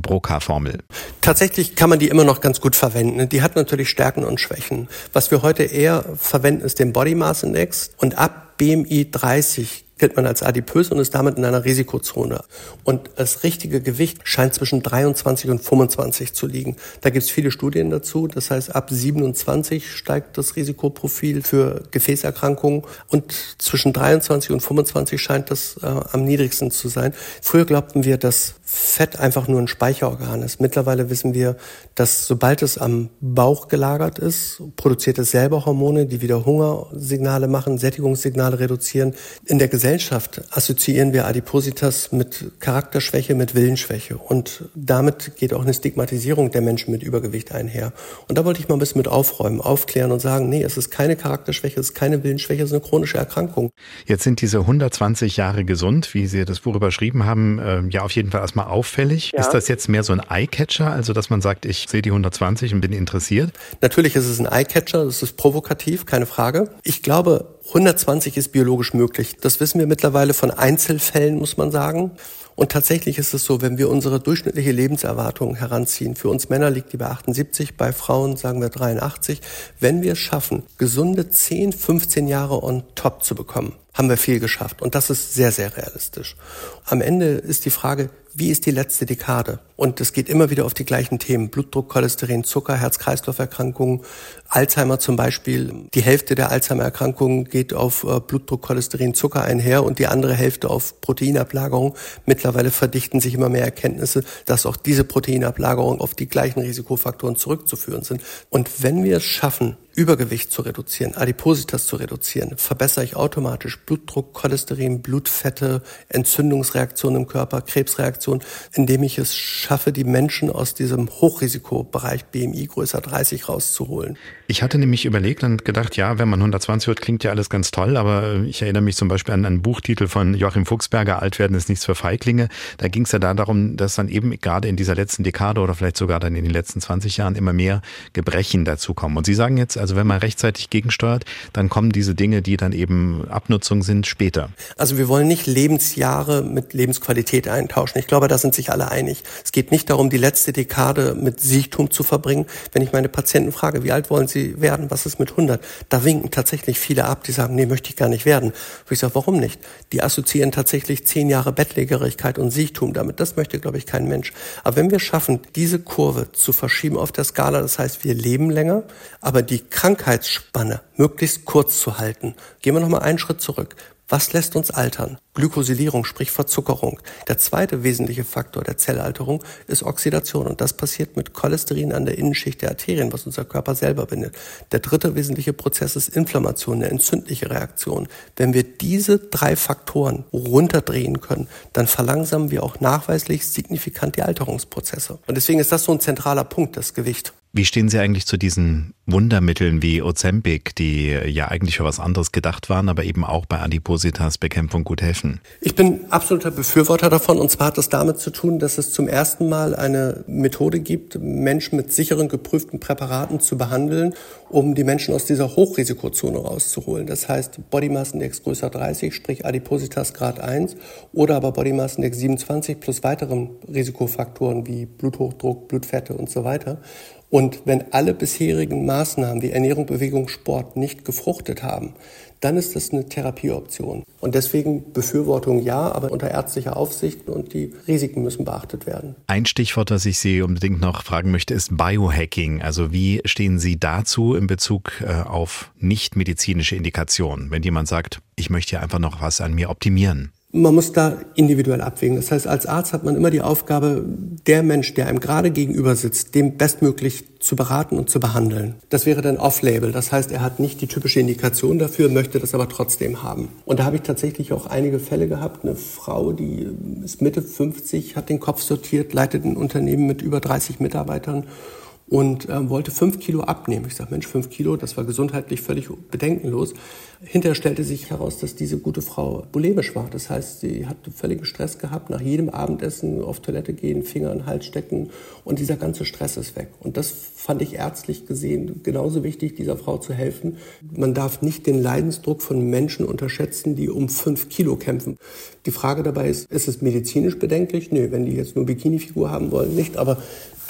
Broca-Formel. Tatsächlich kann man die immer noch ganz gut verwenden. Die hat natürlich Stärken und Schwächen. Was wir heute eher verwenden, ist den Body Mass Index. Und ab BMI 30 gilt man als adipös und ist damit in einer Risikozone. Und das richtige Gewicht scheint zwischen 23 und 25 zu liegen. Da gibt es viele Studien dazu. Das heißt, ab 27 steigt das Risikoprofil für Gefäßerkrankungen und zwischen 23 und 25 scheint das äh, am niedrigsten zu sein. Früher glaubten wir, dass Fett einfach nur ein Speicherorgan ist. Mittlerweile wissen wir, dass sobald es am Bauch gelagert ist, produziert es selber Hormone, die wieder Hungersignale machen, Sättigungssignale reduzieren. In der Gesellschaft assoziieren wir Adipositas mit Charakterschwäche, mit Willensschwäche. Und damit geht auch eine Stigmatisierung der Menschen mit Übergewicht einher. Und da wollte ich mal ein bisschen mit aufräumen, aufklären und sagen, nee, es ist keine Charakterschwäche, es ist keine Willensschwäche, es ist eine chronische Erkrankung. Jetzt sind diese 120 Jahre gesund, wie Sie das Buch überschrieben haben, äh, ja auf jeden Fall erstmal auffällig. Ja. Ist das jetzt mehr so ein Eyecatcher, also dass man sagt, ich sehe die 120 und bin interessiert? Natürlich ist es ein Eyecatcher, das ist provokativ, keine Frage. Ich glaube, 120 ist biologisch möglich. Das wissen wir mittlerweile von Einzelfällen, muss man sagen. Und tatsächlich ist es so, wenn wir unsere durchschnittliche Lebenserwartung heranziehen, für uns Männer liegt die bei 78, bei Frauen sagen wir 83, wenn wir es schaffen, gesunde 10, 15 Jahre on top zu bekommen, haben wir viel geschafft. Und das ist sehr, sehr realistisch. Am Ende ist die Frage, wie ist die letzte Dekade? Und es geht immer wieder auf die gleichen Themen. Blutdruck, Cholesterin, Zucker, Herz-Kreislauf-Erkrankungen, Alzheimer zum Beispiel. Die Hälfte der Alzheimer-Erkrankungen geht auf äh, Blutdruck, Cholesterin, Zucker einher und die andere Hälfte auf Proteinablagerung. Mittlerweile verdichten sich immer mehr Erkenntnisse, dass auch diese Proteinablagerungen auf die gleichen Risikofaktoren zurückzuführen sind. Und wenn wir es schaffen, Übergewicht zu reduzieren, Adipositas zu reduzieren, verbessere ich automatisch Blutdruck, Cholesterin, Blutfette, Entzündungsreaktionen im Körper, Krebsreaktionen, indem ich es schaffe, die Menschen aus diesem Hochrisikobereich BMI größer 30 rauszuholen. Ich hatte nämlich überlegt und gedacht, ja, wenn man 120 hört, klingt ja alles ganz toll, aber ich erinnere mich zum Beispiel an einen Buchtitel von Joachim Fuchsberger, Alt werden ist nichts für Feiglinge. Da ging es ja da darum, dass dann eben gerade in dieser letzten Dekade oder vielleicht sogar dann in den letzten 20 Jahren immer mehr Gebrechen dazukommen. Und Sie sagen jetzt, also wenn man rechtzeitig gegensteuert, dann kommen diese Dinge, die dann eben Abnutzung sind, später. Also wir wollen nicht Lebensjahre mit Lebensqualität eintauschen. Ich glaube, da sind sich alle einig. Es geht nicht darum, die letzte Dekade mit Siechtum zu verbringen. Wenn ich meine Patienten frage, wie alt wollen sie werden, was ist mit 100? Da winken tatsächlich viele ab, die sagen, nee, möchte ich gar nicht werden. Und ich sage, warum nicht? Die assoziieren tatsächlich zehn Jahre Bettlägerigkeit und Siechtum damit. Das möchte, glaube ich, kein Mensch. Aber wenn wir schaffen, diese Kurve zu verschieben auf der Skala, das heißt, wir leben länger, aber die Krankheitsspanne möglichst kurz zu halten, gehen wir nochmal einen Schritt zurück. Was lässt uns altern? Glykosilierung, sprich Verzuckerung. Der zweite wesentliche Faktor der Zellalterung ist Oxidation und das passiert mit Cholesterin an der Innenschicht der Arterien, was unser Körper selber bindet. Der dritte wesentliche Prozess ist Inflammation, eine entzündliche Reaktion. Wenn wir diese drei Faktoren runterdrehen können, dann verlangsamen wir auch nachweislich signifikant die Alterungsprozesse. Und deswegen ist das so ein zentraler Punkt, das Gewicht. Wie stehen Sie eigentlich zu diesen Wundermitteln wie Ozempic, die ja eigentlich für was anderes gedacht waren, aber eben auch bei Adipositas Bekämpfung gut helfen? Ich bin absoluter Befürworter davon und zwar hat das damit zu tun, dass es zum ersten Mal eine Methode gibt, Menschen mit sicheren geprüften Präparaten zu behandeln, um die Menschen aus dieser Hochrisikozone rauszuholen. Das heißt Body Mass Index größer 30, sprich Adipositas Grad 1 oder aber Body Mass Index 27 plus weiteren Risikofaktoren wie Bluthochdruck, Blutfette und so weiter. Und wenn alle bisherigen Maßnahmen wie Ernährung, Bewegung, Sport nicht gefruchtet haben, dann ist das eine Therapieoption. Und deswegen Befürwortung ja, aber unter ärztlicher Aufsicht und die Risiken müssen beachtet werden. Ein Stichwort, das ich Sie unbedingt noch fragen möchte, ist Biohacking. Also wie stehen Sie dazu in Bezug äh, auf nicht medizinische Indikationen? Wenn jemand sagt, ich möchte hier einfach noch was an mir optimieren. Man muss da individuell abwägen. Das heißt, als Arzt hat man immer die Aufgabe, der Mensch, der einem gerade gegenüber sitzt, dem bestmöglich zu beraten und zu behandeln. Das wäre dann off-label. Das heißt, er hat nicht die typische Indikation dafür, möchte das aber trotzdem haben. Und da habe ich tatsächlich auch einige Fälle gehabt. Eine Frau, die ist Mitte 50, hat den Kopf sortiert, leitet ein Unternehmen mit über 30 Mitarbeitern und äh, wollte fünf Kilo abnehmen. Ich sage, Mensch, fünf Kilo, das war gesundheitlich völlig bedenkenlos. Hinterher stellte sich heraus, dass diese gute Frau bulimisch war. Das heißt, sie hatte völligen Stress gehabt, nach jedem Abendessen auf Toilette gehen, Finger in den Hals stecken und dieser ganze Stress ist weg. Und das fand ich ärztlich gesehen genauso wichtig, dieser Frau zu helfen. Man darf nicht den Leidensdruck von Menschen unterschätzen, die um fünf Kilo kämpfen. Die Frage dabei ist, ist es medizinisch bedenklich? Nö, wenn die jetzt nur Bikini-Figur haben wollen, nicht. Aber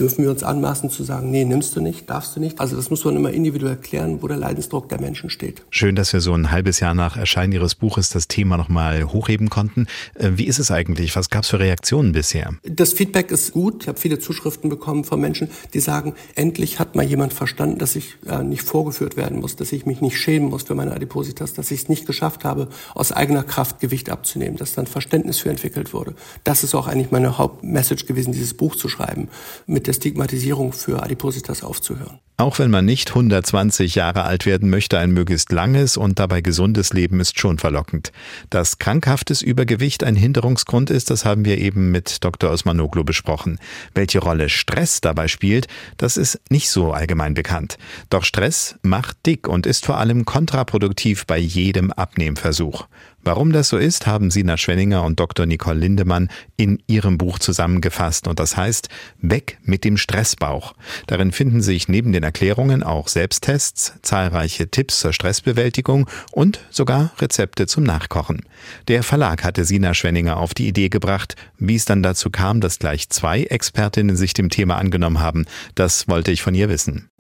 dürfen wir uns anmaßen zu sagen, nee, nimmst du nicht, darfst du nicht. Also das muss man immer individuell klären, wo der Leidensdruck der Menschen steht. Schön, dass wir so ein halbes Jahr nach Erscheinen Ihres Buches das Thema nochmal hochheben konnten. Äh, wie ist es eigentlich? Was gab es für Reaktionen bisher? Das Feedback ist gut. Ich habe viele Zuschriften bekommen von Menschen, die sagen, endlich hat mal jemand verstanden, dass ich äh, nicht vorgeführt werden muss, dass ich mich nicht schämen muss für meine Adipositas, dass ich es nicht geschafft habe, aus eigener Kraft Gewicht abzunehmen, dass dann Verständnis für entwickelt wurde. Das ist auch eigentlich meine Hauptmessage gewesen, dieses Buch zu schreiben, mit der Stigmatisierung für Adipositas aufzuhören. Auch wenn man nicht 120 Jahre alt werden möchte, ein möglichst langes und dabei gesundes Leben ist schon verlockend. Dass krankhaftes Übergewicht ein Hinderungsgrund ist, das haben wir eben mit Dr. Osmanoglu besprochen. Welche Rolle Stress dabei spielt, das ist nicht so allgemein bekannt. Doch Stress macht dick und ist vor allem kontraproduktiv bei jedem Abnehmversuch. Warum das so ist, haben Sina Schwenninger und Dr. Nicole Lindemann in ihrem Buch zusammengefasst und das heißt Weg mit dem Stressbauch. Darin finden sich neben den Erklärungen auch Selbsttests, zahlreiche Tipps zur Stressbewältigung und sogar Rezepte zum Nachkochen. Der Verlag hatte Sina Schwenninger auf die Idee gebracht, wie es dann dazu kam, dass gleich zwei Expertinnen sich dem Thema angenommen haben. Das wollte ich von ihr wissen.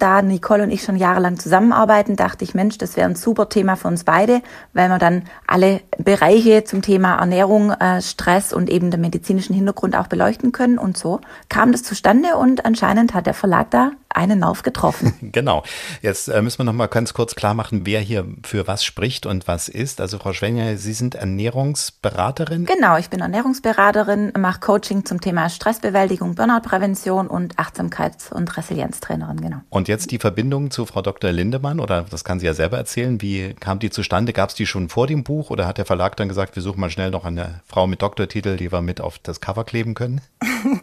Da Nicole und ich schon jahrelang zusammenarbeiten, dachte ich, Mensch, das wäre ein super Thema für uns beide, weil wir dann alle Bereiche zum Thema Ernährung, äh, Stress und eben den medizinischen Hintergrund auch beleuchten können. Und so kam das zustande und anscheinend hat der Verlag da einen Nerv getroffen. [LAUGHS] genau. Jetzt äh, müssen wir noch mal ganz kurz klar machen, wer hier für was spricht und was ist. Also Frau Schwenja, Sie sind Ernährungsberaterin? Genau, ich bin Ernährungsberaterin, mache Coaching zum Thema Stressbewältigung, Burnoutprävention und Achtsamkeits- und Resilienztrainerin, genau. Und jetzt die Verbindung zu Frau Dr. Lindemann, oder das kann sie ja selber erzählen, wie kam die zustande? Gab es die schon vor dem Buch oder hat der Verlag dann gesagt, wir suchen mal schnell noch eine Frau mit Doktortitel, die wir mit auf das Cover kleben können? [LAUGHS]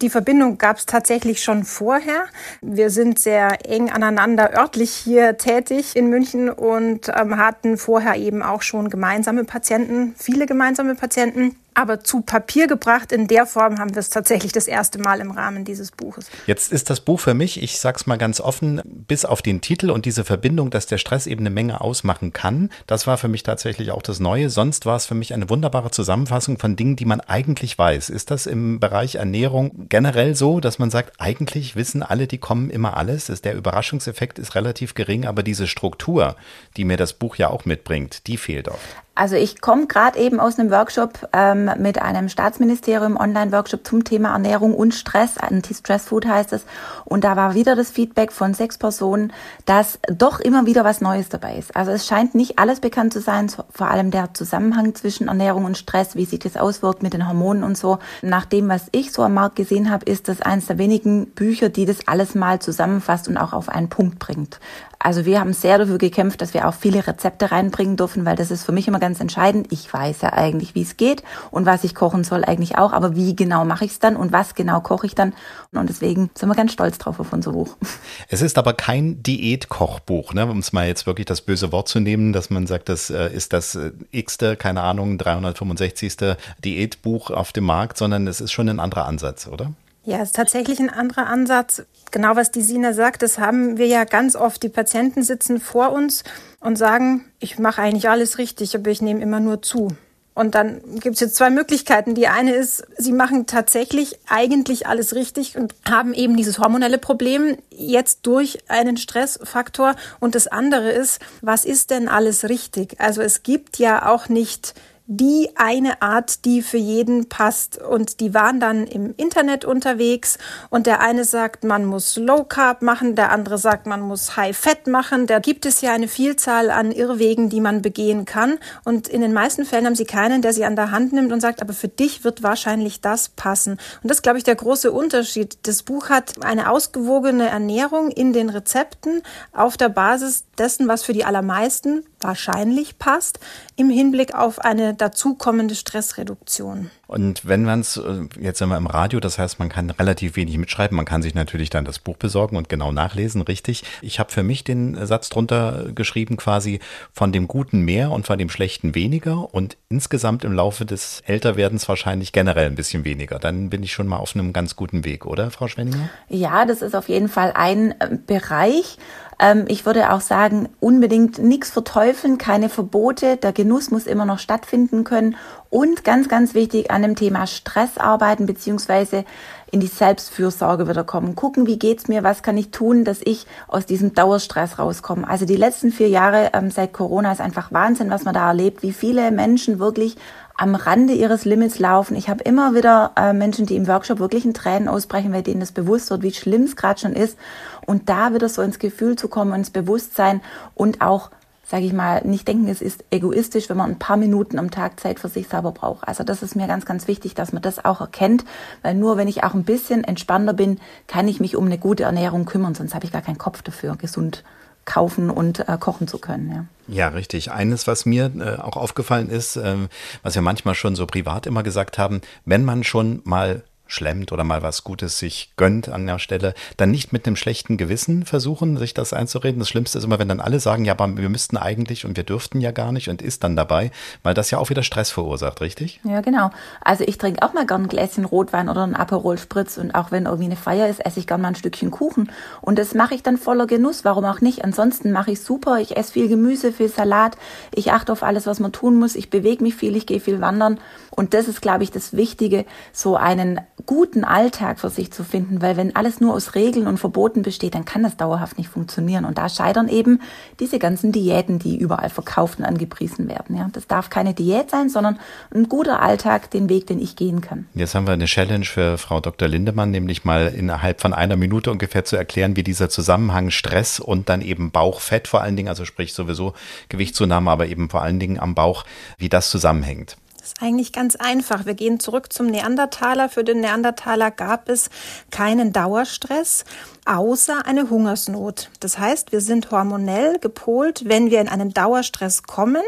Die Verbindung gab es tatsächlich schon vorher. Wir sind sehr eng aneinander örtlich hier tätig in München und ähm, hatten vorher eben auch schon gemeinsame Patienten, viele gemeinsame Patienten. Aber zu Papier gebracht in der Form haben wir es tatsächlich das erste Mal im Rahmen dieses Buches. Jetzt ist das Buch für mich, ich sag's mal ganz offen, bis auf den Titel und diese Verbindung, dass der Stress eben eine Menge ausmachen kann, das war für mich tatsächlich auch das Neue. Sonst war es für mich eine wunderbare Zusammenfassung von Dingen, die man eigentlich weiß. Ist das im Bereich Ernährung generell so, dass man sagt, eigentlich wissen alle, die kommen immer alles? Der Überraschungseffekt ist relativ gering, aber diese Struktur, die mir das Buch ja auch mitbringt, die fehlt oft. Also ich komme gerade eben aus einem Workshop ähm, mit einem Staatsministerium Online-Workshop zum Thema Ernährung und Stress, Anti-Stress Food heißt es. Und da war wieder das Feedback von sechs Personen, dass doch immer wieder was Neues dabei ist. Also es scheint nicht alles bekannt zu sein, vor allem der Zusammenhang zwischen Ernährung und Stress, wie sich das auswirkt mit den Hormonen und so. Nach dem, was ich so am Markt gesehen habe, ist das eines der wenigen Bücher, die das alles mal zusammenfasst und auch auf einen Punkt bringt. Also wir haben sehr dafür gekämpft, dass wir auch viele Rezepte reinbringen dürfen, weil das ist für mich immer ganz entscheidend. Ich weiß ja eigentlich, wie es geht und was ich kochen soll eigentlich auch, aber wie genau mache ich es dann und was genau koche ich dann? Und deswegen sind wir ganz stolz drauf auf unser Buch. [LAUGHS] Es ist aber kein Diätkochbuch, ne? um es mal jetzt wirklich das böse Wort zu nehmen, dass man sagt, das äh, ist das äh, x-te, keine Ahnung, 365. Diätbuch auf dem Markt, sondern es ist schon ein anderer Ansatz, oder? Ja, es ist tatsächlich ein anderer Ansatz. Genau was die Sina sagt, das haben wir ja ganz oft. Die Patienten sitzen vor uns und sagen, ich mache eigentlich alles richtig, aber ich nehme immer nur zu. Und dann gibt es jetzt zwei Möglichkeiten. Die eine ist, sie machen tatsächlich eigentlich alles richtig und haben eben dieses hormonelle Problem jetzt durch einen Stressfaktor. Und das andere ist, was ist denn alles richtig? Also es gibt ja auch nicht die eine Art, die für jeden passt. Und die waren dann im Internet unterwegs und der eine sagt, man muss Low Carb machen, der andere sagt, man muss High Fat machen. Da gibt es ja eine Vielzahl an Irrwegen, die man begehen kann. Und in den meisten Fällen haben sie keinen, der sie an der Hand nimmt und sagt, aber für dich wird wahrscheinlich das passen. Und das ist, glaube ich, der große Unterschied. Das Buch hat eine ausgewogene Ernährung in den Rezepten auf der Basis dessen, was für die allermeisten wahrscheinlich passt, im Hinblick auf eine dazukommende Stressreduktion. Und wenn man es, äh, jetzt sind wir im Radio, das heißt, man kann relativ wenig mitschreiben, man kann sich natürlich dann das Buch besorgen und genau nachlesen, richtig. Ich habe für mich den Satz drunter geschrieben, quasi von dem Guten mehr und von dem Schlechten weniger und insgesamt im Laufe des Älterwerdens wahrscheinlich generell ein bisschen weniger. Dann bin ich schon mal auf einem ganz guten Weg, oder, Frau Schwenninger? Ja, das ist auf jeden Fall ein äh, Bereich. Ähm, ich würde auch sagen, unbedingt nichts verteufeln, keine Verbote. Der Genuss muss immer noch stattfinden können Und ganz, ganz wichtig an dem Thema Stress arbeiten, beziehungsweise in die Selbstfürsorge wieder kommen. Gucken, wie geht's mir, was kann ich tun, dass ich aus diesem Dauerstress rauskomme. Also die letzten vier Jahre ähm, seit Corona ist einfach Wahnsinn, was man da erlebt, wie viele Menschen wirklich am Rande ihres Limits laufen. Ich habe immer wieder äh, Menschen, die im Workshop wirklich in Tränen ausbrechen, weil denen das bewusst wird, wie schlimm es gerade schon ist. Und da wieder so ins Gefühl zu kommen, ins Bewusstsein und auch sage ich mal, nicht denken, es ist egoistisch, wenn man ein paar Minuten am Tag Zeit für sich selber braucht. Also das ist mir ganz, ganz wichtig, dass man das auch erkennt, weil nur wenn ich auch ein bisschen entspannter bin, kann ich mich um eine gute Ernährung kümmern, sonst habe ich gar keinen Kopf dafür, gesund kaufen und äh, kochen zu können. Ja. Ja, richtig. Eines, was mir äh, auch aufgefallen ist, äh, was wir manchmal schon so privat immer gesagt haben, wenn man schon mal schlemmt oder mal was Gutes sich gönnt an der Stelle, dann nicht mit einem schlechten Gewissen versuchen, sich das einzureden. Das Schlimmste ist immer, wenn dann alle sagen, ja, aber wir müssten eigentlich und wir dürften ja gar nicht und ist dann dabei, weil das ja auch wieder Stress verursacht, richtig? Ja, genau. Also ich trinke auch mal gern ein Gläschen Rotwein oder ein Aperol Spritz und auch wenn irgendwie eine Feier ist, esse ich gern mal ein Stückchen Kuchen und das mache ich dann voller Genuss. Warum auch nicht? Ansonsten mache ich super. Ich esse viel Gemüse, viel Salat. Ich achte auf alles, was man tun muss. Ich bewege mich viel, ich gehe viel wandern und das ist, glaube ich, das Wichtige, so einen guten Alltag für sich zu finden, weil wenn alles nur aus Regeln und Verboten besteht, dann kann das dauerhaft nicht funktionieren. Und da scheitern eben diese ganzen Diäten, die überall verkauft und angepriesen werden. Ja, das darf keine Diät sein, sondern ein guter Alltag, den Weg, den ich gehen kann. Jetzt haben wir eine Challenge für Frau Dr. Lindemann, nämlich mal innerhalb von einer Minute ungefähr zu erklären, wie dieser Zusammenhang Stress und dann eben Bauchfett vor allen Dingen, also sprich sowieso Gewichtszunahme, aber eben vor allen Dingen am Bauch, wie das zusammenhängt. Das ist eigentlich ganz einfach. Wir gehen zurück zum Neandertaler. Für den Neandertaler gab es keinen Dauerstress, außer eine Hungersnot. Das heißt, wir sind hormonell gepolt, wenn wir in einen Dauerstress kommen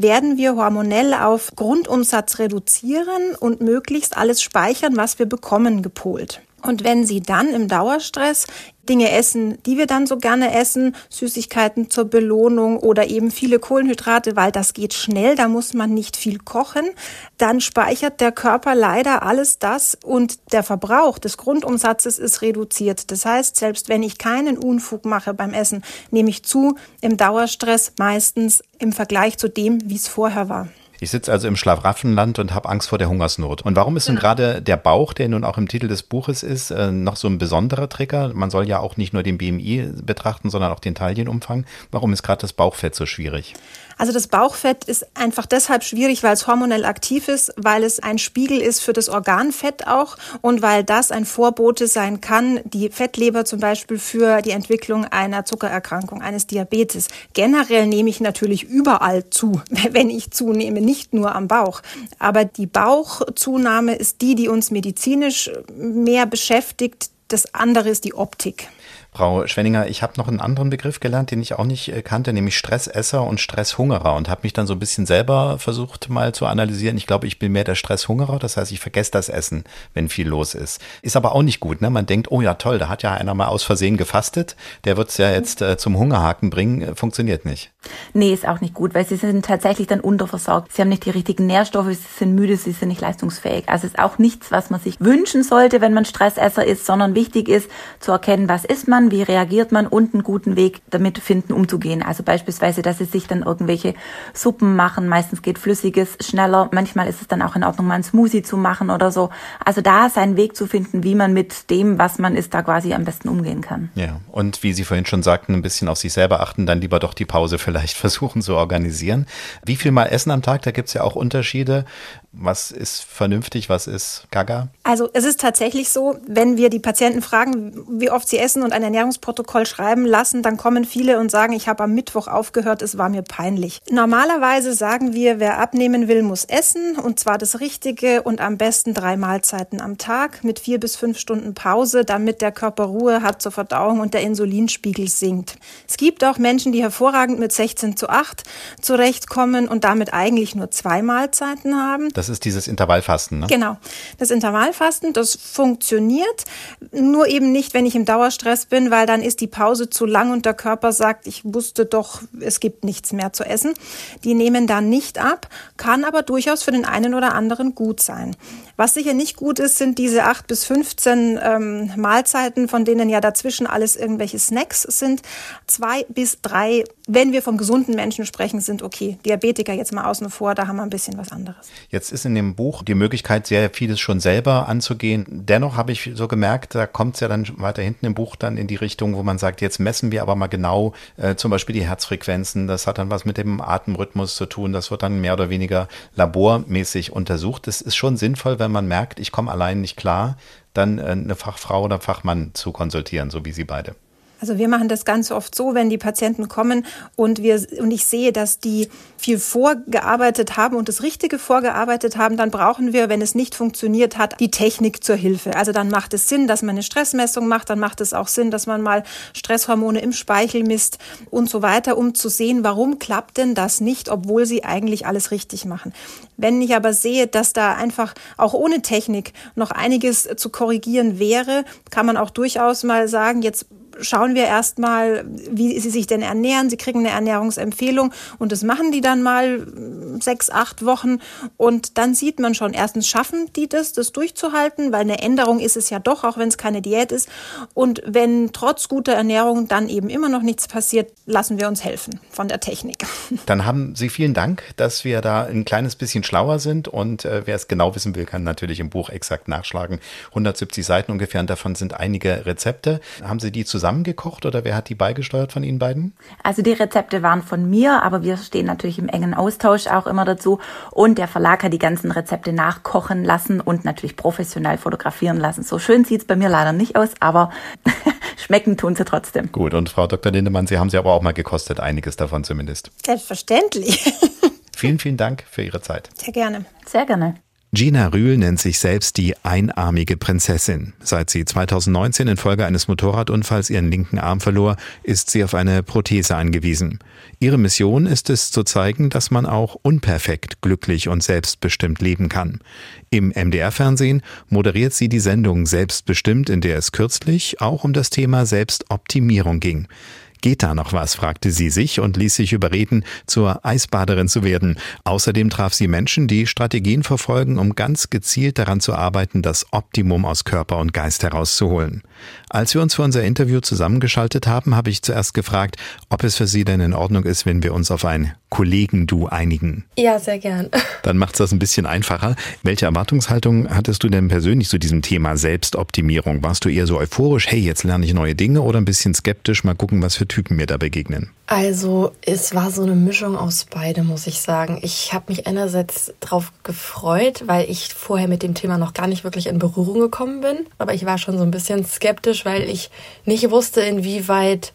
werden wir hormonell auf Grundumsatz reduzieren und möglichst alles speichern, was wir bekommen, gepolt. Und wenn Sie dann im Dauerstress Dinge essen, die wir dann so gerne essen, Süßigkeiten zur Belohnung oder eben viele Kohlenhydrate, weil das geht schnell, da muss man nicht viel kochen, dann speichert der Körper leider alles das und der Verbrauch des Grundumsatzes ist reduziert. Das heißt, selbst wenn ich keinen Unfug mache beim Essen, nehme ich zu im Dauerstress meistens im Vergleich zu dem, wie es vorher war. Ich sitze also im Schlafraffenland und habe Angst vor der Hungersnot. Und warum ist denn gerade der Bauch, der nun auch im Titel des Buches ist, äh, noch so ein besonderer Trigger? Man soll ja auch nicht nur den BMI betrachten, sondern auch den Taillenumfang. Warum ist gerade das Bauchfett so schwierig? Also das Bauchfett ist einfach deshalb schwierig, weil es hormonell aktiv ist, weil es ein Spiegel ist für das Organfett auch und weil das ein Vorbote sein kann, die Fettleber zum Beispiel für die Entwicklung einer Zuckererkrankung, eines Diabetes. Generell nehme ich natürlich überall zu, [LAUGHS] wenn ich zunehme, nicht nur am Bauch. Aber die Bauchzunahme ist die, die uns medizinisch mehr beschäftigt. Das andere ist die Optik. Frau Schwenninger, ich habe noch einen anderen Begriff gelernt, den ich auch nicht äh, kannte, nämlich Stressesser und Stresshungerer und habe mich dann so ein bisschen selber versucht mal zu analysieren. Ich glaube, ich bin mehr der Stresshungerer, das heißt, ich vergesse das Essen, wenn viel los ist. Ist aber auch nicht gut, ne? Man denkt, oh ja, toll, da hat ja einer mal aus Versehen gefastet, der wird es ja jetzt äh, zum Hungerhaken bringen, äh, funktioniert nicht. Nee, ist auch nicht gut, weil sie sind tatsächlich dann unterversorgt. Sie haben nicht die richtigen Nährstoffe, sie sind müde, sie sind nicht leistungsfähig. Also ist auch nichts, was man sich wünschen sollte, wenn man Stressesser ist, sondern wichtig ist zu erkennen, was ist man, wie reagiert man und einen guten Weg damit finden, umzugehen. Also beispielsweise, dass sie sich dann irgendwelche Suppen machen. Meistens geht Flüssiges schneller. Manchmal ist es dann auch in Ordnung, mal einen Smoothie zu machen oder so. Also da seinen Weg zu finden, wie man mit dem, was man ist, da quasi am besten umgehen kann. Ja, und wie Sie vorhin schon sagten, ein bisschen auf sich selber achten, dann lieber doch die Pause [LAUGHS] vielleicht versuchen zu organisieren. Wie viel mal essen am Tag? Da gibt es ja auch Unterschiede. Was ist vernünftig, was ist gaga? Also es ist tatsächlich so, wenn wir die Patienten fragen, wie oft sie essen und ein Ernährungsprotokoll schreiben lassen, dann kommen viele und sagen, ich habe am Mittwoch aufgehört, es war mir peinlich. Normalerweise sagen wir, wer abnehmen will, muss essen und zwar das Richtige und am besten drei Mahlzeiten am Tag mit vier bis fünf Stunden Pause, damit der Körper Ruhe hat zur Verdauung und der Insulinspiegel sinkt. Es gibt auch Menschen, die hervorragend mit 16 zu 8 zurechtkommen und damit eigentlich nur zwei Mahlzeiten haben. Das ist dieses Intervallfasten, ne? Genau. Das Intervallfasten, das funktioniert, nur eben nicht, wenn ich im Dauerstress bin, weil dann ist die Pause zu lang und der Körper sagt, ich wusste doch, es gibt nichts mehr zu essen. Die nehmen dann nicht ab, kann aber durchaus für den einen oder anderen gut sein. Was sicher nicht gut ist, sind diese acht bis 15 ähm, Mahlzeiten, von denen ja dazwischen alles irgendwelche Snacks sind. Zwei bis drei, wenn wir vom gesunden Menschen sprechen, sind okay. Diabetiker jetzt mal außen vor, da haben wir ein bisschen was anderes. Jetzt Jetzt ist in dem Buch die Möglichkeit, sehr vieles schon selber anzugehen. Dennoch habe ich so gemerkt, da kommt es ja dann weiter hinten im Buch dann in die Richtung, wo man sagt, jetzt messen wir aber mal genau äh, zum Beispiel die Herzfrequenzen. Das hat dann was mit dem Atemrhythmus zu tun. Das wird dann mehr oder weniger labormäßig untersucht. Das ist schon sinnvoll, wenn man merkt, ich komme allein nicht klar, dann äh, eine Fachfrau oder Fachmann zu konsultieren, so wie Sie beide. Also wir machen das ganz oft so, wenn die Patienten kommen und wir und ich sehe, dass die viel vorgearbeitet haben und das Richtige vorgearbeitet haben, dann brauchen wir, wenn es nicht funktioniert hat, die Technik zur Hilfe. Also dann macht es Sinn, dass man eine Stressmessung macht, dann macht es auch Sinn, dass man mal Stresshormone im Speichel misst und so weiter, um zu sehen, warum klappt denn das nicht, obwohl sie eigentlich alles richtig machen. Wenn ich aber sehe, dass da einfach auch ohne Technik noch einiges zu korrigieren wäre, kann man auch durchaus mal sagen, jetzt schauen wir erstmal, wie sie sich denn ernähren. Sie kriegen eine Ernährungsempfehlung und das machen die dann mal sechs, acht Wochen und dann sieht man schon, erstens schaffen die das, das durchzuhalten, weil eine Änderung ist es ja doch, auch wenn es keine Diät ist. Und wenn trotz guter Ernährung dann eben immer noch nichts passiert, lassen wir uns helfen von der Technik. [LAUGHS] Dann haben Sie vielen Dank, dass wir da ein kleines bisschen schlauer sind und äh, wer es genau wissen will, kann natürlich im Buch exakt nachschlagen. 170 Seiten ungefähr und davon sind einige Rezepte. Haben Sie die zusammen zusammengekocht oder wer hat die beigesteuert von Ihnen beiden? Also die Rezepte waren von mir, aber wir stehen natürlich im engen Austausch auch immer dazu. Und der Verlag hat die ganzen Rezepte nachkochen lassen und natürlich professionell fotografieren lassen. So schön sieht es bei mir leider nicht aus, aber [LAUGHS] schmecken tun sie trotzdem. Gut, und Frau Dr. Lindemann, Sie haben sie aber auch mal gekostet, einiges davon zumindest. Selbstverständlich. [LAUGHS] vielen, vielen Dank für Ihre Zeit. Sehr gerne. Sehr gerne. Gina Rühl nennt sich selbst die einarmige Prinzessin. Seit sie 2019 infolge eines Motorradunfalls ihren linken Arm verlor, ist sie auf eine Prothese angewiesen. Ihre Mission ist es zu zeigen, dass man auch unperfekt, glücklich und selbstbestimmt leben kann. Im MDR-Fernsehen moderiert sie die Sendung Selbstbestimmt, in der es kürzlich auch um das Thema Selbstoptimierung ging. Geht da noch was? fragte sie sich und ließ sich überreden, zur Eisbaderin zu werden. Außerdem traf sie Menschen, die Strategien verfolgen, um ganz gezielt daran zu arbeiten, das Optimum aus Körper und Geist herauszuholen. Als wir uns für unser Interview zusammengeschaltet haben, habe ich zuerst gefragt, ob es für Sie denn in Ordnung ist, wenn wir uns auf ein Kollegen-Du einigen. Ja, sehr gern. [LAUGHS] Dann macht es das ein bisschen einfacher. Welche Erwartungshaltung hattest du denn persönlich zu diesem Thema Selbstoptimierung? Warst du eher so euphorisch, hey, jetzt lerne ich neue Dinge oder ein bisschen skeptisch, mal gucken, was für Typen mir da begegnen? Also es war so eine Mischung aus beide, muss ich sagen. Ich habe mich einerseits darauf gefreut, weil ich vorher mit dem Thema noch gar nicht wirklich in Berührung gekommen bin. Aber ich war schon so ein bisschen skeptisch, weil ich nicht wusste, inwieweit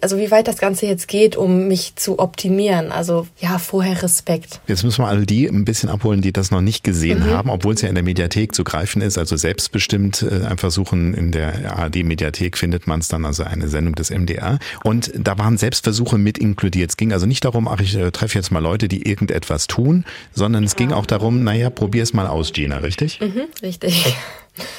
also wie weit das Ganze jetzt geht, um mich zu optimieren. Also ja, vorher Respekt. Jetzt müssen wir alle die ein bisschen abholen, die das noch nicht gesehen mhm. haben, obwohl es ja in der Mediathek zu greifen ist. Also selbstbestimmt äh, einfach suchen in der ARD-Mediathek findet man es dann, also eine Sendung des MDR. Und da waren Selbstversuche mit inkludiert. Es ging also nicht darum, ach, ich äh, treffe jetzt mal Leute, die irgendetwas tun, sondern es ja. ging auch darum, naja, probier es mal aus, Gina, richtig? Mhm, richtig.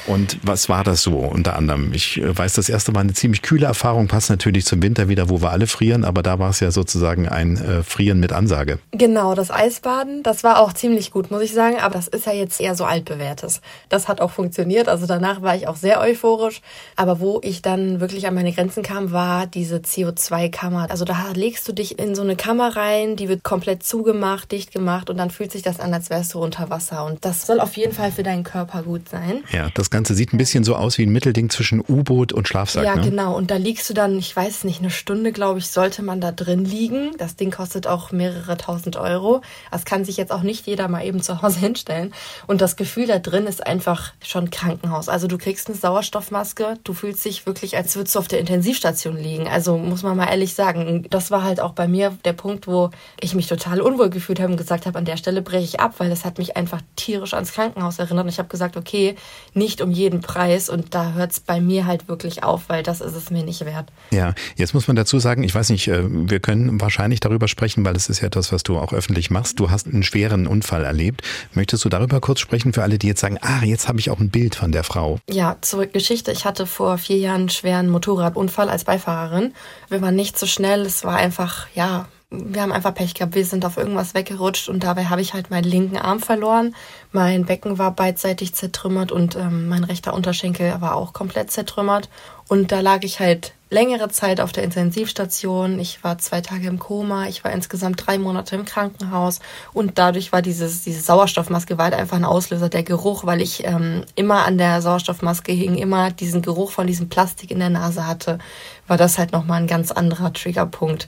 Und was war das so unter anderem? Ich äh, weiß, das erste war eine ziemlich kühle Erfahrung, passt natürlich zum Winter wieder, wo wir alle frieren, aber da war es ja sozusagen ein äh, Frieren mit Ansage. Genau, das Eisbaden, das war auch ziemlich gut, muss ich sagen, aber das ist ja jetzt eher so altbewährtes. Das hat auch funktioniert, also danach war ich auch sehr euphorisch, aber wo ich dann wirklich an meine Grenzen kam, war diese CO2-Kammer. Also da legst du dich in so eine Kammer rein, die wird komplett zugemacht, dicht gemacht und dann fühlt sich das an, als wärst du unter Wasser und das soll auf jeden Fall für deinen Körper gut sein. Ja das Ganze sieht ein bisschen so aus wie ein Mittelding zwischen U-Boot und Schlafsack. Ja, ne? genau. Und da liegst du dann, ich weiß nicht, eine Stunde, glaube ich, sollte man da drin liegen. Das Ding kostet auch mehrere tausend Euro. Das kann sich jetzt auch nicht jeder mal eben zu Hause [LAUGHS] hinstellen. Und das Gefühl da drin ist einfach schon Krankenhaus. Also du kriegst eine Sauerstoffmaske, du fühlst dich wirklich, als würdest du auf der Intensivstation liegen. Also muss man mal ehrlich sagen, das war halt auch bei mir der Punkt, wo ich mich total unwohl gefühlt habe und gesagt habe, an der Stelle breche ich ab, weil das hat mich einfach tierisch ans Krankenhaus erinnert. Und ich habe gesagt, okay, nicht um jeden Preis und da hört es bei mir halt wirklich auf, weil das ist es mir nicht wert. Ja, jetzt muss man dazu sagen, ich weiß nicht, äh, wir können wahrscheinlich darüber sprechen, weil es ist ja etwas, was du auch öffentlich machst. Du hast einen schweren Unfall erlebt. Möchtest du darüber kurz sprechen für alle, die jetzt sagen, ah, jetzt habe ich auch ein Bild von der Frau? Ja, zur Geschichte. Ich hatte vor vier Jahren einen schweren Motorradunfall als Beifahrerin. Wir waren nicht so schnell. Es war einfach, ja, wir haben einfach Pech gehabt. Wir sind auf irgendwas weggerutscht und dabei habe ich halt meinen linken Arm verloren. Mein Becken war beidseitig zertrümmert und ähm, mein rechter Unterschenkel war auch komplett zertrümmert. Und da lag ich halt längere Zeit auf der Intensivstation. Ich war zwei Tage im Koma. Ich war insgesamt drei Monate im Krankenhaus. Und dadurch war dieses, diese Sauerstoffmaske war halt einfach ein Auslöser, der Geruch, weil ich ähm, immer an der Sauerstoffmaske hing, immer diesen Geruch von diesem Plastik in der Nase hatte, war das halt nochmal ein ganz anderer Triggerpunkt.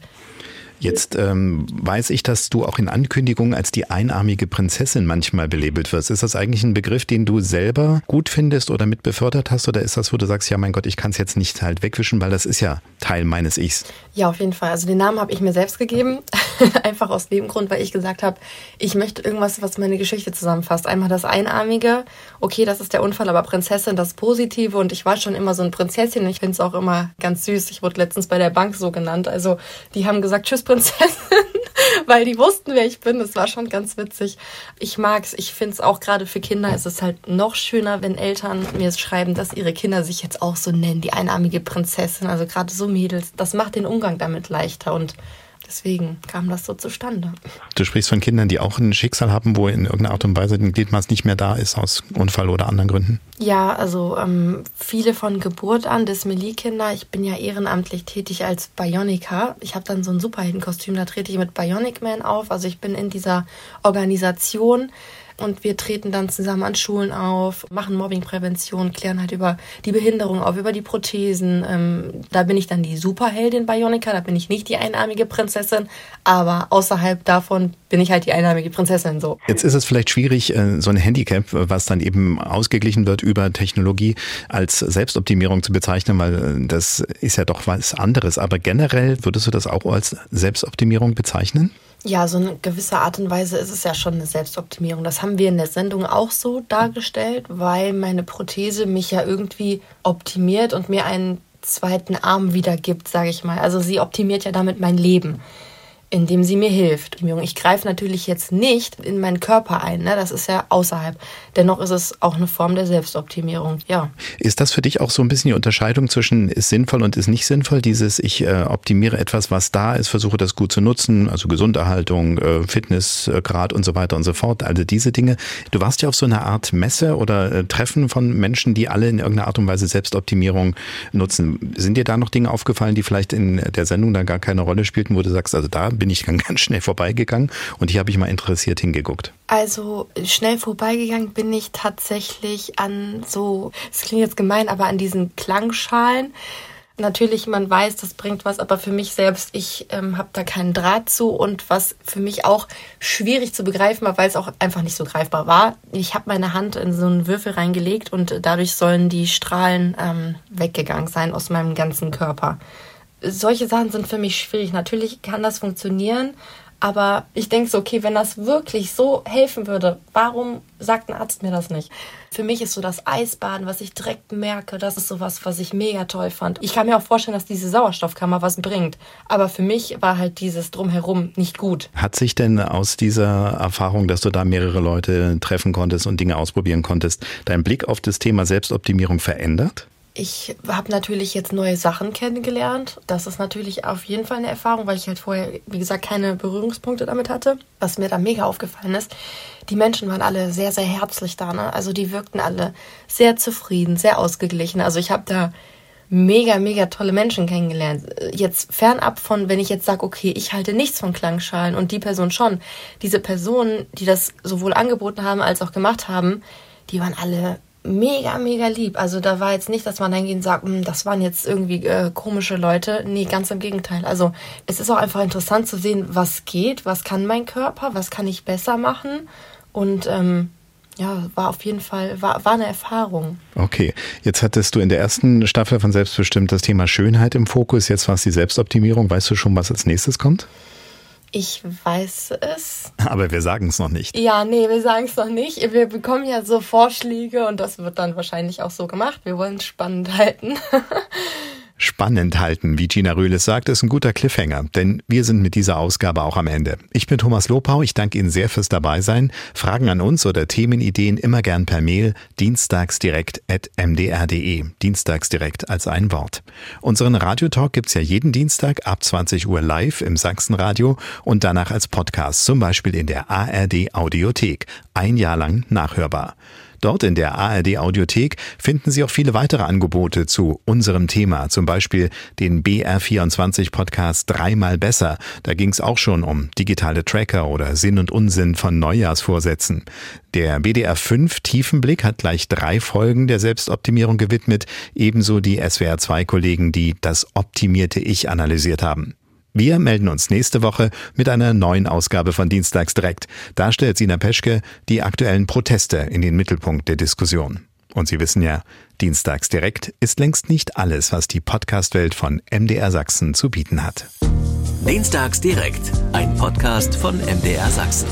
Jetzt ähm, weiß ich, dass du auch in Ankündigungen als die einarmige Prinzessin manchmal belabelt wirst. Ist das eigentlich ein Begriff, den du selber gut findest oder mit befördert hast? Oder ist das, wo du sagst, ja mein Gott, ich kann es jetzt nicht halt wegwischen, weil das ist ja Teil meines Ichs? Ja, auf jeden Fall. Also den Namen habe ich mir selbst gegeben. [LAUGHS] Einfach aus dem Grund, weil ich gesagt habe, ich möchte irgendwas, was meine Geschichte zusammenfasst. Einmal das Einarmige, okay, das ist der Unfall, aber Prinzessin, das Positive. Und ich war schon immer so ein Prinzessin. Ich finde es auch immer ganz süß. Ich wurde letztens bei der Bank so genannt. Also die haben gesagt, tschüss Prinzessin, [LAUGHS] weil die wussten, wer ich bin. Das war schon ganz witzig. Ich mag's. Ich finde es auch gerade für Kinder ist es halt noch schöner, wenn Eltern mir schreiben, dass ihre Kinder sich jetzt auch so nennen, die einarmige Prinzessin. Also gerade so Mädels. Das macht den Umgang damit leichter und Deswegen kam das so zustande. Du sprichst von Kindern, die auch ein Schicksal haben, wo in irgendeiner Art und Weise ein Gliedmaß nicht mehr da ist aus Unfall oder anderen Gründen? Ja, also ähm, viele von Geburt an, Dysmelie-Kinder. Ich bin ja ehrenamtlich tätig als Bioniker. Ich habe dann so ein Superheldenkostüm, da trete ich mit Bionic Man auf. Also ich bin in dieser Organisation und wir treten dann zusammen an Schulen auf, machen Mobbingprävention, klären halt über die Behinderung auf, über die Prothesen. Ähm, da bin ich dann die Superheldin Bionica, da bin ich nicht die einarmige Prinzessin, aber außerhalb davon bin ich halt die einarmige Prinzessin so. Jetzt ist es vielleicht schwierig, äh, so ein Handicap, was dann eben ausgeglichen wird über Technologie, als Selbstoptimierung zu bezeichnen, weil äh, das ist ja doch was anderes. Aber generell würdest du das auch als Selbstoptimierung bezeichnen? Ja, so eine gewisse Art und Weise ist es ja schon eine Selbstoptimierung. Das haben wir in der Sendung auch so dargestellt, weil meine Prothese mich ja irgendwie optimiert und mir einen zweiten Arm wiedergibt, sage ich mal. Also sie optimiert ja damit mein Leben indem sie mir hilft. Ich greife natürlich jetzt nicht in meinen Körper ein, ne? das ist ja außerhalb. Dennoch ist es auch eine Form der Selbstoptimierung, ja. Ist das für dich auch so ein bisschen die Unterscheidung zwischen ist sinnvoll und ist nicht sinnvoll? Dieses, ich äh, optimiere etwas, was da ist, versuche das gut zu nutzen, also Gesunderhaltung, äh, Fitnessgrad und so weiter und so fort, also diese Dinge. Du warst ja auf so einer Art Messe oder äh, Treffen von Menschen, die alle in irgendeiner Art und Weise Selbstoptimierung nutzen. Sind dir da noch Dinge aufgefallen, die vielleicht in der Sendung dann gar keine Rolle spielten, wo du sagst, also da bin ich dann [LAUGHS] ganz schnell vorbeigegangen und hier habe ich mal interessiert hingeguckt. Also schnell vorbeigegangen bin ich tatsächlich an so, es klingt jetzt gemein, aber an diesen Klangschalen. Natürlich, man weiß, das bringt was, aber für mich selbst, ich ähm, habe da keinen Draht zu und was für mich auch schwierig zu begreifen war, weil es auch einfach nicht so greifbar war. Ich habe meine Hand in so einen Würfel reingelegt und dadurch sollen die Strahlen ähm, weggegangen sein aus meinem ganzen Körper solche Sachen sind für mich schwierig. Natürlich kann das funktionieren, aber ich denke so, okay, wenn das wirklich so helfen würde, warum sagt ein Arzt mir das nicht? Für mich ist so das Eisbaden, was ich direkt merke, das ist sowas, was ich mega toll fand. Ich kann mir auch vorstellen, dass diese Sauerstoffkammer was bringt. Aber für mich war halt dieses Drumherum nicht gut. Hat sich denn aus dieser Erfahrung, dass du da mehrere Leute treffen konntest und Dinge ausprobieren konntest, dein Blick auf das Thema Selbstoptimierung verändert? Ich habe natürlich jetzt neue Sachen kennengelernt. Das ist natürlich auf jeden Fall eine Erfahrung, weil ich halt vorher, wie gesagt, keine Berührungspunkte damit hatte. Was mir da mega aufgefallen ist, die Menschen waren alle sehr, sehr herzlich da. Ne? Also die wirkten alle sehr zufrieden, sehr ausgeglichen. Also ich habe da mega, mega tolle Menschen kennengelernt. Jetzt fernab von, wenn ich jetzt sage, okay, ich halte nichts von Klangschalen und die Person schon. Diese Personen, die das sowohl angeboten haben als auch gemacht haben, die waren alle mega, mega lieb. Also da war jetzt nicht, dass man dann sagt, hm, das waren jetzt irgendwie äh, komische Leute. Nee, ganz im Gegenteil. Also es ist auch einfach interessant zu sehen, was geht, was kann mein Körper, was kann ich besser machen. Und ähm, ja, war auf jeden Fall, war, war eine Erfahrung. Okay, jetzt hattest du in der ersten Staffel von Selbstbestimmt das Thema Schönheit im Fokus. Jetzt war es die Selbstoptimierung. Weißt du schon, was als nächstes kommt? Ich weiß es. Aber wir sagen es noch nicht. Ja, nee, wir sagen es noch nicht. Wir bekommen ja so Vorschläge und das wird dann wahrscheinlich auch so gemacht. Wir wollen es spannend halten. [LAUGHS] spannend halten, wie Gina Rühles sagt, ist ein guter Cliffhanger, denn wir sind mit dieser Ausgabe auch am Ende. Ich bin Thomas Lopau, ich danke Ihnen sehr fürs Dabeisein. Fragen an uns oder Themenideen immer gern per Mail dienstagsdirekt.mdr.de. Dienstagsdirekt als ein Wort. Unseren Radiotalk gibt's ja jeden Dienstag ab 20 Uhr live im Sachsenradio und danach als Podcast, zum Beispiel in der ARD Audiothek. Ein Jahr lang nachhörbar. Dort in der ARD Audiothek finden Sie auch viele weitere Angebote zu unserem Thema, zum Beispiel den BR24 Podcast Dreimal besser. Da ging es auch schon um digitale Tracker oder Sinn und Unsinn von Neujahrsvorsätzen. Der BDR 5 Tiefenblick hat gleich drei Folgen der Selbstoptimierung gewidmet, ebenso die SWR 2 Kollegen, die das optimierte Ich analysiert haben. Wir melden uns nächste Woche mit einer neuen Ausgabe von Dienstags direkt. Da stellt Sina Peschke die aktuellen Proteste in den Mittelpunkt der Diskussion. Und Sie wissen ja, Dienstags direkt ist längst nicht alles, was die Podcastwelt von MDR Sachsen zu bieten hat. Dienstags direkt, ein Podcast von MDR Sachsen.